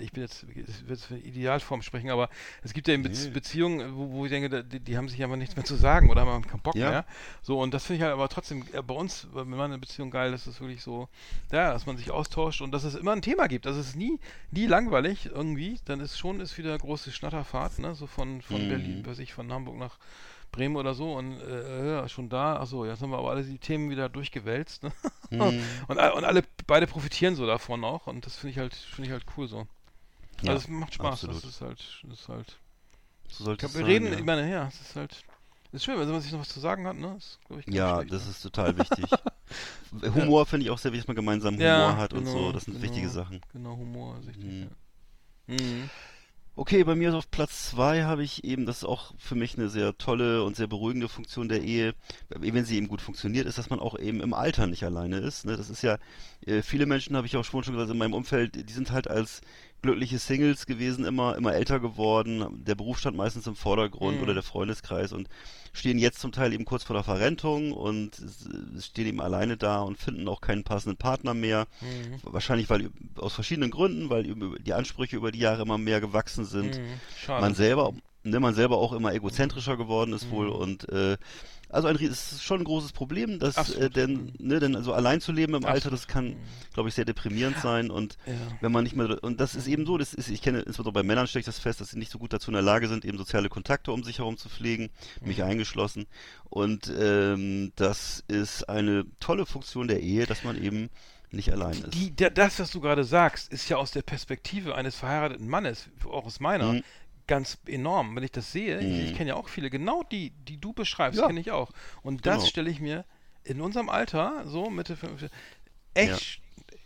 ich bin jetzt, ich will jetzt für Idealform sprechen, aber es gibt ja eben Nee. Beziehungen, wo, wo ich denke, die, die haben sich einfach nichts mehr zu sagen oder haben keinen Bock Ja. mehr. So, und das finde ich halt aber trotzdem äh, bei uns, äh, mit meiner Beziehung geil, dass es wirklich so, ja, dass man sich austauscht und dass es immer ein Thema gibt. Also es ist nie, nie langweilig irgendwie. Dann ist schon ist wieder große Schnatterfahrt, ne? So von, von Mhm. Berlin, weiß ich, von Hamburg nach Bremen oder so und äh, ja, schon da, achso, jetzt haben wir aber alle die Themen wieder durchgewälzt. Ne? Mhm. *laughs* und, und alle, beide profitieren so davon auch und das finde ich halt, finde ich halt cool so. Ja, also es macht Spaß, absolut. das ist halt, das ist halt. So sollte Ich es glaub, wir sein, reden, ja. ich meine, ja, es ist halt, ist schön, wenn man sich noch was zu sagen hat, ne? Das ist, ich, Ja, das ne? ist total wichtig. *laughs* Humor finde ich auch sehr wichtig, dass man gemeinsam Humor Ja, hat und genau, so. Das sind genau. wichtige Sachen. Genau, Humor, sichtig, Mhm. ja. Mhm. Okay, bei mir auf Platz zwei habe ich eben, das ist auch für mich eine sehr tolle und sehr beruhigende Funktion der Ehe, wenn sie eben gut funktioniert, ist, dass man auch eben im Alter nicht alleine ist. Ne? Das ist ja, äh, viele Menschen habe ich auch schon gesagt in meinem Umfeld, die sind halt als glückliche Singles gewesen, immer, immer älter geworden, der Beruf stand meistens im Vordergrund Mhm. oder der Freundeskreis und stehen jetzt zum Teil eben kurz vor der Verrentung und stehen eben alleine da und finden auch keinen passenden Partner mehr. Mhm. Wahrscheinlich weil aus verschiedenen Gründen, weil die Ansprüche über die Jahre immer mehr gewachsen sind Mhm. Man selber, ne, man selber auch immer egozentrischer geworden ist wohl Mhm. und äh, also ein, ist schon ein großes Problem, dass äh, denn, ne, denn also allein zu leben im Alter, das kann, Mhm. glaube ich, sehr deprimierend sein und Ja. wenn man nicht mehr und das ist eben so, das ist, ich kenne insbesondere bei Männern stelle ich das fest, dass sie nicht so gut dazu in der Lage sind, eben soziale Kontakte um sich herum zu pflegen, mich Mhm. eingeschlossen und ähm, das ist eine tolle Funktion der Ehe, dass man eben nicht allein ist. Die, der, das, was du gerade sagst, ist ja aus der Perspektive eines verheirateten Mannes, auch aus meiner, Mhm. Ganz enorm. Wenn ich das sehe, ich, ich Mhm. kenne ja auch viele, genau die, die du beschreibst, Ja. kenne ich auch. Und das Genau. stelle ich mir in unserem Alter, so Mitte 50, echt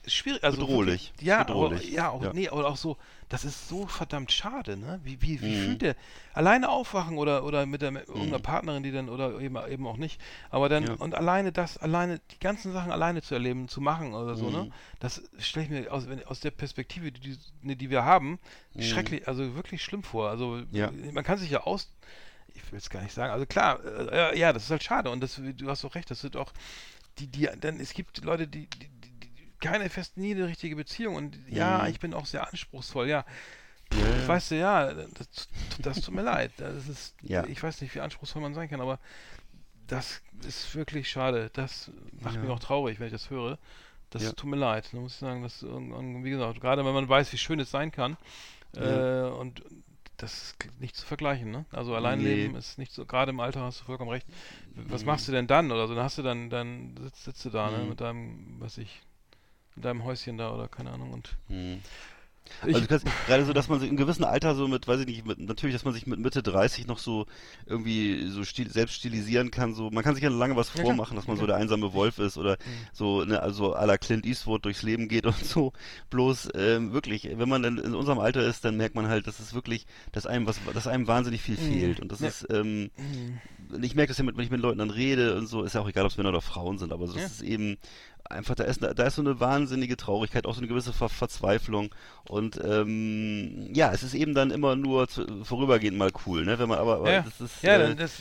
schwierig, also Bedrohlich. Wirklich, ja, Bedrohlich. Aber, ja, auch, Ja. nee, aber auch so, das ist so verdammt schade, ne? Wie, wie, wie Mhm. fühlt der? Alleine aufwachen oder, oder mit der, mit irgendeiner Partnerin, die dann, oder eben, eben auch nicht, aber dann, Ja. und alleine das, alleine, die ganzen Sachen alleine zu erleben, zu machen oder so, ne? Mhm. Das stelle ich mir aus, wenn, aus der Perspektive, die, die, ne, die wir haben, Mhm. schrecklich, also wirklich schlimm vor. Also Ja. man kann sich ja aus, ich will es gar nicht sagen, also klar, äh, ja, das ist halt schade und das, du hast auch recht, das wird auch, die, die, denn es gibt Leute, die, die keine fest, nie eine richtige Beziehung und ja, Mhm. ich bin auch sehr anspruchsvoll, ja. Ja. Weißt du, ja, das, das tut mir leid. Das ist, Ja. ich weiß nicht, wie anspruchsvoll man sein kann, aber das ist wirklich schade. Das macht Ja. mich auch traurig, wenn ich das höre. Das Ja. tut mir leid. Da muss ich sagen, das, irgendwann- wie gesagt, gerade wenn man weiß, wie schön es sein kann, äh, und das ist nicht zu vergleichen, ne? Also Alleinleben Nee. ist nicht so, gerade im Alter hast du vollkommen recht. Was Mhm. machst du denn dann oder so? Dann hast du dann, dann sitzt, sitzt du da, ne, Mhm. mit deinem, was ich, mit deinem Häuschen da oder keine Ahnung und Mhm. Also kannst, gerade so, dass man sich im gewissen Alter so mit, weiß ich nicht, mit, natürlich, dass man sich mit Mitte 30 noch so irgendwie so stil, selbst stilisieren kann. So, man kann sich ja lange was vormachen, dass man so der einsame Wolf ist oder so, ne, also à la Clint Eastwood durchs Leben geht und so. Bloß ähm, wirklich, wenn man dann in unserem Alter ist, dann merkt man halt, dass es wirklich, dass einem was, dass einem wahnsinnig viel Mhm. fehlt. Und das Ja. ist, ähm, Mhm. ich merke das ja, mit, wenn ich mit Leuten dann rede und so, ist ja auch egal, ob es Männer oder Frauen sind, aber das Ja. ist eben einfach, da ist, da ist so eine wahnsinnige Traurigkeit, auch so eine gewisse Ver Verzweiflung und ähm, ja, es ist eben dann immer nur zu, vorübergehend mal cool, ne, wenn man, aber, aber ja, das ist, ja, äh, das,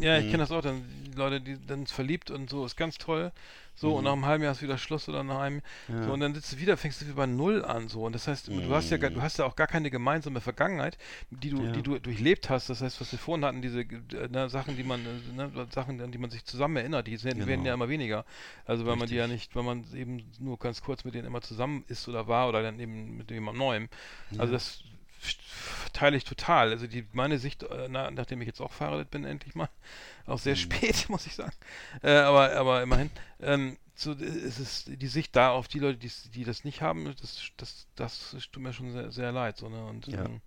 ja, ich mhm. kenne das auch, dann Leute, die dann verliebt und so, ist ganz toll. So, und Mhm. nach einem halben Jahr ist wieder Schluss oder nach einem, Ja. so, und dann sitzt du wieder, fängst du wieder bei Null an, so, und das heißt, du hast ja, du hast ja auch gar keine gemeinsame Vergangenheit, die du, Mhm. Ja. die du durchlebt hast, das heißt, was wir vorhin hatten, diese äh, ne, Sachen, die man, äh, ne, Sachen, an die man sich zusammen erinnert, die werden, werden Genau. ja immer weniger, also weil man die ja Richtig. nicht, weil man eben nur ganz kurz mit denen immer zusammen ist oder war, oder dann eben mit jemand Neuem, also Ja. das teile ich total. Also die meine Sicht, äh, na, nachdem ich jetzt auch verheiratet bin, endlich mal, auch sehr Mhm. spät, *laughs* muss ich sagen. Äh, aber, aber immerhin. Ähm, so, es ist die Sicht da auf die Leute, die, die das nicht haben, das, das, das tut mir schon sehr, sehr leid. So, ne? Und Ja. ähm,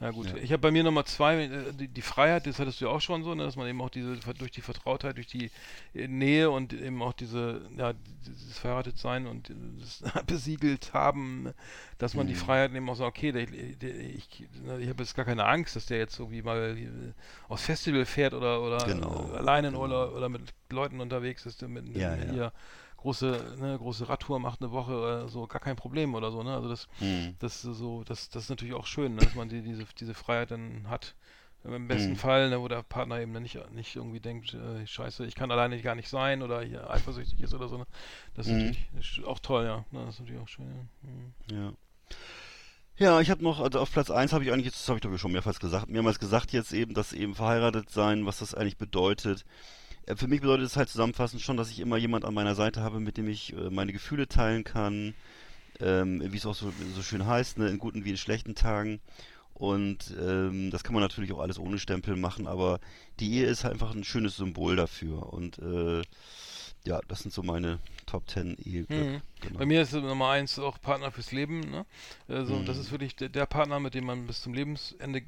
na gut, Ja. ich habe bei mir Nummer zwei, äh, die, die Freiheit, das hattest du ja auch schon so, ne? dass man eben auch diese, durch die Vertrautheit, durch die äh, Nähe und eben auch diese, ja, dieses Verheiratetsein und das *laughs* besiegelt haben, dass man die Mhm. Freiheit eben auch so, okay, der, der, ich, ich habe jetzt gar keine Angst, dass der jetzt irgendwie mal äh, aufs Festival fährt oder, oder Genau, äh, alleine in genau. Urlaub oder mit Leuten unterwegs ist, mit Ja, mit ja. hier große, ne, große Radtour macht eine Woche oder so, gar kein Problem oder so, ne? Also das, Mhm. das ist so, das, das ist natürlich auch schön, ne, dass man die, diese, diese Freiheit dann hat. Im besten Mhm. Fall, ne, wo der Partner eben dann nicht, nicht irgendwie denkt, äh, scheiße, ich kann alleine gar nicht sein oder hier eifersüchtig ist oder so. Ne? Das ist Mhm. natürlich auch toll, ja. Ne, das ist natürlich auch schön, ja. Mhm. Ja. Ja, ich habe noch, also auf Platz eins habe ich eigentlich jetzt, das habe ich glaube ich schon mehrmals gesagt, mehrmals gesagt jetzt eben, dass eben verheiratet sein, was das eigentlich bedeutet. Äh, Für mich bedeutet es halt zusammenfassend schon, dass ich immer jemand an meiner Seite habe, mit dem ich äh, meine Gefühle teilen kann, ähm, wie es auch so, so schön heißt, ne, in guten wie in schlechten Tagen. Und ähm, das kann man natürlich auch alles ohne Stempel machen, aber die Ehe ist halt einfach ein schönes Symbol dafür. Und äh, ja, das sind so meine Top 10 Eheglück. Mhm. Genau. Bei mir ist Nummer eins auch Partner fürs Leben. Ne? Also Mhm. das ist wirklich der, der Partner, mit dem man bis zum Lebensende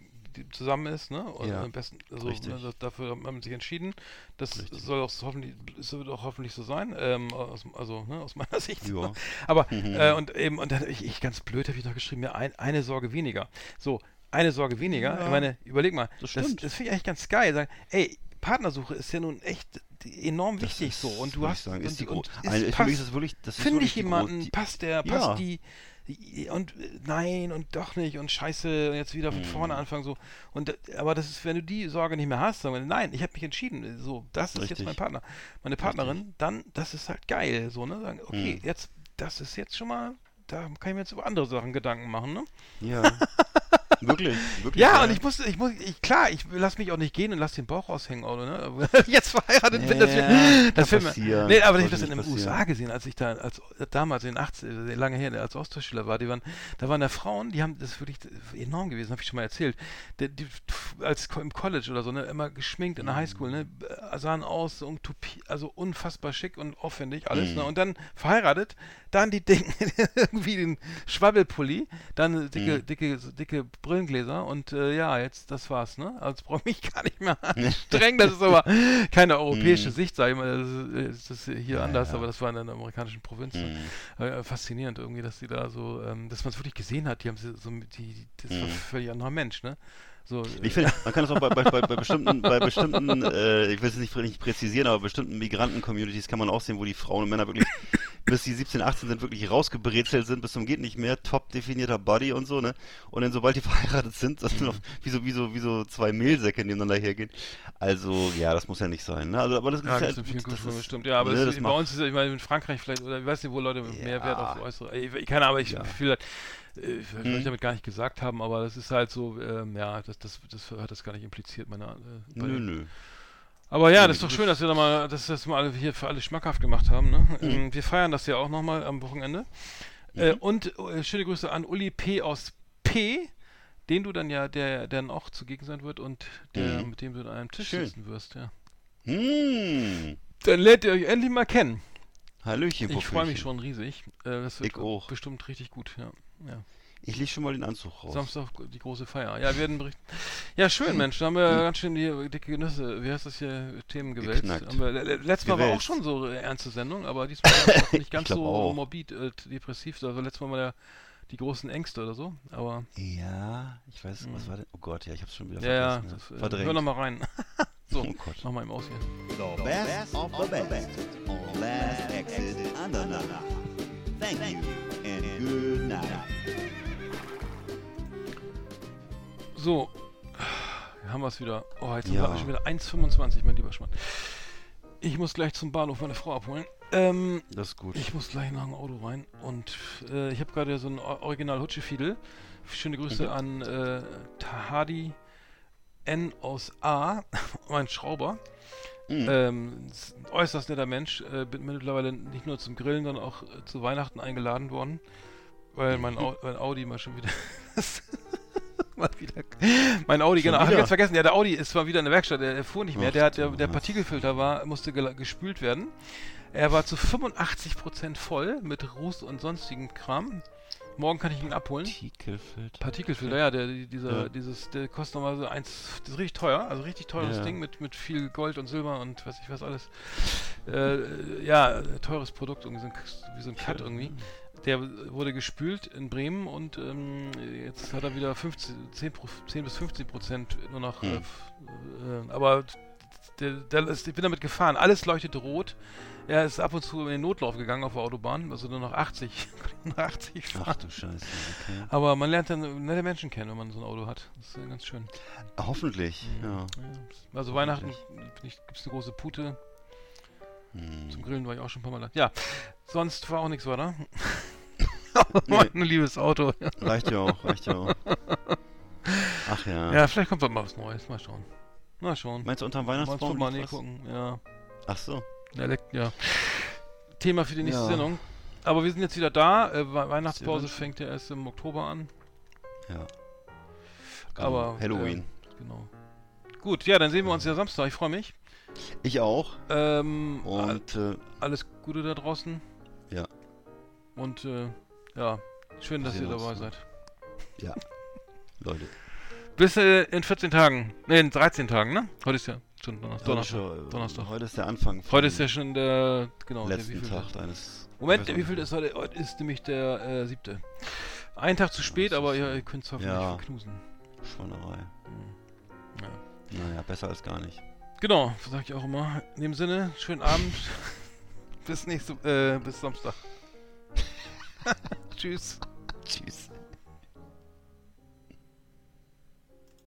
zusammen ist. Ne? Und Ja, am besten, also, ne, das, dafür hat man sich entschieden. Das Richtig. soll auch hoffentlich, es wird auch hoffentlich so sein. Ähm, aus, also ne, aus meiner *laughs* Sicht. Ja. Aber Mhm. *laughs* äh, und eben und dann ich, ich ganz blöd habe ich noch geschrieben, ja, ein, eine Sorge weniger. So eine Sorge weniger. Ja. Ich meine, überleg mal, Das das, das finde ich eigentlich ganz geil. Sagen, ey, Partnersuche ist ja nun echt enorm Das wichtig ist, so und du hast sagen, und, ist die und ist- für passt- ist das wirklich, das finde ich jemanden, die- passt der, Ja. passt die, die und äh, nein und doch nicht und scheiße, jetzt wieder von Mhm. vorne anfangen so und äh, aber das ist, wenn du die Sorge nicht mehr hast, sagen wir, nein, ich habe mich entschieden, so, das ist jetzt Richtig. mein Partner, meine Partnerin, dann, das ist halt geil, so, ne, sagen, okay, Mhm. jetzt, das ist jetzt schon mal, da kann ich mir jetzt über andere Sachen Gedanken machen, ne? Ja. *laughs* wirklich, wirklich. Ja, und ich muss, ich muss, ich, klar, ich lass mich auch nicht gehen und lass den Bauch aushängen, oder, ne? *laughs* Jetzt verheiratet bin, das, Ja, das kann Film, passieren. Nee, aber ich habe das in den USA gesehen, als ich da, als damals in den 80 äh, lange her, als Austauschschüler war, die waren, da waren da Frauen, die haben, das ist wirklich enorm gewesen, habe ich schon mal erzählt, die, die, als im College oder so, ne, immer geschminkt in der Highschool, ne, äh, sahen aus, so, also unfassbar schick und aufwendig, alles, Mhm. ne, und dann verheiratet, dann die Dinge, *laughs* irgendwie den Schwabbelpulli, dann dicke, Mhm. dicke, dicke Brillengläser und äh, ja, jetzt, das war's, ne, also brauche ich mich *laughs* gar nicht mehr *laughs* anstrengen, das ist aber keine europäische Mhm. Sicht, sag ich mal, das ist, das ist hier Ja, anders, ja. aber das war in den amerikanischen Provinzen. Mhm. Äh, faszinierend irgendwie, dass die da so, ähm, dass man es wirklich gesehen hat, die haben sie so, die, das war ein Mhm. völlig anderer Mensch, ne? So, Ich finde, man kann das auch bei, bei, bei, bei bestimmten, bei bestimmten äh, ich will es nicht, nicht präzisieren, aber bestimmten Migranten-Communities kann man auch sehen, wo die Frauen und Männer wirklich bis die 17, 18 sind, wirklich rausgebrezelt sind, bis zum geht nicht mehr, top definierter Body und so, ne? Und dann sobald die *laughs* verheiratet sind, das sind noch wie so, wie so, wie so zwei Mehlsäcke nebeneinander hergehen. Also, ja, das muss ja nicht sein, ne? Also, aber das ja, ist ja, in vielen das Kulturen ist- bestimmt. Ja, aber ne, das das ist, bei uns ist ja, ich meine, in Frankreich vielleicht, oder ich weiß nicht, wo Leute mehr Wert auf Ja. äußere. Ich, keine Ahnung, aber ich Ja. fühle halt, ich Hm. damit gar nicht gesagt haben, aber das ist halt so, ähm, ja, das, das, das hat das gar nicht impliziert, meine äh, Nö, nö. Aber ja, das ist doch schön, dass wir da mal, dass wir das mal alle hier für alle schmackhaft gemacht haben. Ne? Ähm, wir feiern das ja auch nochmal am Wochenende. Äh, und äh, schöne Grüße an Uli P. aus P., den du dann ja, der, der dann auch zugegen sein wird und der, Mhm. mit dem du an einem Tisch Schön. sitzen wirst. Ja. Hm. Dann lernt ihr euch endlich mal kennen. Hallöchen, Ich freue mich schon riesig. Äh, das wird bestimmt richtig gut. Ja. ja. Ich lege schon mal den Anzug raus. Samstag die große Feier. Ja, wir werden berichten. Ja, schön, Mensch. Da haben wir ganz schön die dicke Nüsse, wie heißt das hier, Themen gewälzt. Wir, le- le- letztes Mal war auch Gewälzt. schon so eine ernste Sendung, aber diesmal war es auch nicht *laughs* ganz so auch. morbid, äh, depressiv. Also letztes Mal war der, die großen Ängste oder so. Aber Ja, ich weiß, was war denn? Oh Gott, ja, ich hab's schon wieder ja, ja, vergessen. das, äh, Verdrängt. hör noch mal rein. *laughs* so, Oh Gott. mach mal im Aus hier. The best of the best on Last Exit Andernach. Thank you and good night. So, haben wir es wieder. Oh, jetzt Ja. haben wir schon wieder 1,25, mein lieber Schmann. Ich muss gleich zum Bahnhof meine Frau abholen. Ähm, Das ist gut. Ich muss gleich nach dem Auto rein und äh, ich habe gerade so ein Original Hutschefiedel. Schöne Grüße Mhm. an äh, Tahadi N aus A, *laughs* mein Schrauber. Mhm. Ähm, ein äußerst netter Mensch. Äh, bin mittlerweile nicht nur zum Grillen, sondern auch äh, zu Weihnachten eingeladen worden, weil mein, Au *laughs* mein Audi mal schon wieder. *laughs* mal wieder. Mein Audi, Schon genau. Ich wieder? ganz vergessen. Ja, der Audi ist mal wieder in der Werkstatt. Der, der fuhr nicht mehr. Ach der hat der, der was. Partikelfilter war musste gespült werden. Er war zu 85% voll mit Ruß und sonstigen Kram. Morgen kann ich ihn abholen. Partikelfilter. Partikelfilter, ja, der, die- dieser, Ja. dieses, der kostet nochmal so eins, das ist richtig teuer, also richtig teures Ja. Ding mit, mit viel Gold und Silber und weiß ich was alles. Äh, ja, teures Produkt, irgendwie so ein, wie so ein Cut irgendwie. Der wurde gespült in Bremen und ähm, jetzt hat er wieder 15, 10, Pro- 10 bis 15 Prozent nur noch. Äh, Hm. f- äh, aber der, der ist, ich bin damit gefahren, alles leuchtete rot. Er ist ab und zu in den Notlauf gegangen auf der Autobahn, also nur noch 80, *laughs* nur noch 80 fahren. Ach du Scheiße, okay. Aber man lernt dann nette Menschen kennen, wenn man so ein Auto hat. Das ist äh, ganz schön. Hoffentlich, ja. Ja. Also Weihnachten gibt es eine große Pute. Hm. Zum Grillen war ich auch schon ein paar Mal da. Ja, sonst war auch nichts weiter. *laughs* *laughs* Nee. mein liebes Auto. Reicht ja auch, reicht ja auch. *laughs* Ach ja. Ja, vielleicht kommt mal was Neues. Mal schauen. Mal schauen. Meinst du unterm Mal Weihnachtsbaum? Liegt was? gucken. Ja. Ach so. Elekt ja. Thema für die nächste Ja. Sendung. Aber wir sind jetzt wieder da. Äh, We- Weihnachtspause fängt ja erst im Oktober an. Ja. Aber Halloween. Äh, genau. Gut, ja, dann sehen wir uns ja Samstag. Ich freue mich. Ich auch. Ähm, Und äh, alles Gute da draußen. Ja. Und äh, ja, schön, dass ihr dabei seid. ja, Leute. Bis äh, in 14 Tagen. Ne, in 13 Tagen, ne? Heute ist ja schon Donnerstag. Heute Donnerstag. schon, äh, Donnerstag. Heute ist der Anfang. Heute ist ja schon der, genau, der letzten wievielte? Tag deines. Moment, der wievielte ist heute? Heute ist nämlich der äh, siebte. Ein Tag zu spät, aber ja, ihr könnt es hoffentlich Ja. verknusen. Schweinerei. Ja. Naja, besser als gar nicht. Genau, sag ich auch immer. In dem Sinne, schönen Abend. bis nächste, äh, bis Samstag. *laughs* Tschüss. Tschüss.